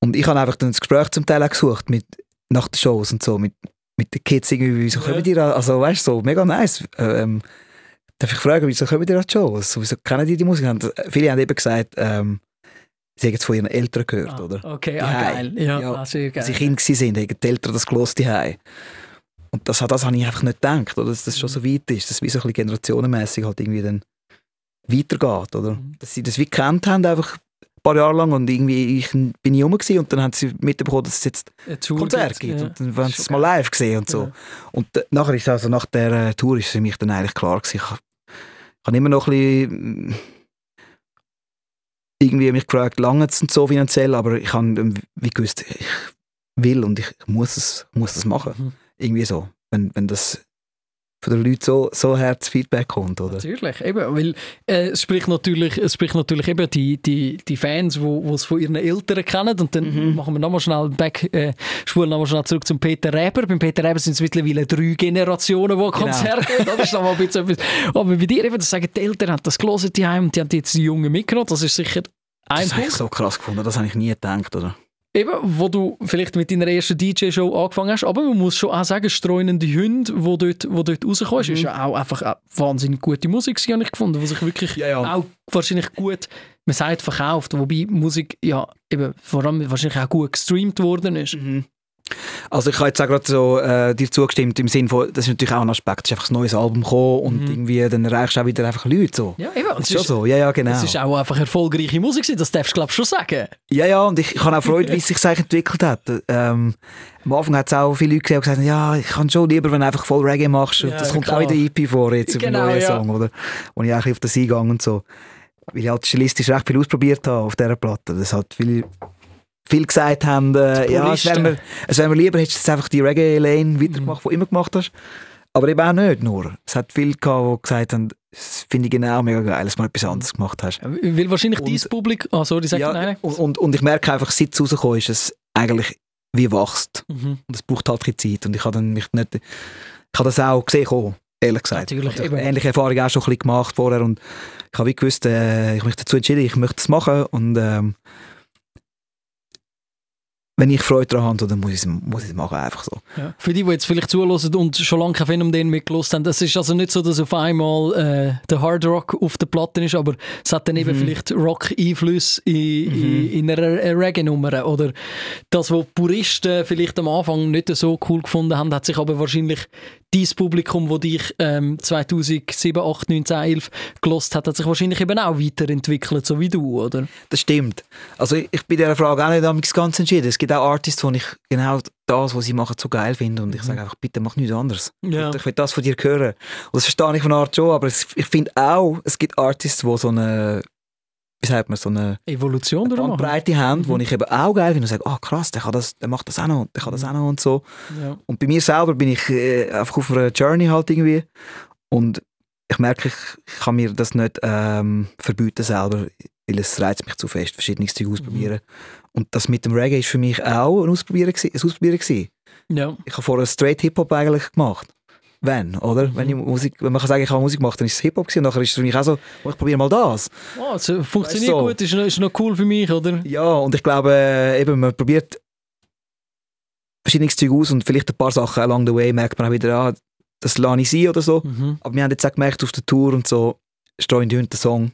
Und ich habe einfach dann das Gespräch zum Teil gesucht, mit, nach den Shows und so, mit, mit den Kids irgendwie, so, ja. kommen die also weißt du, so, mega nice. Ähm, Darf ich fragen, wieso kommen die an die Shows? Wieso kennen die die Musik? Viele haben eben gesagt, ähm, sie haben es von ihren Eltern gehört, Ah, oder? Okay, ah, geil. Ja, Ja, ah, sehr geil. Als sie Kinder waren, haben die Eltern das gelost die Und das, das habe ich einfach nicht gedacht, oder? dass das schon so weit ist, dass es wie so ein bisschen generationenmässig halt irgendwie dann weitergeht, oder? Mhm. Dass sie das wie gekannt haben, einfach ein paar Jahre lang und irgendwie ich bin ich rum und dann haben sie mitbekommen, dass es jetzt Tour Konzert gibt, ja. und dann haben sie es mal live gesehen und so. Ja. Und nachher ist also nach der äh, Tour ist für mich dann eigentlich klar gewesen, ich, ich habe immer noch ein bisschen mm, irgendwie mich gefragt, lange es so finanziell, aber ich habe ähm, wie gewusst, ich will und ich muss es, muss das machen. Mhm. Irgendwie so. Wenn, wenn das von den Leuten so, so Herz Feedback kommt, oder? Natürlich, eben, weil äh, es spricht natürlich, es spricht natürlich eben die, die, die Fans, wo wo es von ihren Eltern kennen und dann Mhm. machen wir nochmal schnell back, äh, spulen nochmal schnell zurück zum Peter Reber. Beim Peter Reber sind es mittlerweile drei Generationen, die Konzerte geben. Das ist nochmal ein bisschen etwas. Aber bei dir eben, das sagen die Eltern, haben das gelesen die und die haben jetzt die Jungen mitgenommen. Das ist sicher ein Das habe ich so krass gefunden, das habe ich nie gedacht, oder? Eben, wo du vielleicht mit deiner ersten DJ-Show angefangen hast, aber man muss schon auch sagen, «Streunende Hunde», wo dort, wo dort rausgekommen ist, Mhm. ist ja auch einfach eine wahnsinnig gute Musik, habe ich gefunden, die sich wirklich Ja, ja. auch wahrscheinlich gut, man sagt, verkauft, wobei Musik ja eben vor allem wahrscheinlich auch gut gestreamt worden ist. Mhm. Also ich habe jetzt auch gerade so äh, dir zugestimmt, im Sinne von, das ist natürlich auch ein Aspekt, es ist einfach ein neues Album gekommen und Mhm. irgendwie, dann erreichst du auch wieder einfach Leute so. Ja, eben. Und Das ist schon so, ja, ja, genau. Es ist auch einfach erfolgreiche Musik, gewesen, das darfst du glaube schon sagen. Ja, ja, und ich, ich habe auch Freude, wie es sich entwickelt hat. Ähm, am Anfang hat es auch viele Leute gesehen, gesagt ja, ich kann schon lieber, wenn du einfach voll Reggae machst. Und Ja, das kommt klar. auch in der EP vor, jetzt auf Genau, dem neuen ja. Song, oder? Wo ich eigentlich auf das eingegangen und so. Weil ich halt stilistisch recht viel ausprobiert habe auf dieser Platte. Das hat viele, viele gesagt haben, äh, ja, es wäre mir, es wär mir lieber, hättest du einfach die Reggae-Lane weitergemacht, die du immer gemacht hast. Aber eben auch nicht nur. Es hat viele gehabt, die gesagt haben, das finde ich genau mega geil, dass du mal etwas anderes gemacht hast. Weil wahrscheinlich Und- dein Publikum... Ah, sorry, sag Ja, nein. und, und, und ich merke einfach, seit es rausgekommen ist, es eigentlich wie wächst. Mhm. Und es braucht halt ein Zeit. Und ich habe dann mich nicht, ich habe das auch gesehen, kommen, ehrlich gesagt. Natürlich, ich habe ähnliche Erfahrungen auch schon ein bisschen gemacht vorher. Und ich habe wie gewusst, äh, ich habe mich dazu entschieden, ich möchte es machen. Und ähm, wenn ich Freude daran habe, dann muss ich es muss machen, einfach so. Ja. Für die, die jetzt vielleicht zuhören und schon lange kein Phänomen mehr gelost haben, es ist also nicht so, dass auf einmal äh, der Hard Rock auf der Platte ist, aber es hat dann eben Mhm. vielleicht Rock-Einfluss in, in, in einer Reggae-Nummer. Oder das, was Puristen vielleicht am Anfang nicht so cool gefunden haben, hat sich aber wahrscheinlich dieses Publikum, das dich ähm, 2007, 8, 9, 10, 11 gelost hat, hat sich wahrscheinlich eben auch weiterentwickelt, so wie du, oder? Das stimmt. Also ich, ich bin dieser Frage auch nicht damals ganz entschieden. Es gibt auch Artists, wo ich genau das, was sie machen, so geil finde. Und ich sage einfach, bitte mach nichts anderes. Ja. Ich will das von dir hören. Und das verstehe ich von Art schon, aber ich finde auch, es gibt Artists, die so eine, wie sagt man, so eine Evolution durchmachen. Bandbreite haben, Mhm. die ich eben auch geil finde und sage, ah krass, der, kann das, der macht das auch noch, der kann das auch noch und so. Ja. Und bei mir selber bin ich äh, einfach auf einer Journey halt irgendwie. Und ich merke, ich, ich kann mir das nicht ähm, verbieten selber, weil es reizt mich zu fest, verschiedenes Zeug ausprobieren. Und das mit dem Reggae ist für mich auch ein Ausprobieren, ein Ausprobieren gewesen. Ja. Ich habe vorher Straight Hip-Hop eigentlich gemacht. Wenn, oder? Mhm. Wenn, ich Musik, wenn man kann sagen, ich habe Musik gemacht, dann ist es Hip-Hop gewesen. Und nachher ist es für mich auch so, oh, ich probiere mal das. Oh, es funktioniert Weißt du, so. gut, ist noch, ist noch cool für mich, oder? Ja, und ich glaube, äh, eben, man probiert verschiedenes Zeug aus und vielleicht ein paar Sachen along the way merkt man auch wieder, ah, das lasse ich sein oder so. Mhm. Aber wir haben jetzt auch gemerkt, auf der Tour und so, Streu in die Hunde, der Song,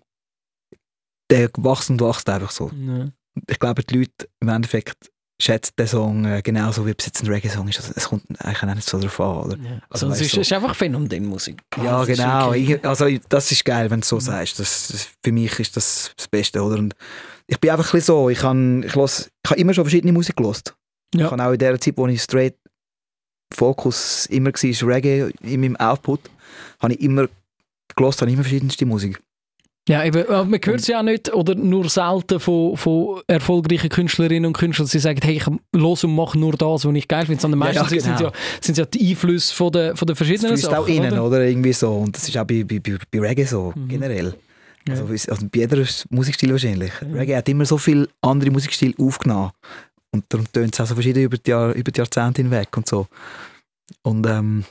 der wächst und wächst einfach so. Ja. Ich glaube, die Leute im Endeffekt schätzen den Song äh, genauso, wie ob es jetzt ein Reggae-Song ist. Also, es kommt eigentlich auch nicht so drauf an, oder? Ja. Also, Also, es ist, du- ist einfach Phänomenmusik. Ja, Das genau. wirklich- Ich, also, das ist geil, wenn du so Mhm. sagst. Das, das, für mich ist das das Beste, oder? Und ich bin einfach ein bisschen so, ich habe ich los, ich immer schon verschiedene Musik gelost. Ja. Ich habe auch in der Zeit, wo ich straight Fokus immer war, Reggae in meinem Output, habe ich immer gelost, habe ich immer verschiedenste Musik. Ja, eben, aber man hört es ja auch nicht oder nur selten von, von erfolgreichen Künstlerinnen und Künstlern, die sagen, hey, ich los und mache nur das, was ich geil finde. Sondern meistens ja, sind, genau. ja, sind ja die Einflüsse von der, von Das verschiedenen fließt Sachen. auch innen, oder? oder? Irgendwie so. Und das ist auch bei, bei, bei, Reggae so, Mhm. generell. Ja. Also, also bei jeder Musikstil wahrscheinlich. Ja. Reggae hat immer so viele andere Musikstile aufgenommen. Und darum tönt es auch so verschieden über die, Jahr, über die Jahrzehnte hinweg und so. Und ähm,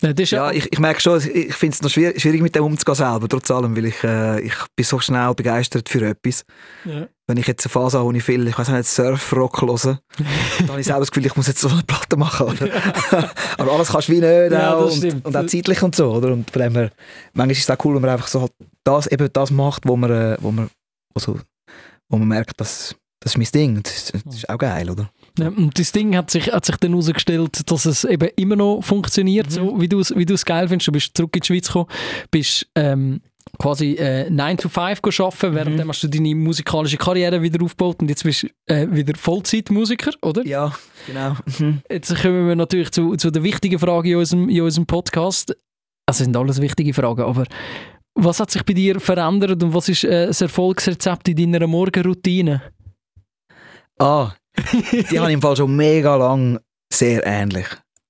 Ja, Ja, ich, ich merke schon, ich finde es noch schwierig, schwierig mit dem umzugehen selber, trotz allem, weil ich, äh, ich bin so schnell begeistert für etwas. ja. Wenn ich jetzt eine Phase habe, wo ich viel, ich weiß nicht, Surfrock höre, dann habe ich selber das Gefühl, ich muss jetzt so eine Platte machen. Oder? Aber alles kannst du wie nicht Ja, auch und, und auch zeitlich und so. Oder? Und von dem her, manchmal ist es auch cool, wenn man einfach so halt das, eben das macht, wo man, äh, wo man, also, wo man merkt, dass das ist mein Ding. Das das ist auch geil, oder? Ja, und das Ding hat sich, hat sich dann herausgestellt, dass es eben immer noch funktioniert, so wie du es wie geil findest. Du bist zurück in die Schweiz gekommen, bist ähm, quasi äh, 9 to 5 arbeiten, währenddem hast du deine musikalische Karriere wieder aufgebaut und jetzt bist du äh, wieder Vollzeitmusiker, oder? Ja, genau. Mhm. Jetzt kommen wir natürlich zu, zu der wichtigen Frage in unserem, in unserem Podcast. Also sind alles wichtige Fragen, aber was hat sich bei dir verändert und was ist äh, das Erfolgsrezept in deiner Morgenroutine? Ah, die habe ich im Fall schon mega lang sehr ähnlich.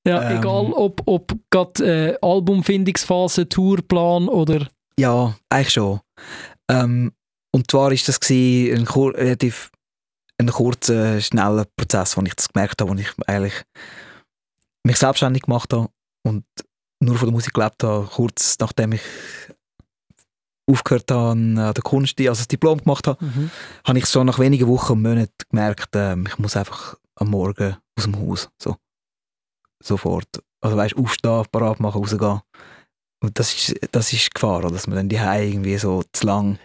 Ja, Ähm. egal ob, ob gerade äh, Albumfindungsphase, Tourplan oder... Ja, eigentlich schon. Ähm, und zwar ist das ein kur relativ ein kurzer, schneller Prozess, wo ich das gemerkt habe, wo ich eigentlich mich selbstständig gemacht habe und nur von der Musik gelebt habe, kurz nachdem ich aufgehört habe an der Kunst, also das Diplom gemacht habe, habe ich schon nach wenigen Wochen und Monaten gemerkt, ähm, ich muss einfach am Morgen aus dem Haus, so. Sofort. Also weißt, aufstehen, parat machen, rausgehen. Und das ist, das ist die Gefahr, dass man dann die irgendwie so zu lang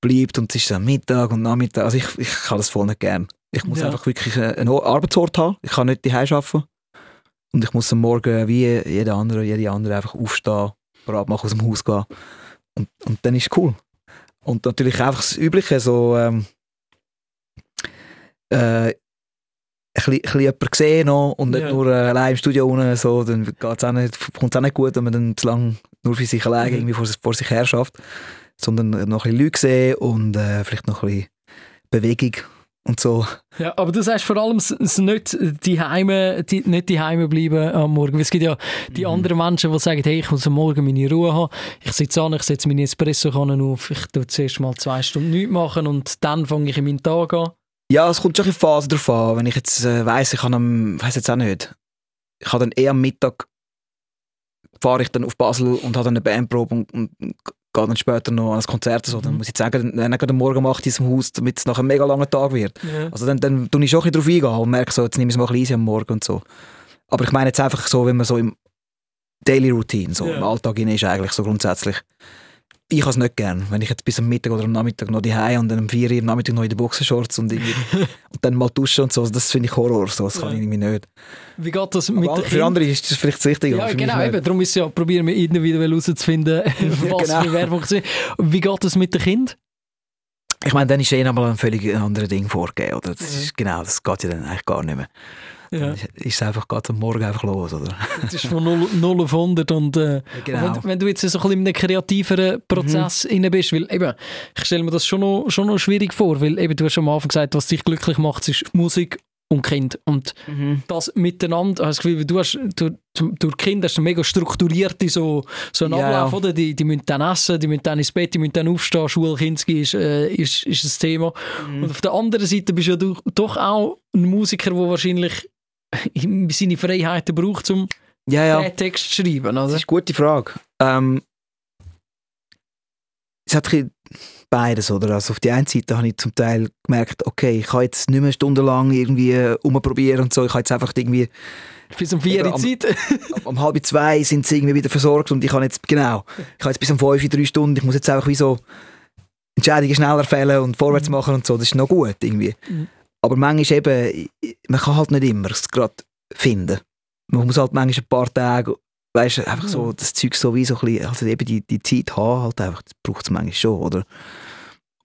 bleibt und es ist dann Mittag und Nachmittag. Also ich, ich kann das voll nicht gern. Ich muss Ja. einfach wirklich einen einen Arbeitsort haben. Ich kann nicht daheim arbeiten. Und ich muss am Morgen wie jeder andere, jede andere einfach aufstehen, parat machen, aus dem Haus gehen. Und, und dann ist es cool. Und natürlich einfach das Übliche, so ähm, äh, ein bisschen, jemanden sehen und nicht Ja. nur äh, allein im Studio unten, so, dann geht's auch nicht, kommt es auch nicht gut, wenn man dann zu lange nur für sich allein Mhm. irgendwie vor, vor sich her schafft, sondern noch ein bisschen Leute sehen und äh, vielleicht noch ein bisschen Bewegung und so. Ja, aber du sagst vor allem es, nicht die Heime, die, nicht die Heime bleiben am Morgen. Weil Es gibt ja die Mhm. anderen Menschen, die sagen, hey, ich muss am Morgen meine Ruhe haben. Ich sitze an, ich setze meine Espresso-Kanne auf, ich tue zuerst mal zwei Stunden nichts machen und dann fange ich in meinen Tag an. Ja, es kommt schon in Phasen drauf an. Wenn ich jetzt äh, weiss, ich kann am, weiss jetzt auch nicht, ich habe dann eher am Mittag fahre ich dann auf Basel und habe dann eine Bandprobe und, und gehe dann später noch an ein Konzert oder so. Dann Mhm. muss ich sagen, dann am Morgen mache ich diesem Haus, damit es nachher ein mega langer Tag wird. Also dann, dann tue ich schon ein bisschen drauf eingehen und merke so, jetzt nehme ich es mal ein bisschen easy am Morgen und so. Aber ich meine jetzt einfach so, wenn man so im Daily Routine, so Ja. im Alltag ist eigentlich so grundsätzlich. Ich habe es nicht gern, wenn ich jetzt bis am Mittag oder am Nachmittag noch die und dann um 4 Uhr am Nachmittag noch in den Boxershorts und, und dann mal duschen und so, das finde ich Horror, so, das kann Ja. ich irgendwie nicht. Wie geht das mit den für andere ist das vielleicht das Richtige. Ja, genau, eben. Darum ist ja, probieren wir individuell herauszufinden, was genau. für Werbung ist. Wie geht das mit den Kindern? Ich meine, dann ist eh nochmal ein völlig anderes Ding vorgegeben, oder? Das Ja. ist, genau, das geht ja dann eigentlich gar nicht mehr. Ja, Dann ist- es einfach, geht am Morgen einfach los, oder? das ist von 0, 0 auf 100 und äh, Genau. Wenn, wenn du jetzt so ein bisschen in einem kreativeren Prozess Mhm. inne bist, weil eben, ich stelle mir das schon noch, schon noch schwierig vor, weil eben, du hast am Anfang gesagt, was dich glücklich macht, ist Musik und Kind. Und Mhm. das miteinander, Gefühl, du hast, du, du, durch Kinder hast du mega strukturierte so, so einen Ja, Ablauf, ja. oder? Die, die müssen dann essen, die müssen dann ins Bett, die müssen dann aufstehen, Schule, Kinski ist, äh, ist, ist das Thema. Mhm. Und auf der anderen Seite bist ja du doch auch ein Musiker, der wahrscheinlich seine Freiheiten braucht, um Ja, ja. den Text zu schreiben, Das oder? ist eine gute Frage. Ähm, es hat beides, oder? Also auf die einen Seite habe ich zum Teil gemerkt, okay, ich kann jetzt nicht mehr stundenlang irgendwie äh, rumprobieren und so. Ich habe jetzt einfach irgendwie Bis um vier Uhr am- Zeit. um, um halb zwei sind sie irgendwie wieder versorgt und ich kann jetzt, genau, ich habe jetzt bis um fünf, drei Stunden, ich muss jetzt einfach wie so Entscheidungen schneller fällen und vorwärts Mhm. machen und so. Das ist noch gut irgendwie. Mhm. Aber manchmal eben, man kann halt nicht immer es gerade finden. Man muss halt manchmal ein paar Tage, weißt du, einfach so das Zeug so wie so ein bisschen, also eben die, die Zeit haben, halt einfach, das braucht es manchmal schon, oder?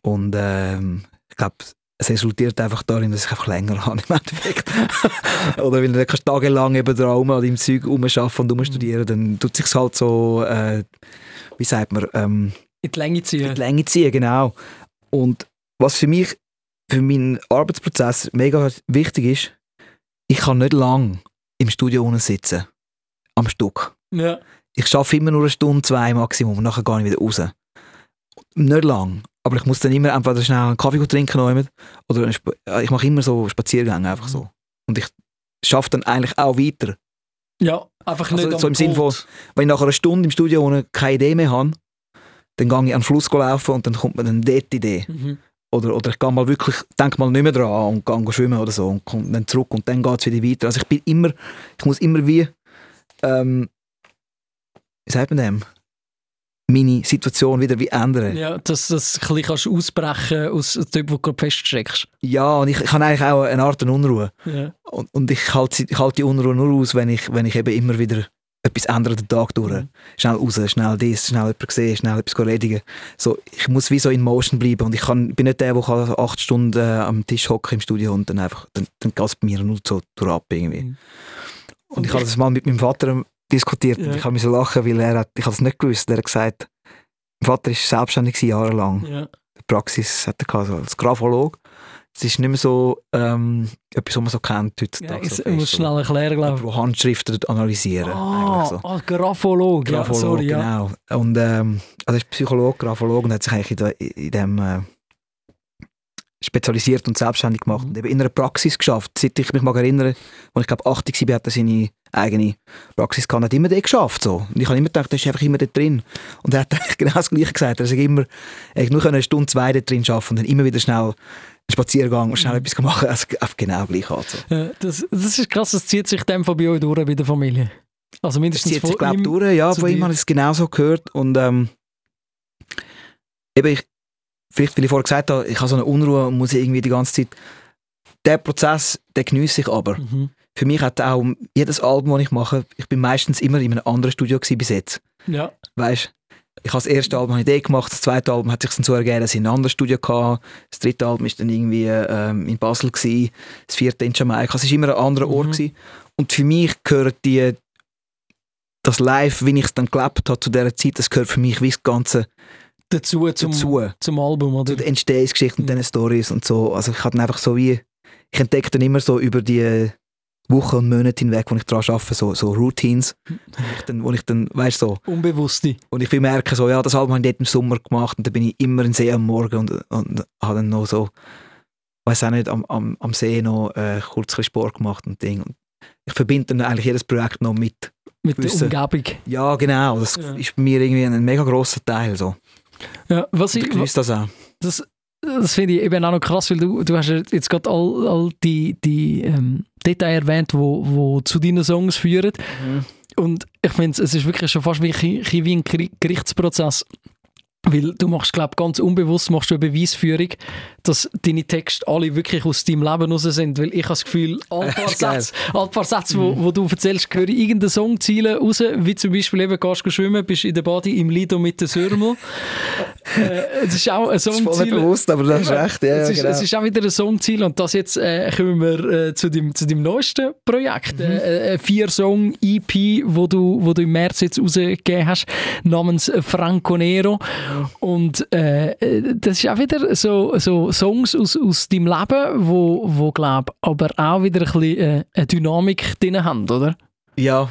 Und ähm, ich glaube, es resultiert einfach darin, dass ich einfach länger habe im Endeffekt. oder wenn du kannst tagelang eben da rum an deinem Zeug rumarbeiten und rumstudieren, dann tut sich halt so, äh, wie sagt man, ähm, In die Länge in ziehen. die Länge ziehen, genau. Und was für mich, für meinen Arbeitsprozess mega wichtig ist, ich kann nicht lang im Studio unten sitzen. Am Stück. Ja. Ich schaffe immer nur eine Stunde, zwei Maximum und nachher gehe ich wieder raus. Nicht lang. Aber ich muss dann immer entweder schnell einen Kaffee trinken oder äh, ich mache immer so Spaziergänge einfach so. Und ich schaffe dann eigentlich auch weiter Ja, einfach Also nicht so am im Sinn von, wenn ich nach einer Stunde im Studio ohne keine Idee mehr habe, dann gehe ich an den Fluss laufen und dann kommt mir dann dort die Idee. Mhm. Oder, oder ich gehe mal wirklich, denke mal nicht mehr dran und gehe schwimmen oder so und komme dann zurück und dann geht es wieder weiter. Also ich bin immer, ich muss immer wie, ähm, wie sagt man dem, meine Situation wieder wie ändern. Ja, dass du das ein bisschen kannst ausbrechen aus dort, wo du gerade feststeckst. Ja, und ich, ich habe eigentlich auch eine Art Unruhe. Ja. Und, und ich halte ich halte die Unruhe nur aus, wenn ich, wenn ich eben immer wieder etwas ändere den Tag durch. Mhm. Schnell raus, schnell das, schnell jemanden sehen, schnell etwas erledigen. So, ich muss wie so in Motion bleiben und ich kann, bin nicht der, der acht Stunden äh, am Tisch hocken im Studio und dann einfach, dann, dann geht es bei mir nur so durch ab irgendwie. Mhm. Und ich habe das mal mit meinem Vater diskutiert Ja. und ich habe so lachen, weil er hat, ich habe es nicht gewusst, er hat gesagt, mein Vater war selbstständig jahrelang. Ja. Die Praxis hat er gehabt, so als Grafolog. Es ist nicht mehr so ähm, etwas, was man so kennt Ja, heutzutage. ich so muss schnell erklären, glaube Jemand, der Handschriften analysieren. Ah, so. ah, Grapholog. Ja, sorry, ja. genau. Und ähm, also er ist Psychologe, Grapholog und hat sich eigentlich in, de, in dem äh, spezialisiert und selbstständig gemacht Mhm. und eben in einer Praxis geschafft. Seit ich mich mag erinnern, als ich glaube 80 war, hat er seine eigene Praxis gehabt, hat immer dort geschafft. So. Und ich habe immer gedacht, er ist einfach immer dort drin. Und er hat eigentlich genau das Gleiche gesagt. Er hat immer, er nur eine Stunde, zwei dort drin arbeiten und dann immer wieder schnell Spaziergang und schnell etwas machen. Also einfach genau gleich halt so. Ja, das, das ist krass, das zieht sich dem Fall bei euch durch, bei der Familie. Also Das mindestens zieht sich, von glaube ihm. durch. Ja, von ihm habe ich es genauso gehört. Und ähm, eben, ich, vielleicht, weil ich vorher gesagt habe, ich habe so eine Unruhe und muss irgendwie die ganze Zeit. Der Prozess, den geniesse ich aber. Mhm. Für mich hat auch jedes Album, das ich mache, ich bin meistens immer in einem anderen Studio gewesen bis jetzt. Ja. Weißt ich habe das erste Album eine Idee gemacht, das zweite Album hat sich dann so ergeben, dass ich in ein anderes Studio hatte. Das dritte Album ist dann irgendwie ähm, in Basel gewesen, das vierte in Jamaika. Es war immer ein anderer Ort Mhm. gewesen. Und für mich gehört die das Live, wie ich es dann gelebt habe zu dieser Zeit, das gehört für mich wie das Ganze Dazu zum, dazu. zum Album, oder? Zu der Entstehungsgeschichte und Mhm. diesen Stories und so. Also ich habe dann einfach so wie, ich entdecke dann immer so über die Wochen und Monate hinweg, wo ich daran arbeite, so, so Routines, wo ich dann, wo ich dann weißt so, Unbewusste. und ich will merken, so, ja, das Album habe ich dort im Sommer gemacht und dann bin ich immer in See am Morgen und, und habe dann noch so, weiß auch nicht, am, am, am See noch äh, kurz Sport gemacht und Ding. Und ich verbinde dann eigentlich jedes Projekt noch mit. Mit der Gewisse- Umgebung. Ja, genau, das Ja. ist bei mir irgendwie ein mega grosser Teil. So. Ja, was Ich ich, genieße das auch. das, das finde ich eben auch noch krass, weil du, du hast ja jetzt gerade all, all die, die ähm, Details erwähnt, wo, wo zu deinen Songs führen. Und ich finde, es ist wirklich schon fast wie, wie ein Geri- Gerichtsprozess. Weil du machst, glaube ganz unbewusst machst du eine Beweisführung, dass deine Texte alle wirklich aus deinem Leben raus sind. Weil ich habe das Gefühl, paar Das ist geil. Sätze, alle paar Sätze wo, wo du erzählst, höre ich irgendeinen Songziele raus, wie zum Beispiel eben, gehst du schwimmen, bist in der Body im Lido mit der Sürmel. äh, es ist auch ein Das ist voll bewusst, aber das ist recht. Ja, es, ist, genau. es ist auch wieder ein Songziel und das jetzt äh, kommen wir äh, zu dem zu dem neuesten Projekt, Mhm. äh, ein vier Song EP, wo du wo du im März jetzt rausgegeben hast, namens Franco Nero und äh, das ist auch wieder so, so Songs aus, aus deinem Leben, wo wo glaub aber auch wieder ein bisschen äh, eine Dynamik drin haben, oder? Ja,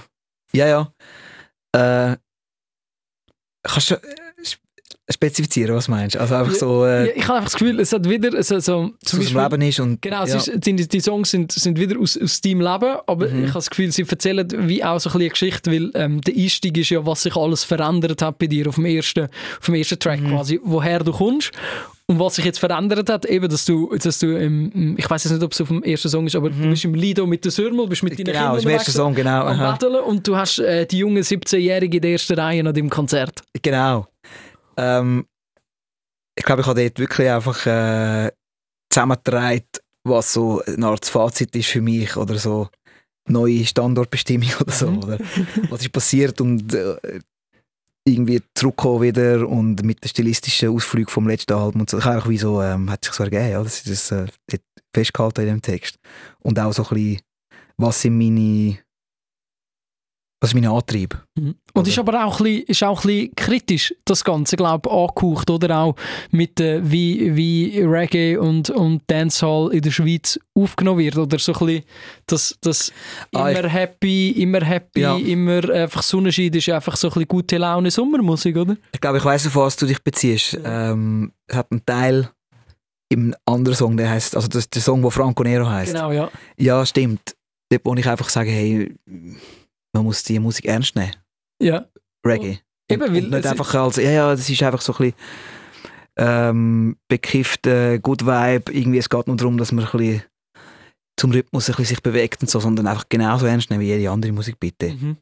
ja, ja. Äh, kannst du spezifizieren, was du meinst? Also einfach so, äh, Ja, ich habe einfach das Gefühl, es hat wieder so, so aus dem Leben ist und Genau, ja. ist, die, die Songs sind, sind wieder aus, aus deinem Leben, aber Mhm. ich habe das Gefühl, sie erzählen wie auch so ein eine Geschichte, weil ähm, der Einstieg ist ja, was sich alles verändert hat bei dir auf dem ersten, auf dem ersten Track Mhm. quasi, woher du kommst und was sich jetzt verändert hat, eben, dass du, dass du im, ich weiß jetzt nicht, ob es auf dem ersten Song ist, aber du bist im Lido mit der Sürmel, bist mit deinen Mhm. Genau, Kindern ist der erste Song, genau. am und du hast äh, die jungen 17-Jährigen in der ersten Reihe an deinem Konzert. Genau. Ähm, ich glaube, ich habe dort wirklich einfach äh, zusammengetragen, was so eine Art Fazit ist für mich oder so neue Standortbestimmung oder so. Mhm. Oder was ist passiert und äh, irgendwie zurückkommen wieder und mit der stilistischen Ausflug vom letzten Album und so. Ich habe einfach wie so, ähm, hat sich so ergeben, ja, das ist das äh, festgehalten in dem Text. Und auch so ein bisschen, was sind meine, was ist mein Antrieb? Und Oder- ist aber auch ein bisschen, ist auch ein bisschen kritisch, das Ganze, glaube ich, angehaucht, oder auch mit äh, wie, wie Reggae und, und Dancehall in der Schweiz aufgenommen wird, oder so ein bisschen, das, das Ah, immer happy, immer happy, Ja. immer einfach Sonnenschein ist einfach so ein bisschen gute Laune Sommermusik, oder? Ich glaube, ich weiß auf was du dich beziehst. Ähm, es hat einen Teil im anderen Song, der heißt, also das der Song, wo Franco Nero heißt. Genau, ja. Ja, stimmt. Dort, wo ich einfach sage, hey, man muss die Musik ernst nehmen. Ja. Reggae. Eben, und, weil und nicht einfach als, ja, ja, das ist einfach so ein bisschen ähm, bekifft, äh, Good Vibe, irgendwie, es geht nur darum, dass man ein bisschen zum Rhythmus ein bisschen sich bewegt und so, sondern einfach genauso ernst nehmen wie jede andere Musik, bitte. Mhm.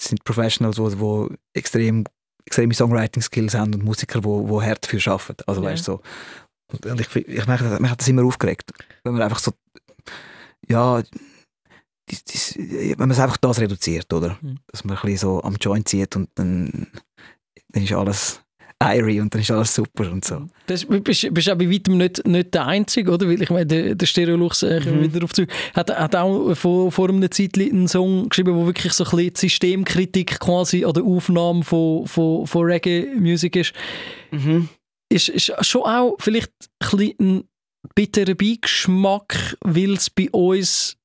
Es sind Professionals, die wo extrem, extreme Songwriting-Skills haben und Musiker, die wo, wo hart dafür arbeiten. Also, Ja. weißt du, so. Und, ich, ich merke, das- mich hat das immer aufgeregt, wenn man einfach so, ja, dies, dies, wenn man es einfach das reduziert, oder? Mhm. Dass man ein bisschen so am Joint zieht und dann, dann ist alles airy und dann ist alles super und so. Das bist, bist auch bei weitem nicht, nicht der Einzige, oder? Weil ich meine, der, der Stereolux, äh, Mhm. wieder darauf zu, hat, hat auch vor, vor einer Zeit einen Song geschrieben, wo wirklich so ein bisschen die Systemkritik quasi an der Aufnahme von, von, von Reggae-Musik ist. ist. Ist schon auch vielleicht ein, bisschen ein bitterer Beigeschmack, weil es bei uns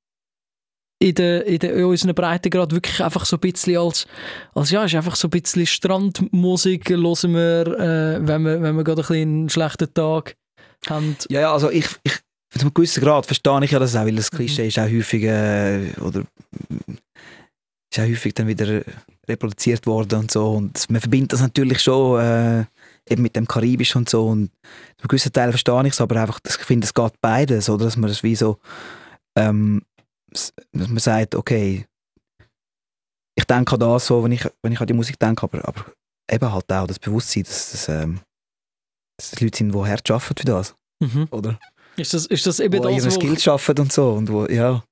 in, der, in, der, in unseren Breitengrad wirklich einfach so ein bisschen als, als ja, ist einfach so ein bisschen Strandmusik hören wir, äh, wenn wir, wenn wir gerade ein bisschen einen schlechten Tag haben. Ja, ja, also ich, ich zu einem gewissen Grad verstehe ich ja das auch, weil das Mhm. Klischee ist auch häufig, äh, oder ist auch häufig dann wieder reproduziert worden und so und man verbindet das natürlich schon äh, eben mit dem Karibisch und so und zu einem gewissen Teil verstehe ich es, aber einfach, ich finde, es geht beides, oder, dass man das wie so ähm, dass man sagt, okay ich denke an das so, wenn ich, wenn ich an die Musik denke, aber, aber eben halt auch das Bewusstsein, dass, dass, ähm, dass das Leute sind, die hart arbeiten für das, Mhm. oder? Ist, das, ist das eben wo ihre das, wo, Skills arbeiten und so. Und wo, ja.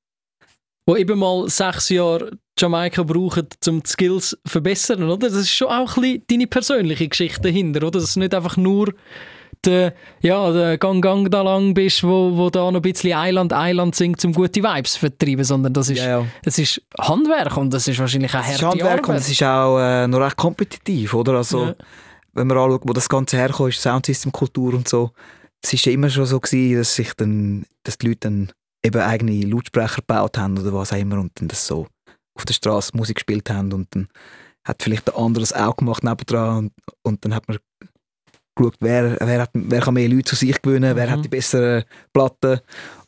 wo eben mal sechs Jahre Jamaika brauchen, um die Skills zu verbessern, oder? Das ist schon auch ein bisschen deine persönliche Geschichte dahinter, oder? Dass du nicht einfach nur der, ja, der Gang Gang da lang bist, wo, wo da noch ein bisschen Eiland Eiland singt, um gute Vibes zu vertreiben, sondern das ist, ja, ja. es ist Handwerk und das ist wahrscheinlich auch Es ist harte Handwerk und Arbeit. es ist auch äh, noch recht kompetitiv, oder? Also, Ja. wenn man anschaut, wo das Ganze herkommt, ist Soundsystem-Kultur und so. Es ist ja immer schon so gewesen, dass sich dann, dass die Leute dann eben eigene Lautsprecher gebaut haben oder was auch immer und dann das so auf der Straße Musik gespielt haben und dann hat vielleicht der andere das auch gemacht nebendran und, und dann hat man geschaut, wer, wer, hat, wer kann mehr Leute zu sich gewinnen, wer Mhm. hat die besseren Platten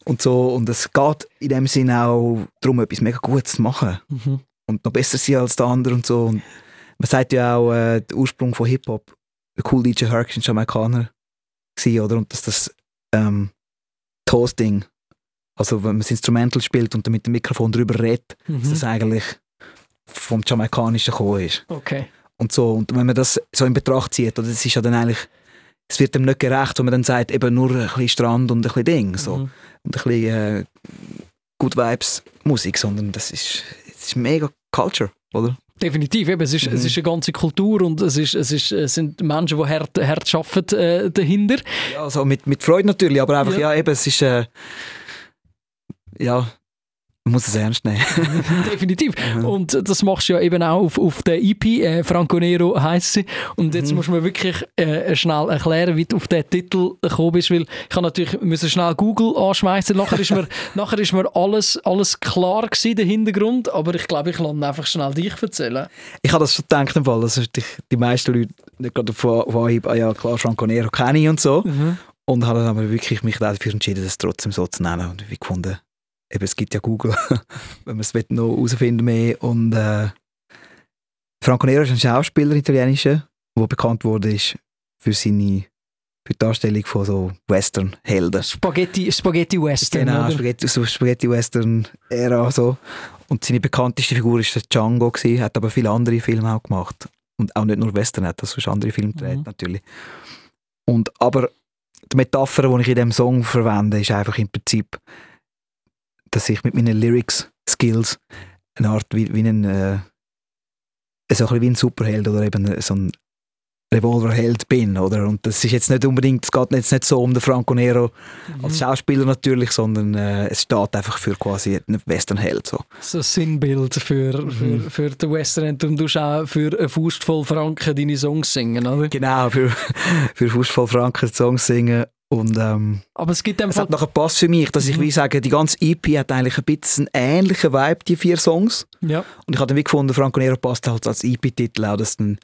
und so und es geht in dem Sinn auch darum, etwas mega Gutes zu machen Mhm. und noch besser sein als der andere und so. Und man sagt ja auch, äh, der Ursprung von Hip-Hop, der cool DJ Herc ist ein Jamaikaner gewesen, oder? Und dass das ähm, Toasting, also wenn man das Instrumental spielt und dann mit dem Mikrofon drüber redet, dass das Mhm. eigentlich vom Jamaikanischen gekommen ist. Okay. Und so. Und wenn man das so in Betracht zieht, oder das ist ja dann eigentlich, es wird dem nicht gerecht, wenn man dann sagt, eben nur ein bisschen Strand und ein bisschen Ding, so. Mhm. Und ein bisschen äh, Good Vibes Musik, sondern das ist, das ist mega Culture, oder? Definitiv, eben. Es, ist, es Mhm. ist eine ganze Kultur und es, ist, es, ist, es sind Menschen, die hart, hart arbeiten äh, dahinter. Ja, also mit, mit Freude natürlich, aber einfach, Ja. ja, eben, es ist, äh, ja, man muss es ernst nehmen. Definitiv. Mhm. Und das machst du ja eben auch auf, auf der EP, äh, Franco Nero heisst sie. Und jetzt Mhm. musst du mir wirklich äh, schnell erklären, wie du auf den Titel gekommen bist, weil ich habe natürlich müssen schnell Google anschmeißen. Nachher ist mir, nachher ist mir alles, alles klar gewesen, der Hintergrund, aber ich glaube, ich lasse einfach schnell dich erzählen. Ich habe das schon gedacht im Fall, dass die, die meisten Leute nicht gerade auf auf Anhieb, ah ja klar, Franco Nero kenne ich und so. Und habe dann aber wirklich mich dafür entschieden, das trotzdem so zu nennen. Und ich gefunden, eben, es gibt ja Google, wenn man es will, noch herausfinden mehr. Und äh, Franco Nero ist ein Schauspieler, italienischer, der bekannt wurde ist für seine für die Darstellung von so Western-Helden. Spaghetti, Spaghetti Western. Genau, oder? Spaghetti, so Spaghetti-Western-Ära. So. Und seine bekannteste Figur war der Django, gewesen, hat aber viele andere Filme auch gemacht. Und auch nicht nur Western, hat sonst andere Filme gedreht, Mhm. natürlich. Und, aber die Metapher, die ich in diesem Song verwende, ist einfach im Prinzip, dass ich mit meinen Lyrics-Skills eine Art wie, wie ein, äh, so ein wie ein Superheld oder eben so ein Revolverheld bin, oder? Und das ist jetzt nicht unbedingt, es geht jetzt nicht so um den Franco Nero Mhm. als Schauspieler natürlich, sondern äh, es steht einfach für quasi einen Westernheld. So. So ein Sinnbild für, für, Mhm. für den Western. Und du musst auch für eine Faust voll Franken deine Songs singen, oder? Genau, für, für voll Franken Songs singen. Und ähm, Aber es gibt es einfach hat nachher gepasst für mich, dass ich Mhm. wie sage, die ganze EP hat eigentlich ein bisschen einen ähnlichen Vibe, die vier Songs. ja, Und ich habe dann wie gefunden, Franco Nero passt halt als EP-Titel auch, dass dann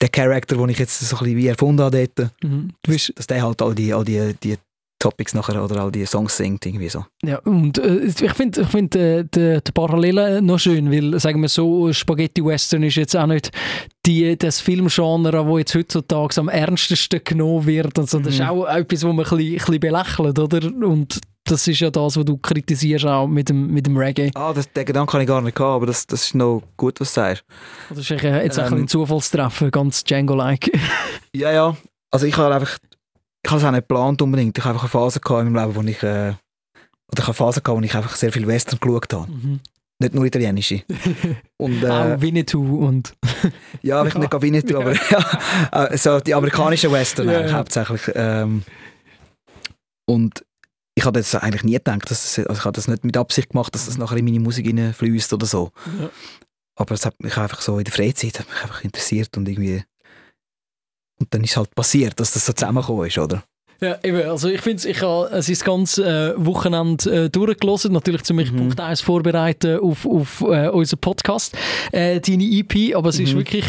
der Charakter, den ich jetzt so ein bisschen wie erfunden habe dort, mhm. bist dass der halt all die, all die, die Topics nachher oder all die Songs singt, irgendwie so. Ja, und äh, ich finde ich find, äh, die, die Parallele noch schön, weil, sagen wir so, Spaghetti-Western ist jetzt auch nicht die, das Filmgenre, wo jetzt heutzutage am ernstesten genommen wird. Also, das ist Mhm. auch etwas, wo man ein bisschen, ein bisschen belächelt, oder? Und das ist ja das, was du kritisierst auch mit dem, mit dem Reggae. Ah, das, den Gedanken habe ich gar nicht gehabt, aber das, das ist noch gut, was du sagst. Das ist äh, jetzt Ähm. ein Zufallstreffer, ganz Django-like. Ja, ja. Also ich habe einfach, ich habe es auch nicht geplant unbedingt. Ich habe einfach eine Phase gehabt in meinem Leben, wo ich, äh, oder ich habe eine Phase gehabt, wo ich einfach sehr viel Western geschaut habe. Mhm. Nicht nur italienische. Und, äh, auch Winnetou und... ja, ich nicht gar nicht, aber ja, äh, so die amerikanischen Western Ja, ja. hauptsächlich. Ähm, und ich habe das eigentlich nie gedacht, dass das, also ich habe das nicht mit Absicht gemacht, dass das nachher in meine Musik fließt oder so. Ja. Aber es hat mich einfach so in der Freizeit hat mich einfach interessiert und irgendwie und dann ist halt passiert, dass das so zusammengekommen ist, oder? Ja, eben, also ich finde, ich habe es ist das ganze äh, Wochenende äh, durchgelassen, natürlich zu mich Mhm. Punkt 1 vorbereiten auf, auf äh, unseren Podcast, äh, deine EP, aber es ist Mhm. wirklich,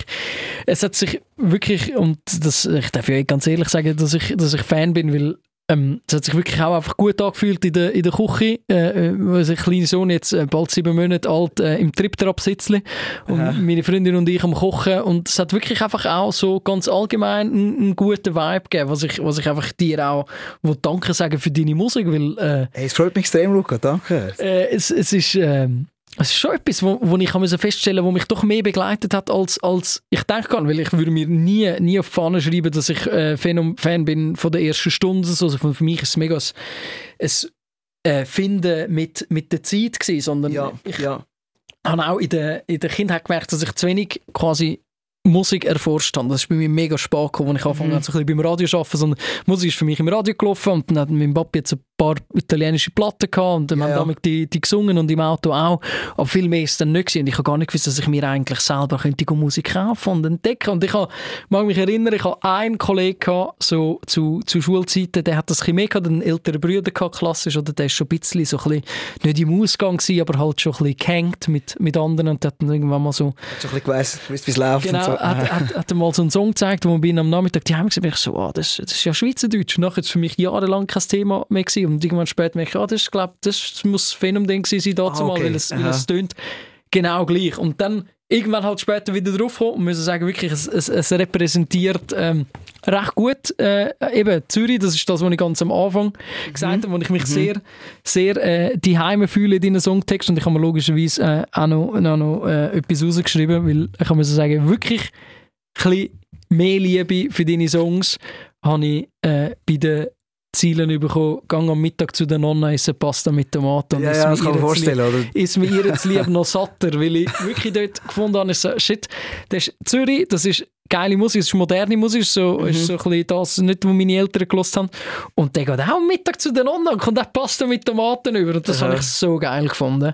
es hat sich wirklich, und das, ich darf ja ganz ehrlich sagen, dass ich, dass ich Fan bin, weil ähm, es hat sich wirklich auch einfach gut angefühlt in der, in der Küche. Äh, äh, unser kleiner Sohn, jetzt äh, bald sieben Monate alt, äh, im Triptrap sitzt und Aha. meine Freundin und ich am Kochen. Und es hat wirklich einfach auch so ganz allgemein einen, einen guten Vibe gegeben, was ich, was ich einfach dir auch will Danke sagen für deine Musik, weil äh, Hey, es freut mich extrem, Luca, danke. äh, es, es ist... ähm, es ist schon etwas, wo, wo ich musste feststellen wo mich doch mehr begleitet hat, als, als ich denke kann. Weil ich würde mir nie, nie auf die Fahne schreiben, dass ich äh, Fan, Fan bin von der ersten Stunde. Also für, mich ist es mega ein, äh, Finden mit, mit der Zeit gewesen, sondern Ja, ich ja. habe auch in der, in der Kindheit gemerkt, dass ich zu wenig quasi Musik erforscht habe. Das ist bei mir mega spät gekommen, als ich angefangen Mhm. habe, so ein bisschen beim Radio zu arbeiten. Sondern Musik ist für mich im Radio gelaufen und dann hat mein Papi jetzt ein paar italienische Platten gehabt und dann Ja, haben damit die, die gesungen und im Auto auch. Aber viel mehr ist es dann nicht gewesen. Und ich habe gar nicht gewusst, dass ich mir eigentlich selber könnte Musik kaufen und entdecken. Und ich habe, mag mich erinnern, ich habe einen Kollegen gehabt, so zu, zu Schulzeiten, der hat das ein mehr gehabt, einen älteren Bruder gehabt, klassisch, oder der ist schon ein bisschen so ein bisschen, nicht im Ausgang gewesen, aber halt schon ein bisschen gehängt mit, mit anderen und der hat dann irgendwann mal so Schon ein bisschen gewusst, wie es läuft Genau, und so. hat, hat, hat mal so einen Song gezeigt, wo wir am Nachmittag die haben gesehen, ich so, ah, das, das ist ja Schweizerdeutsch. Nachher ist es für mich jahrelang kein Thema mehr gewesen. Und irgendwann später merke ich, ah, das, glaub, das muss Phänomen gewesen sein dazu Ah, mal, okay. weil es, weil es tönt genau gleich. Und dann irgendwann halt später wieder drauf kommen und müssen sagen, wirklich, es, es, es repräsentiert ähm, recht gut äh, eben Zürich, das ist das, was ich ganz am Anfang gesagt habe, wo ich mich sehr, sehr äh, die Heime fühle in deinen Songtext und ich habe mir logischerweise äh, auch noch, noch, noch äh, etwas rausgeschrieben, weil ich kann mir so sagen, wirklich ein bisschen mehr Liebe für deine Songs habe ich äh, bei den Zielen bekommen. Gang am Mittag zu der Nonna essen Pasta mit Tomaten. Ja, ist ja, mir das kann zu lieb- vorstellen, oder? ist mir ihr lieb noch satter, weil ich wirklich dort gefunden habe, ich so, shit, das ist Zürich, das ist geile Musik, das ist moderne Musik, so, Mhm. ist so ein bisschen das, nicht, was meine Eltern gelost haben. Und der geht auch am Mittag zu den Nonna und kommt auch Pasta mit Tomaten über. Und das habe ich so geil gefunden,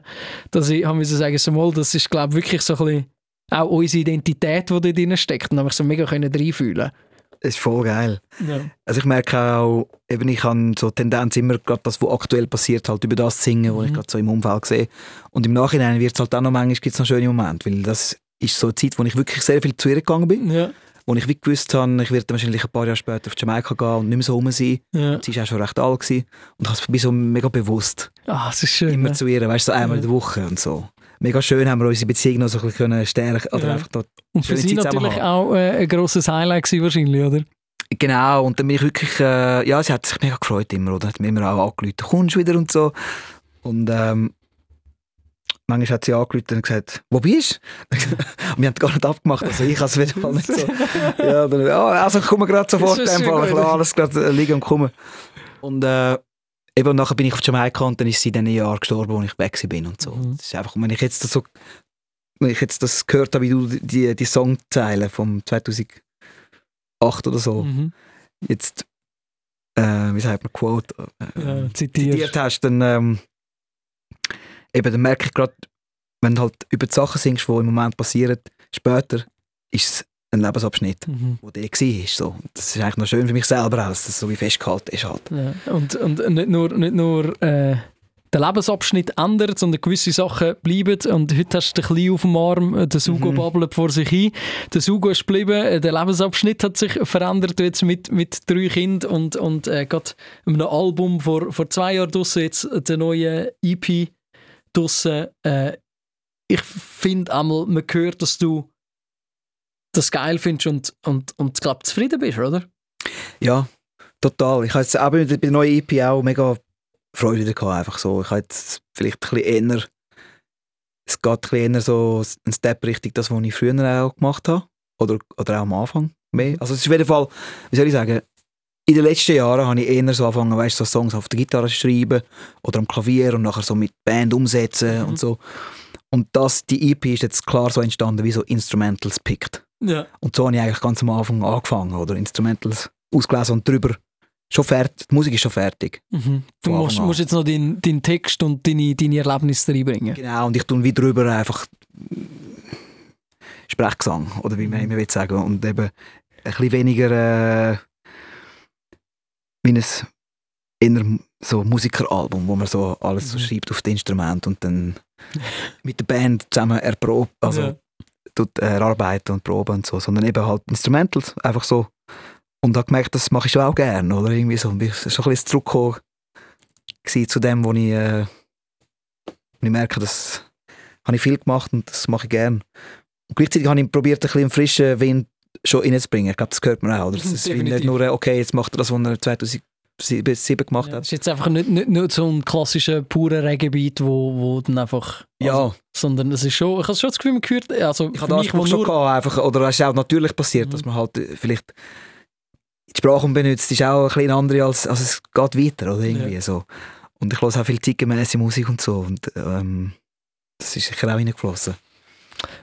dass ich habe müssen sagen, so mal, das ist, glaube ich, wirklich so ein bisschen auch unsere Identität, die da drin steckt. Und habe mich so mega können reinfühlen Das ist voll geil. ja. Also ich merke auch, eben ich habe so Tendenz immer gerade das, was aktuell passiert, halt über das zu singen, was ich gerade so im Umfeld sehe. Und im Nachhinein wird es halt auch noch manchmal gibt's noch schöne Momente, weil das ist so eine Zeit, wo ich wirklich sehr viel zu ihr gegangen bin, Ja. wo ich wie gewusst habe, ich werde wahrscheinlich ein paar Jahre später auf Jamaika gehen und nicht mehr so rum sein. Ja. Sie war auch schon recht alt gewesen. und ich bin so mega bewusst Ah, es ist schön. immer ne? zu ihr, weißt du, so einmal Ja. in der Woche und so. Mega schön haben wir unsere Beziehung noch so ein bisschen können stärken oder Ja. einfach dort Und für sie natürlich auch äh, ein grosses Highlight gewesen wahrscheinlich, oder? Genau, und dann bin ich wirklich, äh, ja, sie hat sich mega gefreut immer, oder? Hat mir immer auch angerufen, kommst du wieder und so. Und ähm, manchmal hat sie angerufen und gesagt, wo bist du? Wir haben gar nicht abgemacht, also ich habe es wieder mal nicht so. Ja, dann, ja also ich komme gerade sofort, gut. lasse alles gerade liegen und komme. Und äh, eben nachher bin ich auf Jamaika und dann ist sie in den Jahren gestorben, wo ich weg bin und so. Mhm. Das ist einfach, und wenn ich jetzt das so, wenn ich jetzt das gehört habe, wie du die, die Songzeilen vom 2008 oder so, Mhm. jetzt, äh, wie sagt man, Quote, äh, Ja, zitiert hast, dann, ähm, eben, dann merke ich gerade, wenn du halt über die Sachen singst, die im Moment passieren, später ist es ein Lebensabschnitt, Mhm. wo der war. So. Das ist eigentlich noch schön für mich selber auch, dass das so wie festgehalten ist halt. Ja. Und, und nicht nur, nicht nur äh, der Lebensabschnitt ändert und gewisse Sachen bleiben. Und heute hast du ein bisschen auf dem Arm, der Sugo mhm. babbelt vor sich hin. Der Sugo ist geblieben, der Lebensabschnitt hat sich verändert jetzt mit, mit drei Kindern und, und äh, gerade einem Album vor, vor zwei Jahren draussen, jetzt der neue EP draussen. Äh, ich finde einmal, man hört, dass du das geil findest und, und, und glaube zufrieden bist, oder? Ja, total. Ich habe jetzt auch bei der neuen EP auch mega Freude gehabt, einfach so. Ich habe jetzt vielleicht ein bisschen eher, es geht ein bisschen eher so ein Step Richtung das, was ich früher auch gemacht habe. Oder, oder auch am Anfang mehr. Also es ist auf jeden Fall, wie soll ich sagen, in den letzten Jahren habe ich eher so angefangen, weißt, so Songs auf der Gitarre zu schreiben oder am Klavier und nachher so mit Band umsetzen mhm. und so. Und das, die EP ist jetzt klar so entstanden, wie so Instrumentals pickt. Ja. Und so habe ich eigentlich ganz am Anfang angefangen, oder? Instrumentals ausgelesen und drüber schon fertig, die Musik ist schon fertig. Mhm. Du musst, musst, jetzt noch deinen dein Text und deine, deine Erlebnisse reinbringen. Genau, und ich tue wie drüber einfach Sprechgesang, oder wie man mhm. immer will sagen. Und eben ein bisschen weniger äh, wie ein eher so Musikeralbum, wo man so alles mhm. schreibt auf das Instrument und dann mit der Band zusammen erprobt, also ja. Tut, äh, erarbeiten und proben und so, sondern eben halt Instrumentals, einfach so. Und habe gemerkt, das mache ich schon auch gerne, oder? Irgendwie so, ich schon ein bisschen zurückgekommen zu dem, wo ich, äh, wo ich merke, das habe ich viel gemacht und das mache ich gerne. Und gleichzeitig habe ich probiert, ein bisschen frischen Wind schon reinzubringen. Ich glaube, das gehört mir auch. Oder? Das ist nicht nur, okay, jetzt macht er das, was er 2000 sieben gemacht ja, hat. Das ist jetzt einfach nicht, nicht, nicht so ein klassischer purer Regenbeat, wo, wo dann einfach... Ja. Also, sondern es ist schon, ich habe schon das Gefühl, man gehört... Also ich habe das mich, schon gehabt, einfach, oder es ist auch natürlich passiert, mhm. dass man halt äh, vielleicht die Sprache benutzt, ist auch ein bisschen andere, als, als es geht weiter, oder irgendwie ja. so. Und ich höre auch viel zeitgemäße Musik und so und ähm, das ist sicher auch reingeflossen.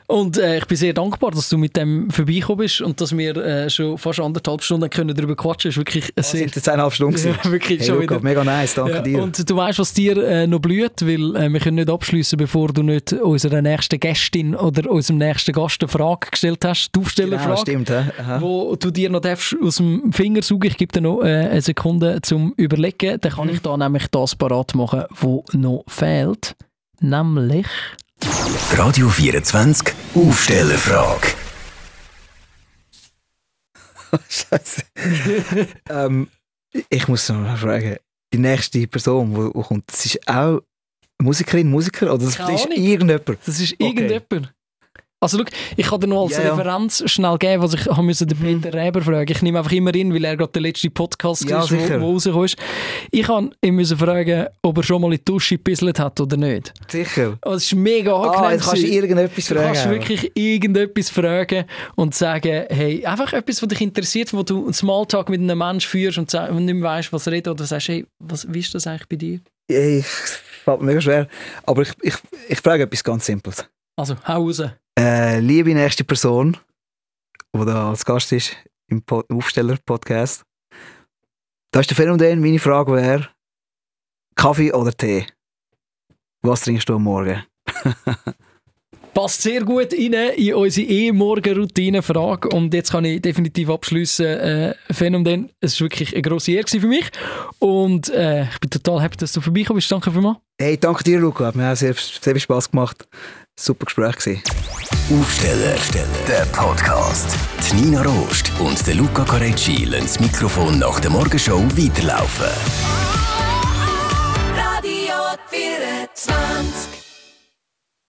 Und äh, ich bin sehr dankbar, dass du mit dem vorbeigekommen bist und dass wir äh, schon fast anderthalb Stunden können darüber quatschen können. wirklich oh, sehr... Sind jetzt eineinhalb Stunden ja, wirklich hey, schon Luca, Mega nice, danke ja, dir. Und du weißt, was dir äh, noch blüht, weil äh, wir können nicht abschließen, bevor du nicht unserer nächsten Gästin oder unserem nächsten Gast eine Frage gestellt hast, die Aufstellerfrage, genau, stimmt, ja. wo du dir noch darfst aus dem Finger suchen. Ich gebe dir noch äh, eine Sekunde zum Überlegen. Dann kann mhm. ich da nämlich das parat machen, was noch fehlt. Nämlich... Radio 24 Aufstellerfrage. Scheiße. ähm, ich muss noch fragen, die nächste Person, die kommt, das ist auch Musikerin, Musiker oder das ist irgendjemand? Das ist irgendjemand. Also schau, ich kann dir noch als ja, Referenz schnell geben, was ich haben müssen den Peter Reber fragen. Ich nehme einfach immer in, weil er gerade der letzte Podcast ja, ist, wo, wo rausgekommen ist. Ich kann ihn müssen fragen, ob er schon mal in die Dusche gepisselt hat oder nicht. Sicher. Oh, das ist mega angenehm. Ah, jetzt kannst du irgendetwas fragen. Du kannst wirklich irgendetwas fragen und sagen, hey, einfach etwas, was dich interessiert, wo du einen Smalltalk mit einem Menschen führst und, und nicht mehr weißt, was redet oder sagst, hey, was, wie ist das eigentlich bei dir? Ich fällt mir mega schwer. Aber ich, ich, ich frage etwas ganz Simples. Also, hau raus. Äh, liebe nächste Person, die da als Gast ist im Aufsteller-Podcast. Da ist der Phänomen, meine Frage wäre, Kaffee oder Tee? Was trinkst du am Morgen? Passt sehr gut rein in unsere E-Morgen-Routine-Frage. Und jetzt kann ich definitiv abschließen. Äh, Phänomen, es war wirklich eine grosse Ehre für mich. Und äh, ich bin total happy, dass du vorbeigekommen bist. Danke vielmals. Hey, danke dir, Luca. Hat mir auch sehr, sehr viel Spass gemacht. Super Gespräch gewesen. Aufsteller, der Podcast. Die Nina Rost und der Luca Carecci lassen das Mikrofon nach der Morgenshow weiterlaufen. Radio 24